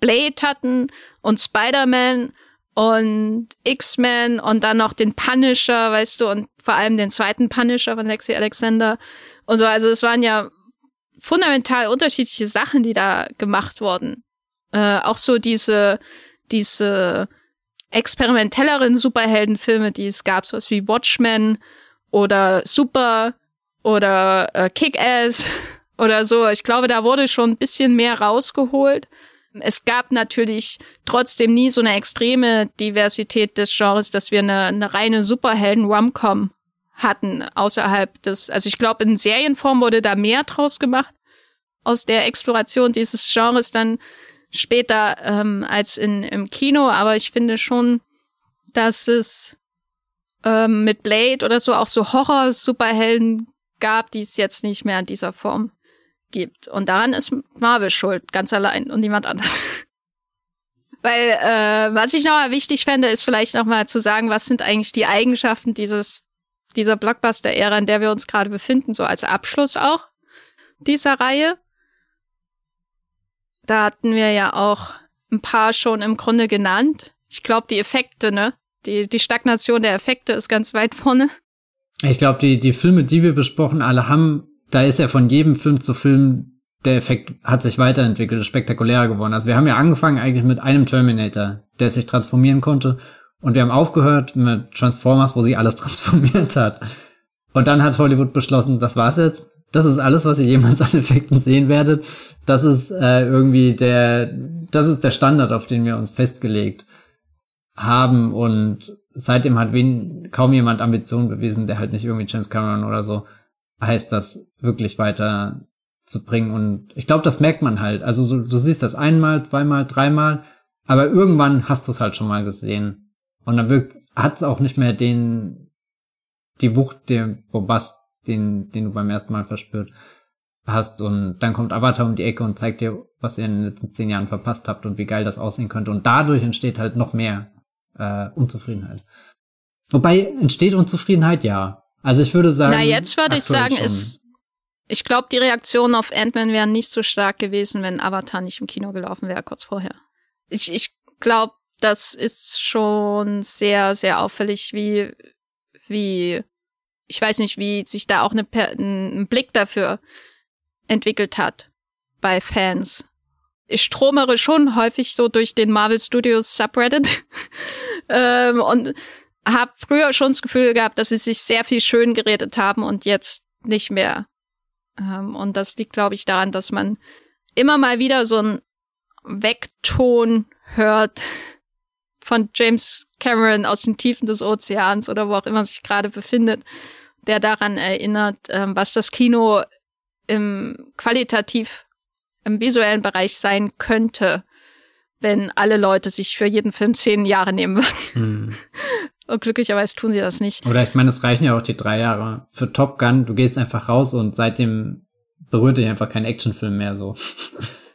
[SPEAKER 2] Blade hatten und Spider-Man und X-Men und dann noch den Punisher, weißt du, und vor allem den zweiten Punisher von Lexi Alexander und so. Also es waren ja fundamental unterschiedliche Sachen, die da gemacht wurden. Äh, auch so diese, diese experimentelleren Superheldenfilme, die es gab, sowas wie Watchmen oder Super oder äh, Kick-Ass oder so. Ich glaube, da wurde schon ein bisschen mehr rausgeholt. Es gab natürlich trotzdem nie so eine extreme Diversität des Genres, dass wir eine, eine reine Superhelden-Rom-Com hatten außerhalb des, also ich glaube, in Serienform wurde da mehr draus gemacht aus der Exploration dieses Genres dann später ähm, als in, im Kino, aber ich finde schon, dass es ähm, mit Blade oder so auch so Horror-Superhelden gab, die es jetzt nicht mehr in dieser Form gibt. Und daran ist Marvel schuld, ganz allein und niemand anders. Weil äh, was ich noch wichtig fände, ist vielleicht noch mal zu sagen, was sind eigentlich die Eigenschaften dieses dieser Blockbuster-Ära, in der wir uns gerade befinden, so als Abschluss auch dieser Reihe. Da hatten wir ja auch ein paar schon im Grunde genannt. Ich glaube, die Effekte, ne? Die, die Stagnation der Effekte ist ganz weit vorne.
[SPEAKER 1] Ich glaube, die, die Filme, die wir besprochen alle haben da ist ja von jedem Film zu Film der Effekt hat sich weiterentwickelt, ist spektakulärer geworden. Also wir haben ja angefangen eigentlich mit einem Terminator, der sich transformieren konnte. Und wir haben aufgehört mit Transformers, wo sie alles transformiert hat. Und dann hat Hollywood beschlossen, das war's jetzt. Das ist alles, was ihr jemals an Effekten sehen werdet. Das ist äh, irgendwie der, das ist der Standard, auf den wir uns festgelegt haben. Und seitdem hat wen, kaum jemand Ambitionen bewiesen, der halt nicht irgendwie James Cameron oder so heißt, das wirklich weiter zu bringen. Und ich glaube, das merkt man halt. Also so, du siehst das einmal, zweimal, dreimal, aber irgendwann hast du es halt schon mal gesehen. Und dann wirkt, hat es auch nicht mehr den, die Wucht, den Bombast, den, den du beim ersten Mal verspürt hast. Und dann kommt Avatar um die Ecke und zeigt dir, was ihr in den letzten zehn Jahren verpasst habt und wie geil das aussehen könnte. Und dadurch entsteht halt noch mehr äh, Unzufriedenheit. Wobei entsteht Unzufriedenheit, ja. Also ich würde sagen.
[SPEAKER 2] Na, jetzt würde ich sagen, ist, ich glaube, die Reaktionen auf Ant-Man wären nicht so stark gewesen, wenn Avatar nicht im Kino gelaufen wäre, kurz vorher. Ich, ich glaube, das ist schon sehr, sehr auffällig, wie, wie, ich weiß nicht, wie sich da auch eine, ein Blick dafür entwickelt hat bei Fans. Ich stromere schon häufig so durch den Marvel Studios Subreddit ähm, und habe früher schon das Gefühl gehabt, dass sie sich sehr viel schön geredet haben und jetzt nicht mehr. Ähm, und das liegt, glaube ich, daran, dass man immer mal wieder so ein Wegton hört von James Cameron aus den Tiefen des Ozeans oder wo auch immer sich gerade befindet, der daran erinnert, ähm, was das Kino im qualitativ im visuellen Bereich sein könnte, wenn alle Leute sich für jeden Film zehn Jahre nehmen würden. Hm. Und glücklicherweise tun sie das nicht.
[SPEAKER 1] Oder ich meine, es reichen ja auch die drei Jahre. Für Top Gun, du gehst einfach raus und seitdem berührt dich einfach kein Actionfilm mehr so.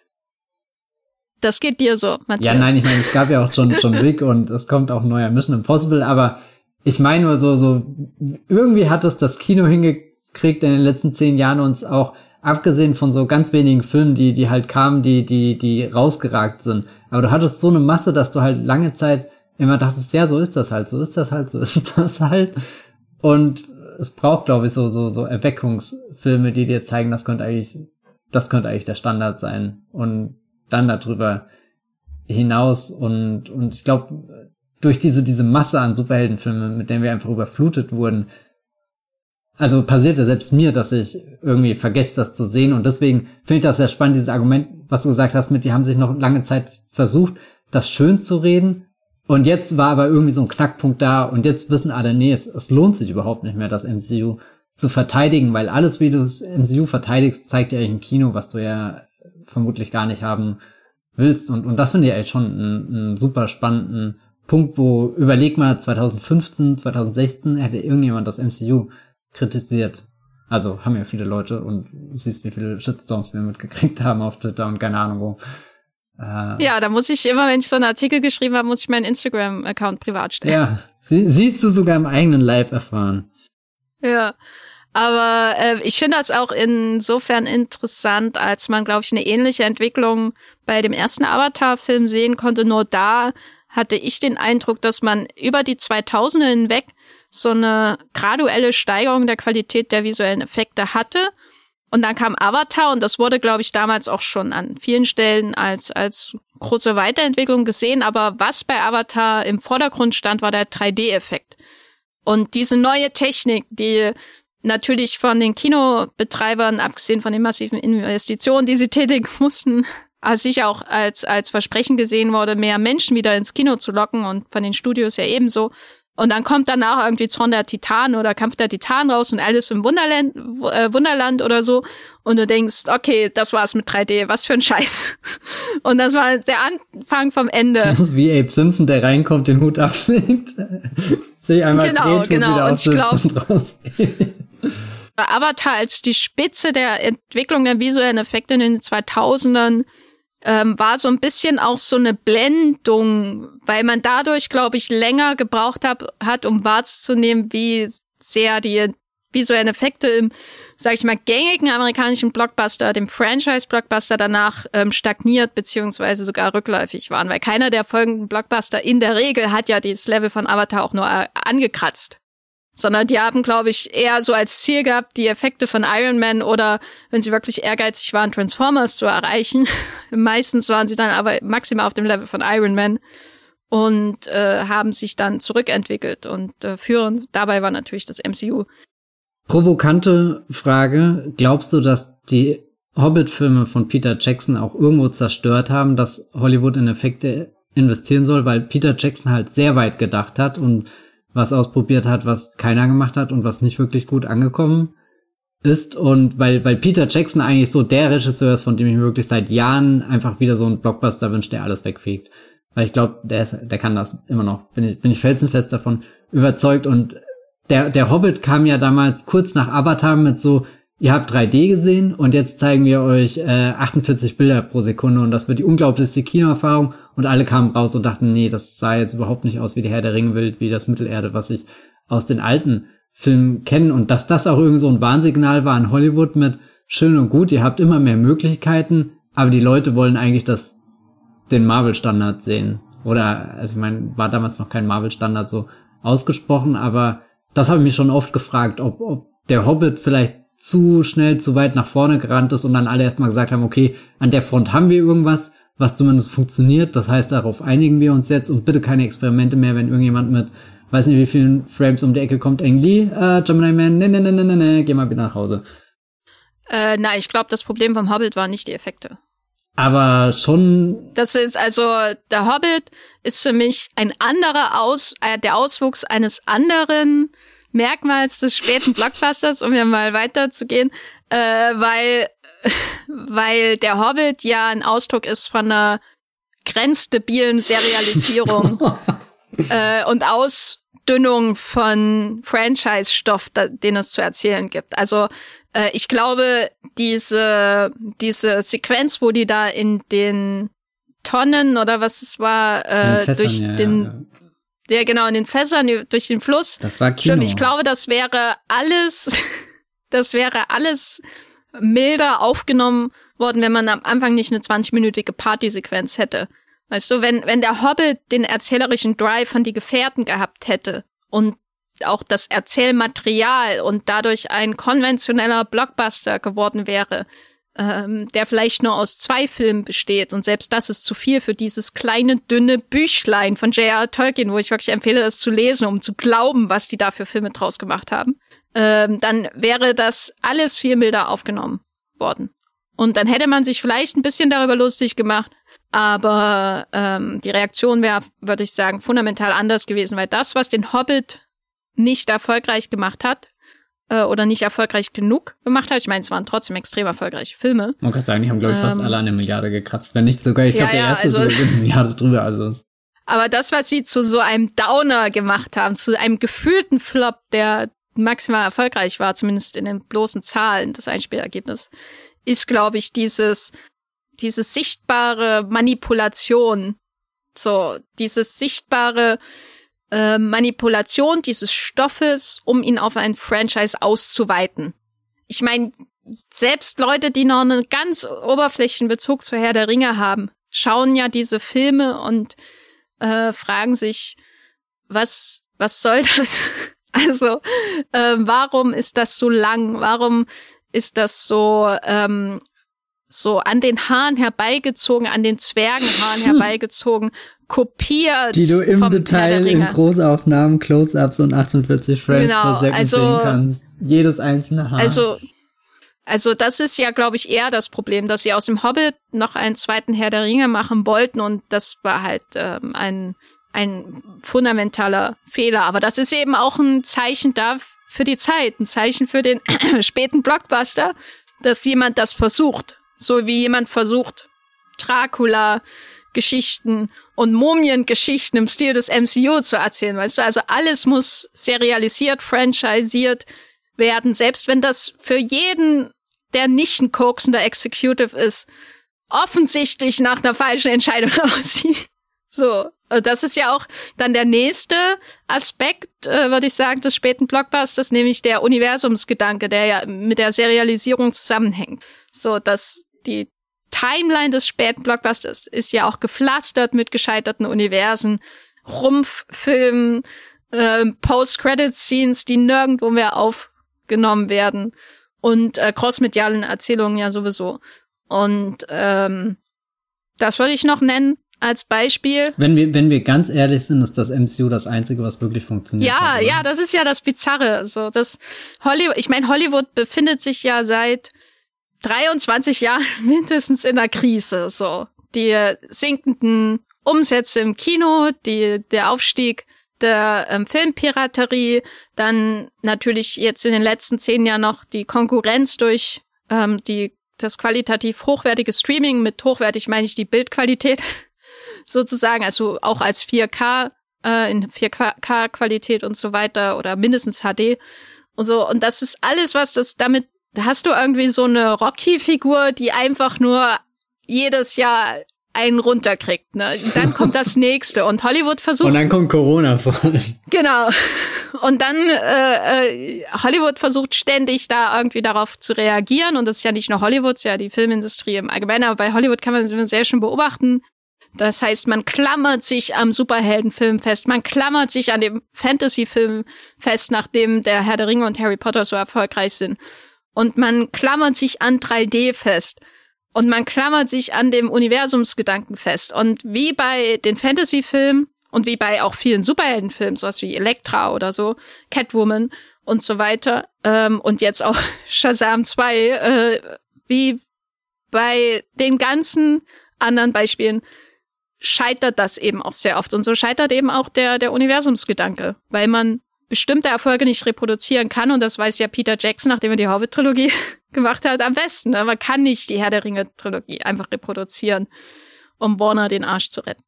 [SPEAKER 2] Das geht dir so,
[SPEAKER 1] Matthias. Ja, nein, ich meine, es gab ja auch schon John Wick und es kommt auch neuer Mission Impossible, aber ich meine nur so, so, irgendwie hat es das Kino hingekriegt in den letzten zehn Jahren uns auch, abgesehen von so ganz wenigen Filmen, die, die halt kamen, die, die, die rausgeragt sind. Aber du hattest so eine Masse, dass du halt lange Zeit immer dachtest, ja, so ist das halt, so ist das halt, so ist das halt. Und es braucht, glaube ich, so, so, so Erweckungsfilme, die dir zeigen, das könnte eigentlich, das könnte eigentlich der Standard sein. Und dann darüber hinaus und, und ich glaube, durch diese, diese Masse an Superheldenfilmen, mit denen wir einfach überflutet wurden, also passiert ja selbst mir, dass ich irgendwie vergesse, das zu sehen. Und deswegen finde ich das sehr spannend, dieses Argument, was du gesagt hast, mit, die haben sich noch lange Zeit versucht, das schön zu reden. Und jetzt war aber irgendwie so ein Knackpunkt da und jetzt wissen alle, nee, es, es lohnt sich überhaupt nicht mehr, das MCU zu verteidigen, weil alles, wie du das MCU verteidigst, zeigt ja eigentlich im Kino, was du ja vermutlich gar nicht haben willst. Und, und das finde ich eigentlich schon einen, einen super spannenden Punkt, wo überleg mal, 2015, 2016 hätte irgendjemand das MCU kritisiert. Also haben ja viele Leute und siehst, wie viele Shitstorms wir mitgekriegt haben auf Twitter und keine Ahnung wo.
[SPEAKER 2] Äh, ja, da muss ich immer, wenn ich so einen Artikel geschrieben habe, muss ich meinen Instagram-Account privat stellen.
[SPEAKER 1] Ja, sie, siehst du sogar im eigenen Live erfahren.
[SPEAKER 2] Ja, aber äh, ich finde das auch insofern interessant, als man, glaube ich, eine ähnliche Entwicklung bei dem ersten Avatar-Film sehen konnte. Nur da hatte ich den Eindruck, dass man über die 2000er hinweg so eine graduelle Steigerung der Qualität der visuellen Effekte hatte. Und dann kam Avatar und das wurde, glaube ich, damals auch schon an vielen Stellen als, als große Weiterentwicklung gesehen. Aber was bei Avatar im Vordergrund stand, war der 3D-Effekt. Und diese neue Technik, die natürlich von den Kinobetreibern, abgesehen von den massiven Investitionen, die sie tätigen mussten, als sicher auch als, als Versprechen gesehen wurde, mehr Menschen wieder ins Kino zu locken und von den Studios ja ebenso, und dann kommt danach irgendwie Zorn der Titan oder Kampf der Titan raus und Alice im Wunderland, äh, Wunderland oder so. Und du denkst, okay, das war's mit 3D, was für ein Scheiß. Und das war der Anfang vom Ende.
[SPEAKER 1] Das ist wie Abe Simpson, der reinkommt, den Hut ablegt. Sehe einmal
[SPEAKER 2] genau, dreht, genau. wieder und ich glaube, Avatar als die Spitze der Entwicklung der visuellen Effekte in den 2000ern ähm, war so ein bisschen auch so eine Blendung, weil man dadurch, glaube ich, länger gebraucht hab, hat, um wahrzunehmen, wie sehr die visuellen Effekte im, sag ich mal, gängigen amerikanischen Blockbuster, dem Franchise-Blockbuster danach ähm, stagniert beziehungsweise sogar rückläufig waren, weil keiner der folgenden Blockbuster in der Regel hat ja das Level von Avatar auch nur äh, angekratzt sondern die haben, glaube ich, eher so als Ziel gehabt, die Effekte von Iron Man oder, wenn sie wirklich ehrgeizig waren, Transformers zu erreichen. Meistens waren sie dann aber maximal auf dem Level von Iron Man und äh, haben sich dann zurückentwickelt und äh, führen. Dabei war natürlich das MCU.
[SPEAKER 1] Provokante Frage. Glaubst du, dass die Hobbit-Filme von Peter Jackson auch irgendwo zerstört haben, dass Hollywood in Effekte investieren soll, weil Peter Jackson halt sehr weit gedacht hat und was ausprobiert hat, was keiner gemacht hat und was nicht wirklich gut angekommen ist und weil, weil Peter Jackson eigentlich so der Regisseur ist, von dem ich mir wirklich seit Jahren einfach wieder so einen Blockbuster wünsche, der alles wegfegt. Weil ich glaube, der ist, der kann das immer noch. Bin ich, bin ich felsenfest davon überzeugt. Und der, der Hobbit kam ja damals kurz nach Avatar mit so, ihr habt 3D gesehen und jetzt zeigen wir euch äh, 48 Bilder pro Sekunde und das wird die unglaublichste Kinoerfahrung und alle kamen raus und dachten, nee, das sah jetzt überhaupt nicht aus wie die Herr der Ringe wie das Mittelerde, was ich aus den alten Filmen kenne und dass das auch irgendwie so ein Warnsignal war an Hollywood mit schön und gut, ihr habt immer mehr Möglichkeiten, aber die Leute wollen eigentlich das den Marvel-Standard sehen. Oder, also ich meine, war damals noch kein Marvel-Standard so ausgesprochen, aber das habe ich mich schon oft gefragt, ob, ob der Hobbit vielleicht zu schnell, zu weit nach vorne gerannt ist und dann alle erstmal gesagt haben, okay, an der Front haben wir irgendwas, was zumindest funktioniert. Das heißt, darauf einigen wir uns jetzt und bitte keine Experimente mehr, wenn irgendjemand mit, weiß nicht wie vielen Frames um die Ecke kommt, Ang Lee, äh, Gemini Man, ne, ne, ne, ne, ne, ne, geh mal wieder nach Hause.
[SPEAKER 2] Äh, na, ich glaube, das Problem vom Hobbit waren nicht die Effekte.
[SPEAKER 1] Aber schon.
[SPEAKER 2] Das ist also, der Hobbit ist für mich ein anderer Aus, äh, der Auswuchs eines anderen Merkmals des späten Blockbusters, um ja mal weiterzugehen, äh, weil, weil der Hobbit ja ein Ausdruck ist von einer grenzdebilen Serialisierung äh, und Ausdünnung von Franchise-Stoff, den es zu erzählen gibt. Also äh, ich glaube, diese, diese Sequenz, wo die da in den Tonnen oder was es war, äh, Fässern, durch ja, den, ja, ja. genau, in den Fässern durch den Fluss.
[SPEAKER 1] Das war Kino. Stimmt,
[SPEAKER 2] ich glaube, das wäre alles, das wäre alles milder aufgenommen worden, wenn man am Anfang nicht eine 20-minütige Partysequenz hätte. Weißt du, wenn, wenn der Hobbit den erzählerischen Drive von die Gefährten gehabt hätte und auch das Erzählmaterial und dadurch ein konventioneller Blockbuster geworden wäre, ähm, der vielleicht nur aus zwei Filmen besteht. Und selbst das ist zu viel für dieses kleine, dünne Büchlein von J.R. Tolkien, wo ich wirklich empfehle, das zu lesen, um zu glauben, was die da für Filme draus gemacht haben. Ähm, dann wäre das alles viel milder aufgenommen worden. Und dann hätte man sich vielleicht ein bisschen darüber lustig gemacht, aber ähm, die Reaktion wäre, würde ich sagen, fundamental anders gewesen, weil das, was den Hobbit nicht erfolgreich gemacht hat äh, oder nicht erfolgreich genug gemacht hat. Ich meine, es waren trotzdem extrem erfolgreiche Filme.
[SPEAKER 1] Man kann sagen, die haben, glaube ich, fast ähm, alle eine Milliarde gekratzt. Wenn nicht sogar, ich glaube, ja, der erste also, so eine Milliarde drüber. Also.
[SPEAKER 2] Aber das, was sie zu so einem Downer gemacht haben, zu einem gefühlten Flop, der maximal erfolgreich war, zumindest in den bloßen Zahlen, das Einspielergebnis, ist, glaube ich, dieses, diese sichtbare Manipulation. So, dieses sichtbare, äh, Manipulation dieses Stoffes, um ihn auf ein Franchise auszuweiten. Ich meine, selbst Leute, die noch einen ganz Oberflächenbezug zu Herr der Ringe haben, schauen ja diese Filme und äh, fragen sich, was, was soll das? Also, äh, warum ist das so lang? Warum ist das so ähm, so an den Haaren herbeigezogen, an den Zwergenhaaren herbeigezogen, kopiert.
[SPEAKER 1] Die du im Detail in Großaufnahmen, Close-ups und 48 Frames genau, pro Second also, sehen kannst. Jedes einzelne Haar.
[SPEAKER 2] Also, also das ist ja, glaube ich, eher das Problem, dass sie aus dem Hobbit noch einen zweiten Herr der Ringe machen wollten und das war halt ähm, ein, ein fundamentaler Fehler. Aber das ist eben auch ein Zeichen da für die Zeit, ein Zeichen für den späten Blockbuster, dass jemand das versucht so wie jemand versucht, Dracula Geschichten und Mumiengeschichten im Stil des MCU zu erzählen, weißt du? Also alles muss serialisiert, franchiseiert werden, selbst wenn das für jeden, der nicht ein koksender Executive ist, offensichtlich nach einer falschen Entscheidung aussieht. So, das ist ja auch dann der nächste Aspekt, äh, würde ich sagen, des späten Blockbusters, nämlich der Universumsgedanke, der ja mit der Serialisierung zusammenhängt. So, dass die Timeline des späten Blockbusters ist ja auch gepflastert mit gescheiterten Universen, Rumpffilmen, äh, Post-Credit-Scenes, die nirgendwo mehr aufgenommen werden und äh, crossmedialen Erzählungen ja sowieso. Und ähm, das würde ich noch nennen als Beispiel.
[SPEAKER 1] Wenn wir, wenn wir ganz ehrlich sind, ist das MCU das Einzige, was wirklich funktioniert.
[SPEAKER 2] Ja, hat, ja, das ist ja das Bizarre. So, das Hollywood, ich meine, Hollywood befindet sich ja seit 23 Jahren mindestens in einer Krise. So, die sinkenden Umsätze im Kino, die, der Aufstieg der ähm, Filmpiraterie, dann natürlich jetzt in den letzten zehn Jahren noch die Konkurrenz durch ähm, die das qualitativ hochwertige Streaming, mit hochwertig meine ich die Bildqualität sozusagen, also auch als 4K, äh, in 4K-Qualität und so weiter oder mindestens HD und so. Und das ist alles, was das damit, da hast du irgendwie so eine Rocky-Figur, die einfach nur jedes Jahr einen runterkriegt. Ne? Dann kommt das nächste und Hollywood versucht.
[SPEAKER 1] Und dann kommt Corona vor allem.
[SPEAKER 2] Genau. Und dann äh, äh, Hollywood versucht ständig da irgendwie darauf zu reagieren. Und das ist ja nicht nur Hollywood, es ist ja die Filmindustrie im Allgemeinen, aber bei Hollywood kann man sehr schön beobachten. Das heißt, man klammert sich am Superheldenfilm fest, man klammert sich an dem Fantasyfilm fest, nachdem der Herr der Ringe und Harry Potter so erfolgreich sind. Und man klammert sich an 3D fest. Und man klammert sich an dem Universumsgedanken fest. Und wie bei den Fantasy-Filmen und wie bei auch vielen Superheldenfilmen, sowas wie Elektra oder so, Catwoman und so weiter, ähm, und jetzt auch Shazam 2, äh, wie bei den ganzen anderen Beispielen, scheitert das eben auch sehr oft. Und so scheitert eben auch der, der Universumsgedanke, weil man bestimmte Erfolge nicht reproduzieren kann. Und das weiß ja Peter Jackson, nachdem er die Hobbit-Trilogie gemacht hat, am besten. Man kann nicht die Herr der Ringe-Trilogie einfach reproduzieren, um Warner den Arsch zu retten.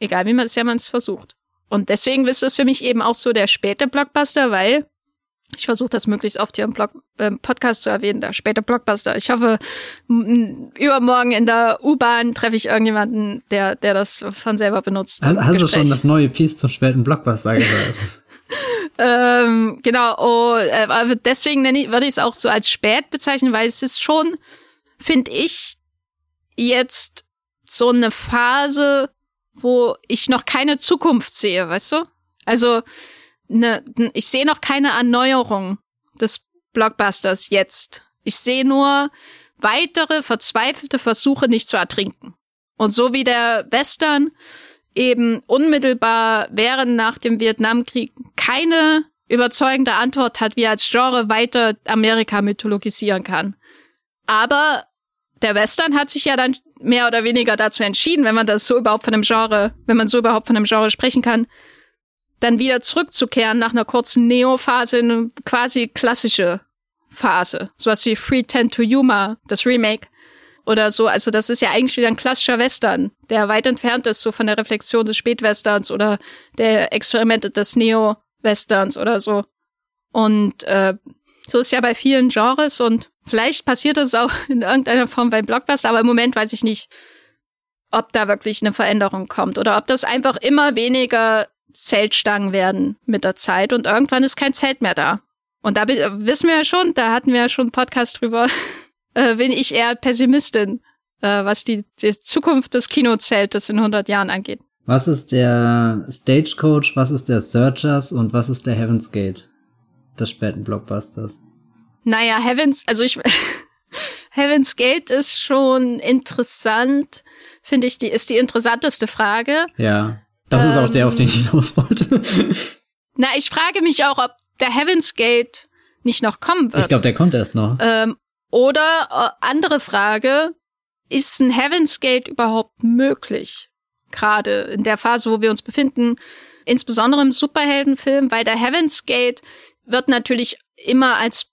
[SPEAKER 2] Egal wie man es ja man es versucht. Und deswegen ist es für mich eben auch so der späte Blockbuster, weil ich versuche das möglichst oft hier im Blog, äh, Podcast zu erwähnen, der späte Blockbuster. Ich hoffe, übermorgen in der U-Bahn treffe ich irgendjemanden, der, der das von selber benutzt.
[SPEAKER 1] Hast, hast du schon das neue Piece zum späten Blockbuster gehört?
[SPEAKER 2] ähm, genau, oh, äh, deswegen ich, würde ich es auch so als spät bezeichnen, weil es ist schon, finde ich, jetzt so eine Phase, wo ich noch keine Zukunft sehe, weißt du? Also, ne, ich sehe noch keine Erneuerung des Blockbusters jetzt. Ich sehe nur weitere verzweifelte Versuche, nicht zu ertrinken. Und so wie der Western eben unmittelbar während nach dem Vietnamkrieg keine überzeugende Antwort hat, wie er als Genre weiter Amerika mythologisieren kann. Aber der Western hat sich ja dann mehr oder weniger dazu entschieden, wenn man das so überhaupt von einem Genre, wenn man so überhaupt von einem Genre sprechen kann, dann wieder zurückzukehren nach einer kurzen Neo-Phase in eine quasi klassische Phase. Sowas wie Free Tend to Yuma, das Remake oder so. Also das ist ja eigentlich wieder ein klassischer Western, der weit entfernt ist so von der Reflexion des Spätwesterns oder der Experimente des Neo-Westerns oder so. Und äh, so ist ja bei vielen Genres und vielleicht passiert das auch in irgendeiner Form beim Blockbuster, aber im Moment weiß ich nicht, ob da wirklich eine Veränderung kommt oder ob das einfach immer weniger Zeltstangen werden mit der Zeit und irgendwann ist kein Zelt mehr da. Und da wissen wir ja schon, da hatten wir ja schon einen Podcast drüber, äh, bin ich eher Pessimistin, äh, was die, die Zukunft des Kinozeltes in 100 Jahren angeht.
[SPEAKER 1] Was ist der Stagecoach, was ist der Searchers und was ist der Heaven's Gate des späten Blockbusters?
[SPEAKER 2] Naja, Heavens, also ich, Heaven's Gate ist schon interessant, finde ich, die ist die interessanteste Frage.
[SPEAKER 1] Ja, das ähm, ist auch der, auf den ich hinaus wollte.
[SPEAKER 2] Na, ich frage mich auch, ob der Heaven's Gate nicht noch kommen wird.
[SPEAKER 1] Ich glaube, der kommt erst noch.
[SPEAKER 2] Ähm, oder äh, andere Frage, ist ein Heaven's Gate überhaupt möglich? Gerade in der Phase, wo wir uns befinden, insbesondere im Superheldenfilm, weil der Heaven's Gate wird natürlich immer als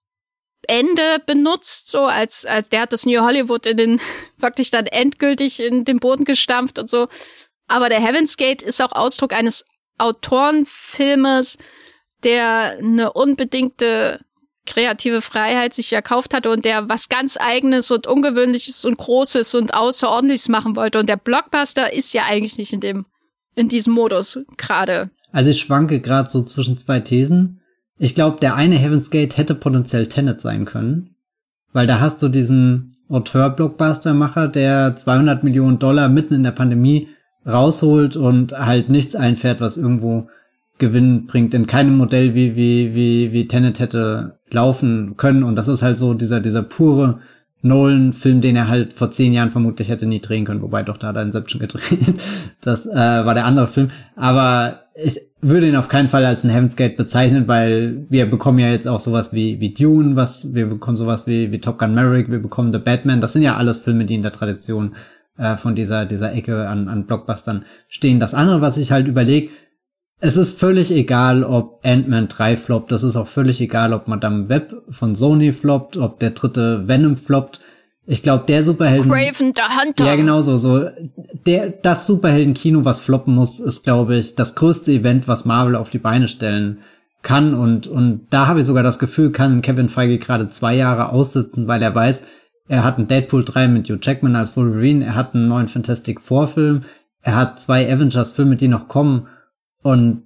[SPEAKER 2] Ende benutzt, so als, als der hat das New Hollywood in den, wirklich dann endgültig in den Boden gestampft und so. Aber der Heaven's Gate ist auch Ausdruck eines Autorenfilmes, der eine unbedingte kreative Freiheit sich erkauft hatte und der was ganz eigenes und ungewöhnliches und großes und außerordentliches machen wollte und der Blockbuster ist ja eigentlich nicht in dem in diesem Modus gerade.
[SPEAKER 1] Also ich schwanke gerade so zwischen zwei Thesen. Ich glaube, der eine Heaven's Gate hätte potenziell Tenet sein können, weil da hast du diesen Auteur-Blockbuster-Macher, der 200 Millionen Dollar mitten in der Pandemie rausholt und halt nichts einfährt, was irgendwo gewinnbringend in keinem Modell, wie, wie, wie, wie Tenet hätte laufen können. Und das ist halt so dieser, dieser pure Nolan-Film, den er halt vor zehn Jahren vermutlich hätte nie drehen können. Wobei doch, da hat er Inception gedreht. Das äh, war der andere Film. Aber ich würde ihn auf keinen Fall als ein Heaven's Gate bezeichnen, weil wir bekommen ja jetzt auch sowas wie, wie Dune, was, wir bekommen sowas wie, wie Top Gun Maverick, wir bekommen The Batman. Das sind ja alles Filme, die in der Tradition äh, von dieser, dieser Ecke an, an Blockbustern stehen. Das andere, was ich halt überlege, es ist völlig egal, ob Ant-Man 3 floppt. Das ist auch völlig egal, ob Madame Web von Sony floppt, ob der dritte Venom floppt. Ich glaube, der Superhelden.
[SPEAKER 2] Craven the Hunter.
[SPEAKER 1] Ja, genau so. so. Der, das Superhelden-Kino, was floppen muss, ist, glaube ich, das größte Event, was Marvel auf die Beine stellen kann. Und, und da habe ich sogar das Gefühl, kann Kevin Feige gerade zwei Jahre aussitzen, weil er weiß, er hat einen Deadpool 3 mit Hugh Jackman als Wolverine, er hat einen neuen Fantastic Four Film, er hat zwei Avengers-Filme, die noch kommen. Und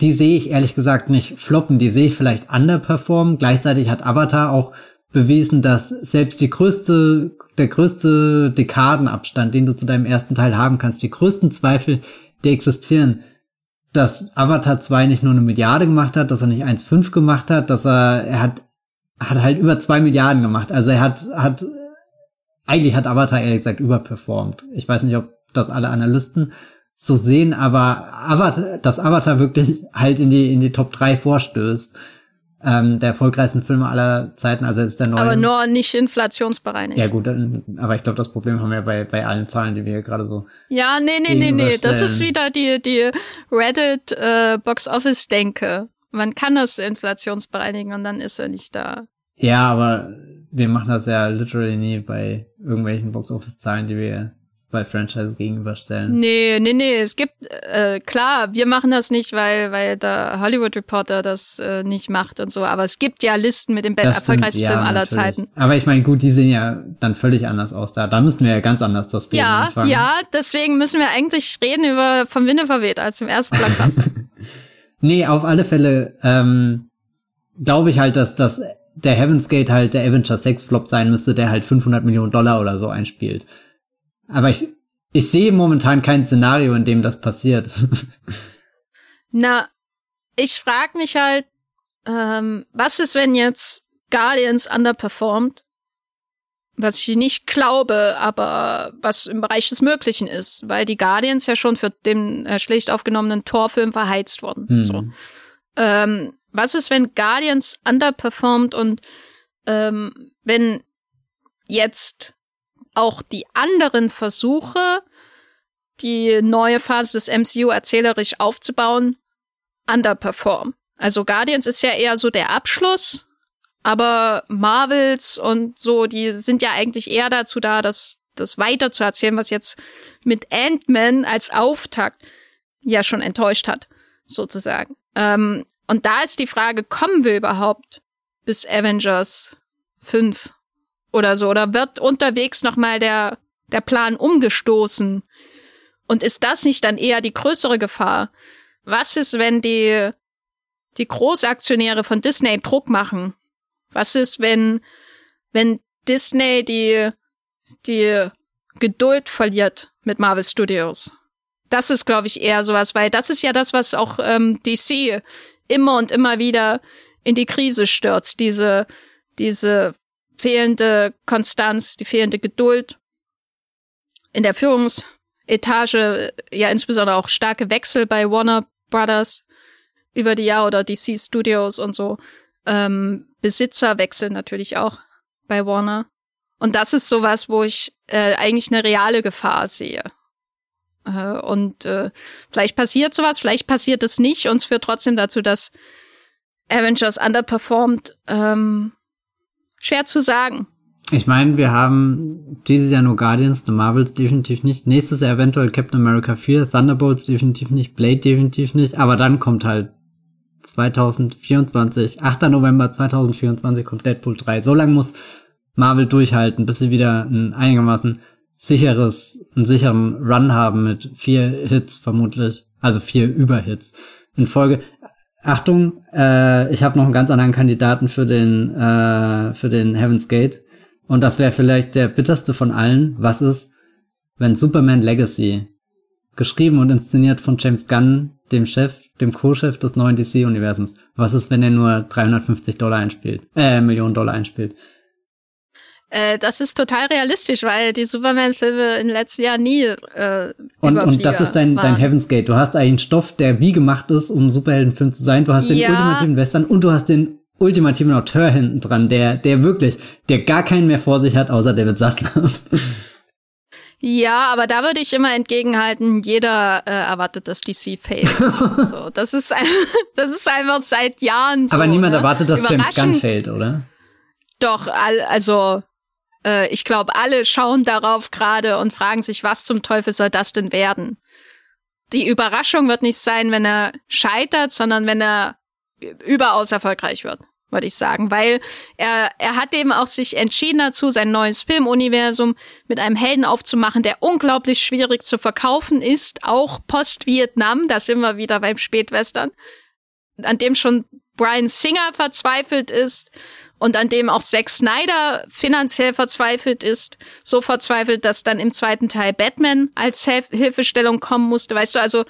[SPEAKER 1] die sehe ich ehrlich gesagt nicht floppen, die sehe ich vielleicht underperformen. Gleichzeitig hat Avatar auch bewiesen, dass selbst die größte, der größte Dekadenabstand, den du zu deinem ersten Teil haben kannst, die größten Zweifel, die existieren, dass Avatar 2 nicht nur eine Milliarde gemacht hat, dass er nicht 1,5 gemacht hat, dass er, er hat, hat halt über zwei Milliarden gemacht. Also er hat, hat, eigentlich hat Avatar ehrlich gesagt überperformt. Ich weiß nicht, ob das alle Analysten so sehen, aber Avatar, dass Avatar wirklich halt in die, in die Top 3 vorstößt. Ähm, der erfolgreichsten Filme aller Zeiten, also ist der neue.
[SPEAKER 2] Aber nur nicht inflationsbereinigt.
[SPEAKER 1] Ja gut, aber ich glaube, das Problem haben wir bei, bei allen Zahlen, die wir hier gerade so.
[SPEAKER 2] Ja, nee, nee, nee, nee. Das ist wieder die, die Reddit äh, Box Office Denke. Man kann das inflationsbereinigen und dann ist er nicht da.
[SPEAKER 1] Ja, aber wir machen das ja literally nie bei irgendwelchen Box Office Zahlen, die wir bei Franchises gegenüberstellen.
[SPEAKER 2] Nee, nee, nee. Es gibt, äh, klar, wir machen das nicht, weil, weil der Hollywood Reporter das äh, nicht macht und so, aber es gibt ja Listen mit dem erfolgreichsten ja, Film aller natürlich. Zeiten.
[SPEAKER 1] Aber ich meine, gut, die sehen ja dann völlig anders aus da. Da müssten wir ja ganz anders das
[SPEAKER 2] Thema Ja, anfangen. ja, deswegen müssen wir eigentlich reden über Vom Winde verweht als im ersten Blockbuster.
[SPEAKER 1] nee, auf alle Fälle ähm, glaube ich halt, dass das der Heaven's Gate halt der Avenger 6 Flop sein müsste, der halt 500 Millionen Dollar oder so einspielt. Aber ich, ich sehe momentan kein Szenario, in dem das passiert.
[SPEAKER 2] Na, ich frag mich halt, ähm, was ist, wenn jetzt Guardians underperformt? Was ich nicht glaube, aber was im Bereich des Möglichen ist, weil die Guardians ja schon für den äh, schlecht aufgenommenen Torfilm verheizt wurden. Hm. So. Ähm, was ist, wenn Guardians underperformt und ähm, wenn jetzt auch die anderen Versuche, die neue Phase des MCU erzählerisch aufzubauen, underperform. Also Guardians ist ja eher so der Abschluss, aber Marvels und so, die sind ja eigentlich eher dazu da, das, das weiter zu erzählen, was jetzt mit Ant-Man als Auftakt ja schon enttäuscht hat, sozusagen. Ähm, und da ist die Frage, kommen wir überhaupt bis Avengers 5? Oder so? Oder wird unterwegs nochmal der, der Plan umgestoßen? Und ist das nicht dann eher die größere Gefahr? Was ist, wenn die, die Großaktionäre von Disney Druck machen? Was ist, wenn, wenn Disney die, die Geduld verliert mit Marvel Studios? Das ist, glaube ich, eher sowas, weil das ist ja das, was auch ähm, DC immer und immer wieder in die Krise stürzt. Diese, diese fehlende Konstanz, die fehlende Geduld in der Führungsetage, ja insbesondere auch starke Wechsel bei Warner Brothers über die Jahre oder DC Studios und so. Ähm, Besitzerwechsel natürlich auch bei Warner. Und das ist sowas, wo ich äh, eigentlich eine reale Gefahr sehe. Äh, und äh, vielleicht passiert sowas, vielleicht passiert es nicht und es führt trotzdem dazu, dass Avengers underperformed. Ähm, Schwer zu sagen.
[SPEAKER 1] Ich meine, wir haben dieses Jahr nur Guardians, The Marvels definitiv nicht. Nächstes Jahr eventuell Captain America 4, Thunderbolts definitiv nicht, Blade definitiv nicht. Aber dann kommt halt 2024, 8. November 2024 kommt Deadpool 3. So lange muss Marvel durchhalten, bis sie wieder ein einigermaßen sicheres, einen sicheren Run haben mit vier Hits vermutlich. Also vier Überhits in Folge. Achtung, äh, ich habe noch einen ganz anderen Kandidaten für den, äh, für den Heaven's Gate. Und das wäre vielleicht der bitterste von allen. Was ist, wenn Superman Legacy geschrieben und inszeniert von James Gunn, dem Chef, dem Co-Chef des neuen DC-Universums. Was ist, wenn er nur 350 Dollar einspielt, äh, Millionen Dollar einspielt?
[SPEAKER 2] Äh, das ist total realistisch, weil die Superman-Filme in den letzten Jahren nie äh,
[SPEAKER 1] und, und das ist dein, dein Heaven's Gate. Du hast einen Stoff, der wie gemacht ist, um Superheldenfilm zu sein. Du hast den ja. ultimativen Western und du hast den ultimativen Auteur hinten dran, der, der wirklich, der gar keinen mehr vor sich hat, außer David Zaslav.
[SPEAKER 2] Ja, aber da würde ich immer entgegenhalten, jeder äh, erwartet, dass DC fällt. so, das ist das ist einfach seit Jahren so.
[SPEAKER 1] Aber niemand ne? erwartet, dass James Gunn fällt, oder?
[SPEAKER 2] Doch, also äh, ich glaube, alle schauen darauf gerade und fragen sich, was zum Teufel soll das denn werden? Die Überraschung wird nicht sein, wenn er scheitert, sondern wenn er überaus erfolgreich wird würde ich sagen, weil er, er hat eben auch sich entschieden dazu, sein neues Filmuniversum mit einem Helden aufzumachen, der unglaublich schwierig zu verkaufen ist, auch post-Vietnam, da sind wir wieder beim Spätwestern, an dem schon Brian Singer verzweifelt ist und an dem auch Zack Snyder finanziell verzweifelt ist, so verzweifelt, dass dann im zweiten Teil Batman als Hilf Hilfestellung kommen musste, weißt du, also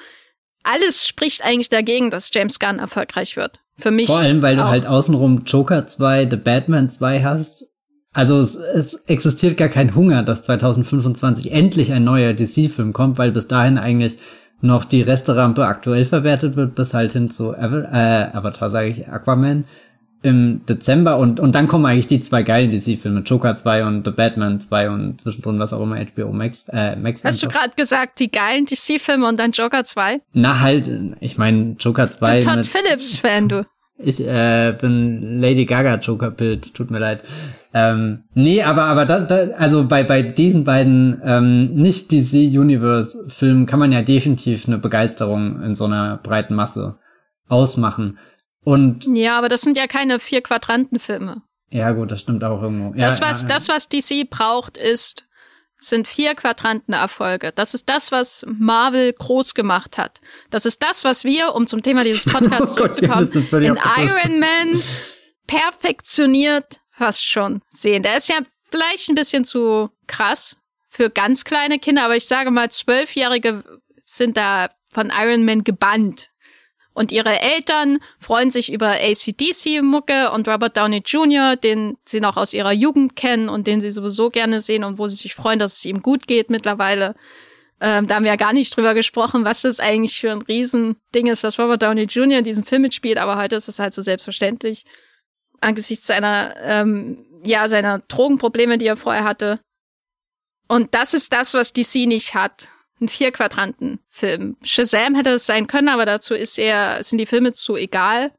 [SPEAKER 2] alles spricht eigentlich dagegen, dass James Gunn erfolgreich wird. Für mich.
[SPEAKER 1] Vor allem, weil auch. du halt außenrum Joker 2, The Batman 2 hast. Also es, es existiert gar kein Hunger, dass 2025 endlich ein neuer DC-Film kommt, weil bis dahin eigentlich noch die Resterampe aktuell verwertet wird, bis halt hin zu Ava äh, Avatar, sage ich, Aquaman im Dezember und, und dann kommen eigentlich die zwei geilen DC-Filme, Joker 2 und The Batman 2 und zwischendrin was auch immer HBO Max. Äh, Max
[SPEAKER 2] Hast einfach. du gerade gesagt, die geilen DC-Filme und dann Joker 2?
[SPEAKER 1] Na halt, ich meine Joker 2
[SPEAKER 2] du Todd Phillips-Fan, du.
[SPEAKER 1] Ich äh, bin Lady Gaga Joker-Bild, tut mir leid. Ähm, nee, aber aber da, da, also bei bei diesen beiden ähm, nicht DC Universe Filmen kann man ja definitiv eine Begeisterung in so einer breiten Masse ausmachen. Und
[SPEAKER 2] ja, aber das sind ja keine vier Quadrantenfilme.
[SPEAKER 1] Ja, gut, das stimmt auch irgendwo.
[SPEAKER 2] Das,
[SPEAKER 1] ja,
[SPEAKER 2] was,
[SPEAKER 1] ja,
[SPEAKER 2] das, was DC braucht, ist, sind vier Quadrantenerfolge. Das ist das, was Marvel groß gemacht hat. Das ist das, was wir, um zum Thema dieses Podcasts oh zurückzukommen, in Iron Man perfektioniert fast schon sehen. Der ist ja vielleicht ein bisschen zu krass für ganz kleine Kinder, aber ich sage mal, Zwölfjährige sind da von Iron Man gebannt. Und ihre Eltern freuen sich über ACDC-Mucke und Robert Downey Jr., den sie noch aus ihrer Jugend kennen und den sie sowieso gerne sehen und wo sie sich freuen, dass es ihm gut geht mittlerweile. Ähm, da haben wir ja gar nicht drüber gesprochen, was das eigentlich für ein Riesending ist, dass Robert Downey Jr. in diesem Film mitspielt, aber heute ist es halt so selbstverständlich. Angesichts seiner, ähm, ja, seiner Drogenprobleme, die er vorher hatte. Und das ist das, was DC nicht hat ein Vier-Quadranten-Film. Shazam hätte es sein können, aber dazu ist er, sind die Filme zu egal.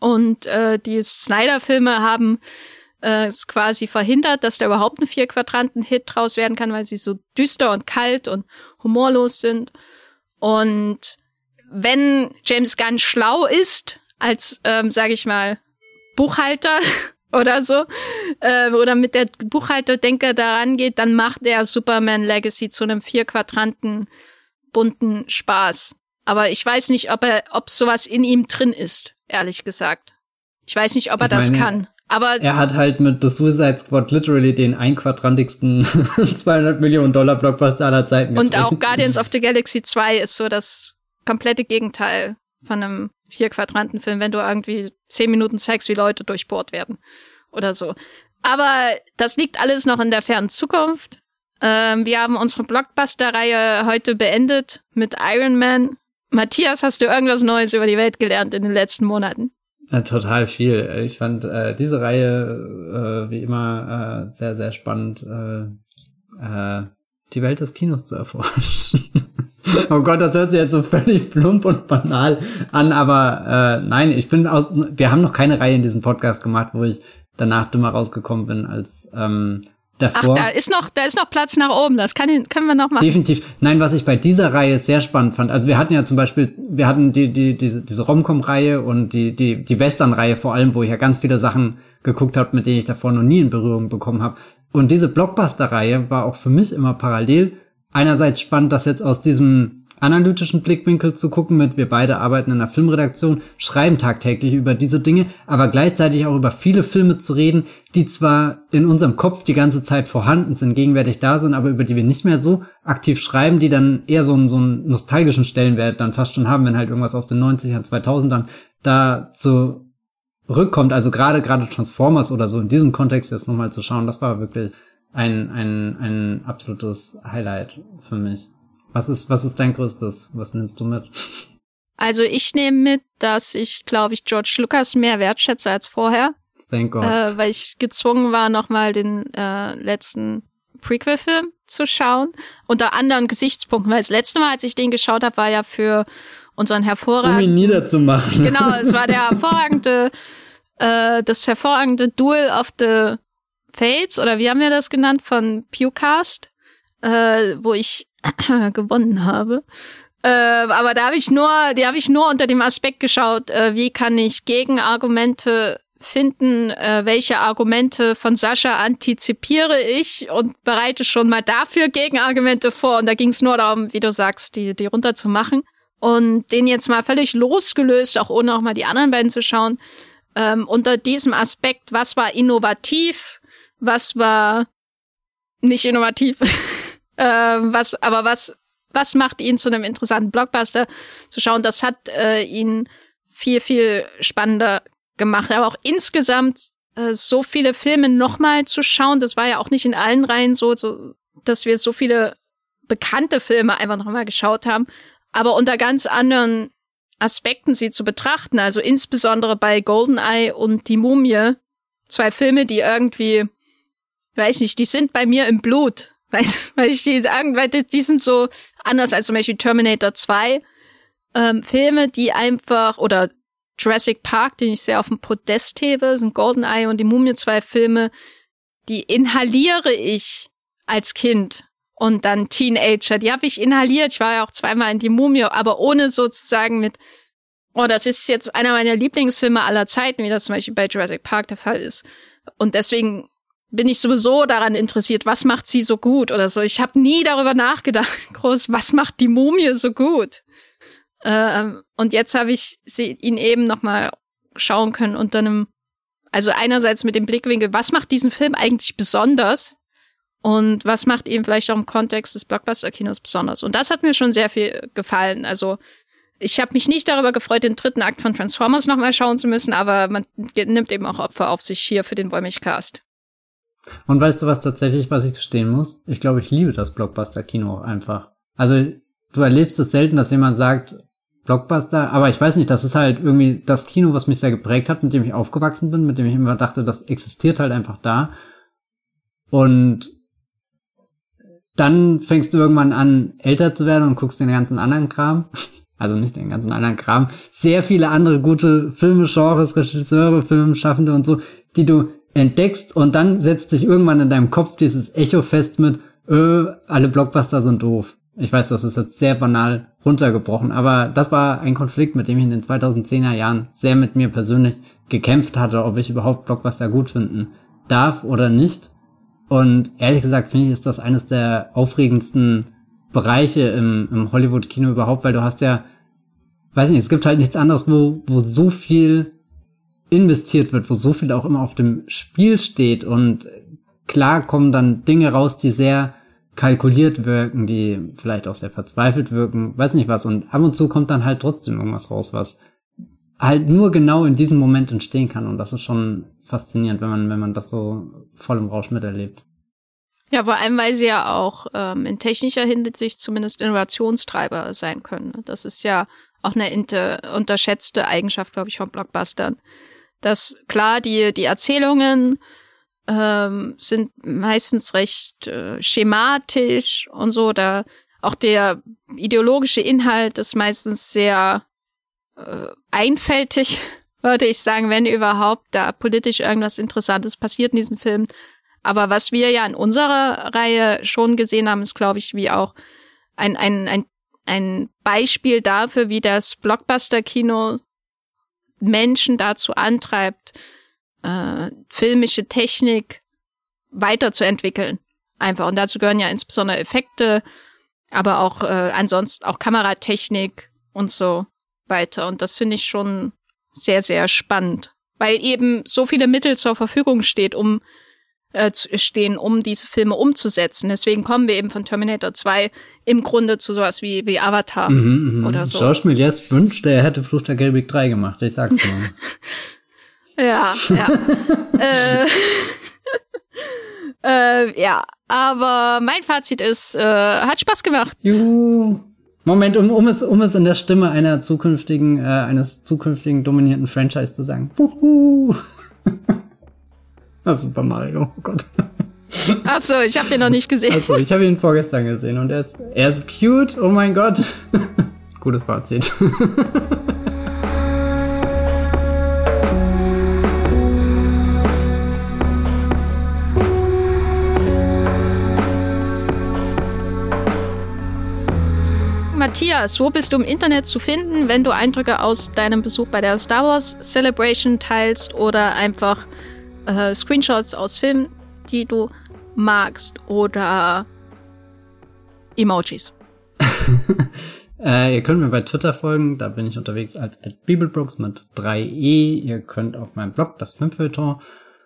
[SPEAKER 2] Und äh, die Snyder-Filme haben äh, es quasi verhindert, dass da überhaupt ein Vier-Quadranten-Hit draus werden kann, weil sie so düster und kalt und humorlos sind. Und wenn James Gunn schlau ist, als, ähm, sage ich mal, Buchhalter, oder so, äh, oder mit der Buchhalterdenker daran geht, dann macht er Superman Legacy zu einem vier Quadranten bunten Spaß. Aber ich weiß nicht, ob er, ob sowas in ihm drin ist, ehrlich gesagt. Ich weiß nicht, ob er ich das meine, kann. Aber
[SPEAKER 1] er hat halt mit The Suicide Squad literally den einquadrantigsten 200 Millionen Dollar Blockbuster aller Zeiten.
[SPEAKER 2] Und auch Guardians of the Galaxy 2 ist so das komplette Gegenteil von einem vier Quadranten Film, wenn du irgendwie zehn Minuten zeigst, wie Leute durchbohrt werden oder so. Aber das liegt alles noch in der fernen Zukunft. Ähm, wir haben unsere Blockbuster-Reihe heute beendet mit Iron Man. Matthias, hast du irgendwas Neues über die Welt gelernt in den letzten Monaten?
[SPEAKER 1] Ja, total viel. Ich fand äh, diese Reihe äh, wie immer äh, sehr, sehr spannend, äh, äh, die Welt des Kinos zu erforschen. oh Gott, das hört sich jetzt so völlig plump und banal an, aber äh, nein, ich bin aus. Wir haben noch keine Reihe in diesem Podcast gemacht, wo ich danach dümmer rausgekommen bin als ähm, davor.
[SPEAKER 2] Ach, da ist noch, da ist noch Platz nach oben. Das kann, können wir noch machen.
[SPEAKER 1] Definitiv. Nein, was ich bei dieser Reihe sehr spannend fand. Also wir hatten ja zum Beispiel, wir hatten die, die, diese, diese Romcom-Reihe und die, die, die Western-Reihe vor allem, wo ich ja ganz viele Sachen geguckt habe, mit denen ich davor noch nie in Berührung bekommen habe. Und diese Blockbuster-Reihe war auch für mich immer parallel. Einerseits spannend, dass jetzt aus diesem analytischen Blickwinkel zu gucken mit, wir beide arbeiten in einer Filmredaktion, schreiben tagtäglich über diese Dinge, aber gleichzeitig auch über viele Filme zu reden, die zwar in unserem Kopf die ganze Zeit vorhanden sind, gegenwärtig da sind, aber über die wir nicht mehr so aktiv schreiben, die dann eher so einen, so einen nostalgischen Stellenwert dann fast schon haben, wenn halt irgendwas aus den 90ern, 2000ern da zurückkommt. Also gerade, gerade Transformers oder so in diesem Kontext jetzt nochmal zu schauen, das war wirklich ein, ein, ein absolutes Highlight für mich. Was ist, was ist dein größtes? Was nimmst du mit?
[SPEAKER 2] Also ich nehme mit, dass ich, glaube ich, George Lucas mehr wertschätze als vorher.
[SPEAKER 1] Thank God.
[SPEAKER 2] Äh, weil ich gezwungen war, nochmal den äh, letzten Prequel-Film zu schauen. Unter anderen Gesichtspunkten, weil das letzte Mal, als ich den geschaut habe, war ja für unseren hervorragenden...
[SPEAKER 1] Um ihn niederzumachen.
[SPEAKER 2] Genau, es war der hervorragende, äh, das hervorragende Duel of the Fates, oder wie haben wir das genannt, von Pewcast, äh, wo ich gewonnen habe. Äh, aber da habe ich nur, die habe ich nur unter dem Aspekt geschaut, äh, wie kann ich Gegenargumente finden, äh, welche Argumente von Sascha antizipiere ich und bereite schon mal dafür Gegenargumente vor. Und da ging es nur darum, wie du sagst, die, die runterzumachen. Und den jetzt mal völlig losgelöst, auch ohne auch mal die anderen beiden zu schauen, ähm, unter diesem Aspekt, was war innovativ, was war nicht innovativ. Äh, was, aber was, was macht ihn zu einem interessanten Blockbuster zu schauen? Das hat äh, ihn viel, viel spannender gemacht. Aber auch insgesamt äh, so viele Filme nochmal zu schauen, das war ja auch nicht in allen Reihen so, so dass wir so viele bekannte Filme einfach nochmal geschaut haben, aber unter ganz anderen Aspekten sie zu betrachten. Also insbesondere bei Goldeneye und Die Mumie, zwei Filme, die irgendwie, weiß nicht, die sind bei mir im Blut. Weil, weil ich die sagen, weil die, die sind so anders als zum Beispiel Terminator 2. Ähm, Filme, die einfach, oder Jurassic Park, den ich sehr auf dem Podest hebe, sind Goldeneye und die Mumie zwei Filme, die inhaliere ich als Kind und dann Teenager. Die habe ich inhaliert. Ich war ja auch zweimal in die Mumie, aber ohne sozusagen mit, oh, das ist jetzt einer meiner Lieblingsfilme aller Zeiten, wie das zum Beispiel bei Jurassic Park der Fall ist. Und deswegen bin ich sowieso daran interessiert, was macht sie so gut oder so. Ich habe nie darüber nachgedacht, groß, was macht die Mumie so gut. Ähm, und jetzt habe ich sie, ihn eben noch mal schauen können unter einem, also einerseits mit dem Blickwinkel, was macht diesen Film eigentlich besonders und was macht ihn vielleicht auch im Kontext des Blockbuster-Kinos besonders. Und das hat mir schon sehr viel gefallen. Also ich habe mich nicht darüber gefreut, den dritten Akt von Transformers noch mal schauen zu müssen, aber man nimmt eben auch Opfer auf sich hier für den Wollmilchcast.
[SPEAKER 1] Und weißt du was tatsächlich, was ich gestehen muss? Ich glaube, ich liebe das Blockbuster-Kino einfach. Also, du erlebst es selten, dass jemand sagt, Blockbuster, aber ich weiß nicht, das ist halt irgendwie das Kino, was mich sehr geprägt hat, mit dem ich aufgewachsen bin, mit dem ich immer dachte, das existiert halt einfach da. Und dann fängst du irgendwann an, älter zu werden und guckst den ganzen anderen Kram. Also nicht den ganzen anderen Kram. Sehr viele andere gute Filme, Genres, Regisseure, Filmschaffende und so, die du entdeckst und dann setzt sich irgendwann in deinem Kopf dieses Echo fest mit, äh, alle Blockbuster sind doof. Ich weiß, das ist jetzt sehr banal runtergebrochen, aber das war ein Konflikt, mit dem ich in den 2010er Jahren sehr mit mir persönlich gekämpft hatte, ob ich überhaupt Blockbuster gut finden darf oder nicht. Und ehrlich gesagt finde ich, ist das eines der aufregendsten Bereiche im, im Hollywood-Kino überhaupt, weil du hast ja, weiß nicht, es gibt halt nichts anderes, wo, wo so viel investiert wird, wo so viel auch immer auf dem Spiel steht und klar kommen dann Dinge raus, die sehr kalkuliert wirken, die vielleicht auch sehr verzweifelt wirken, weiß nicht was. Und ab und zu kommt dann halt trotzdem irgendwas raus, was halt nur genau in diesem Moment entstehen kann. Und das ist schon faszinierend, wenn man, wenn man das so voll im Rausch miterlebt.
[SPEAKER 2] Ja, vor allem, weil sie ja auch ähm, in technischer Hinsicht zumindest Innovationstreiber sein können. Das ist ja auch eine unterschätzte Eigenschaft, glaube ich, von Blockbustern dass klar, die, die Erzählungen ähm, sind meistens recht äh, schematisch und so. Da auch der ideologische Inhalt ist meistens sehr äh, einfältig, würde ich sagen, wenn überhaupt da politisch irgendwas Interessantes passiert in diesem Film. Aber was wir ja in unserer Reihe schon gesehen haben, ist, glaube ich, wie auch ein, ein, ein, ein Beispiel dafür, wie das Blockbuster-Kino Menschen dazu antreibt, äh, filmische Technik weiterzuentwickeln. Einfach. Und dazu gehören ja insbesondere Effekte, aber auch äh, ansonsten auch Kameratechnik und so weiter. Und das finde ich schon sehr, sehr spannend, weil eben so viele Mittel zur Verfügung steht, um äh, stehen, um diese Filme umzusetzen. Deswegen kommen wir eben von Terminator 2 im Grunde zu sowas wie, wie Avatar mhm, mhm. oder so.
[SPEAKER 1] George Méliès wünschte, er hätte Flucht der Karibik 3 gemacht, ich sag's mal.
[SPEAKER 2] ja, ja. äh, äh, ja, aber mein Fazit ist, äh, hat Spaß gemacht.
[SPEAKER 1] Juhu. Moment, um, um, es, um es in der Stimme einer zukünftigen, äh, eines zukünftigen dominierten Franchise zu sagen. Buhu. ah, Super Mario, oh Gott.
[SPEAKER 2] Ach so, ich habe den noch nicht gesehen.
[SPEAKER 1] Achso, ich habe ihn vorgestern gesehen und er ist, er ist cute, oh mein Gott. Gutes Fazit.
[SPEAKER 2] Matthias, wo bist du im Internet zu finden, wenn du Eindrücke aus deinem Besuch bei der Star Wars Celebration teilst oder einfach äh, Screenshots aus Filmen, die du magst oder Emojis?
[SPEAKER 1] äh, ihr könnt mir bei Twitter folgen, da bin ich unterwegs als Bibelbrooks mit 3e. Ihr könnt auf meinem Blog, das Filmfeuilleton,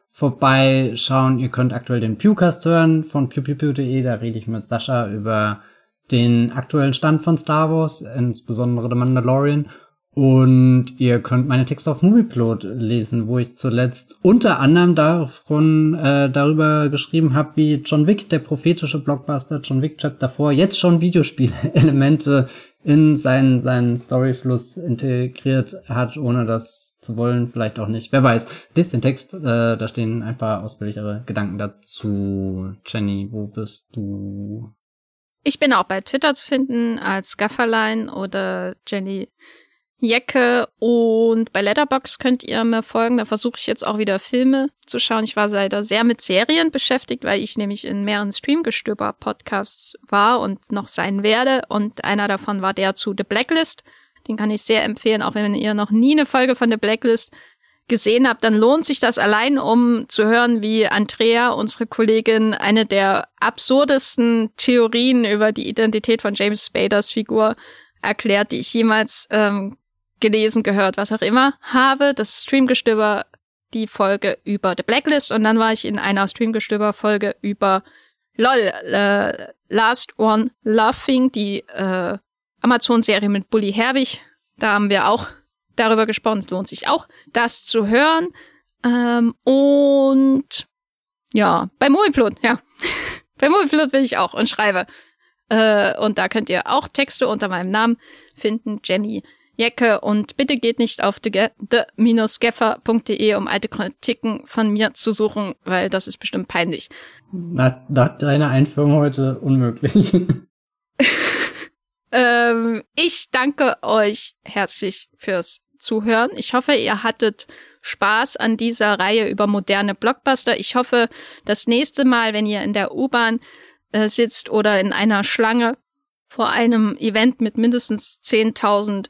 [SPEAKER 1] vorbeischauen. Ihr könnt aktuell den Pewcast hören von pewpewpew.de, da rede ich mit Sascha über den aktuellen Stand von Star Wars, insbesondere The Mandalorian. Und ihr könnt meine Texte auf Movieplot lesen, wo ich zuletzt unter anderem davon, äh, darüber geschrieben habe, wie John Wick, der prophetische Blockbuster John Wick Chapter 4, jetzt schon Videospielelemente in seinen, seinen Storyfluss integriert hat, ohne das zu wollen, vielleicht auch nicht. Wer weiß. Lies den Text, äh, da stehen ein paar ausführlichere Gedanken dazu. Jenny, wo bist du?
[SPEAKER 2] Ich bin auch bei Twitter zu finden als Gafferlein oder Jenny Jecke und bei Letterbox könnt ihr mir folgen. Da versuche ich jetzt auch wieder Filme zu schauen. Ich war leider sehr mit Serien beschäftigt, weil ich nämlich in mehreren Streamgestöber-Podcasts war und noch sein werde. Und einer davon war der zu The Blacklist. Den kann ich sehr empfehlen, auch wenn ihr noch nie eine Folge von The Blacklist gesehen habt, dann lohnt sich das allein, um zu hören, wie Andrea, unsere Kollegin, eine der absurdesten Theorien über die Identität von James Spaders Figur erklärt, die ich jemals ähm, gelesen, gehört, was auch immer habe. Das Streamgestöber die Folge über The Blacklist und dann war ich in einer Streamgestöber Folge über LOL, äh, Last One Laughing, die äh, Amazon-Serie mit Bully Herwig. Da haben wir auch darüber gesprochen. Es lohnt sich auch, das zu hören. Ähm, und ja, bei Movieplot, ja. bei Movieplot bin ich auch und schreibe. Äh, und da könnt ihr auch Texte unter meinem Namen finden, Jenny Jecke. Und bitte geht nicht auf the-geffer.de, um alte Kritiken von mir zu suchen, weil das ist bestimmt peinlich.
[SPEAKER 1] Nach, nach deiner Einführung heute unmöglich.
[SPEAKER 2] ähm, ich danke euch herzlich fürs Zuhören. Ich hoffe, ihr hattet Spaß an dieser Reihe über moderne Blockbuster. Ich hoffe, das nächste Mal, wenn ihr in der U-Bahn äh, sitzt oder in einer Schlange vor einem Event mit mindestens 10.000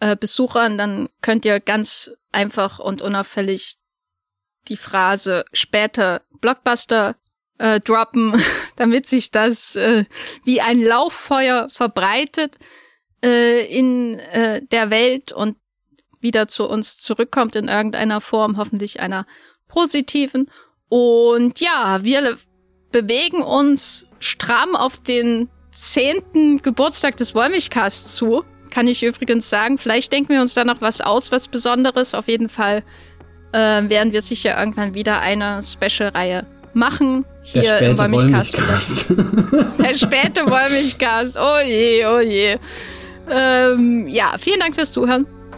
[SPEAKER 2] äh, Besuchern, dann könnt ihr ganz einfach und unauffällig die Phrase später Blockbuster äh, droppen, damit sich das äh, wie ein Lauffeuer verbreitet äh, in äh, der Welt und wieder zu uns zurückkommt in irgendeiner Form, hoffentlich einer positiven. Und ja, wir bewegen uns stramm auf den zehnten Geburtstag des Wollmilchcasts zu. Kann ich übrigens sagen. Vielleicht denken wir uns da noch was aus, was Besonderes. Auf jeden Fall äh, werden wir sicher irgendwann wieder eine Special-Reihe machen. Hier im Wollmilchcast. Der späte Wollmilchcast. Oh je, oh je. Ähm, ja, vielen Dank fürs Zuhören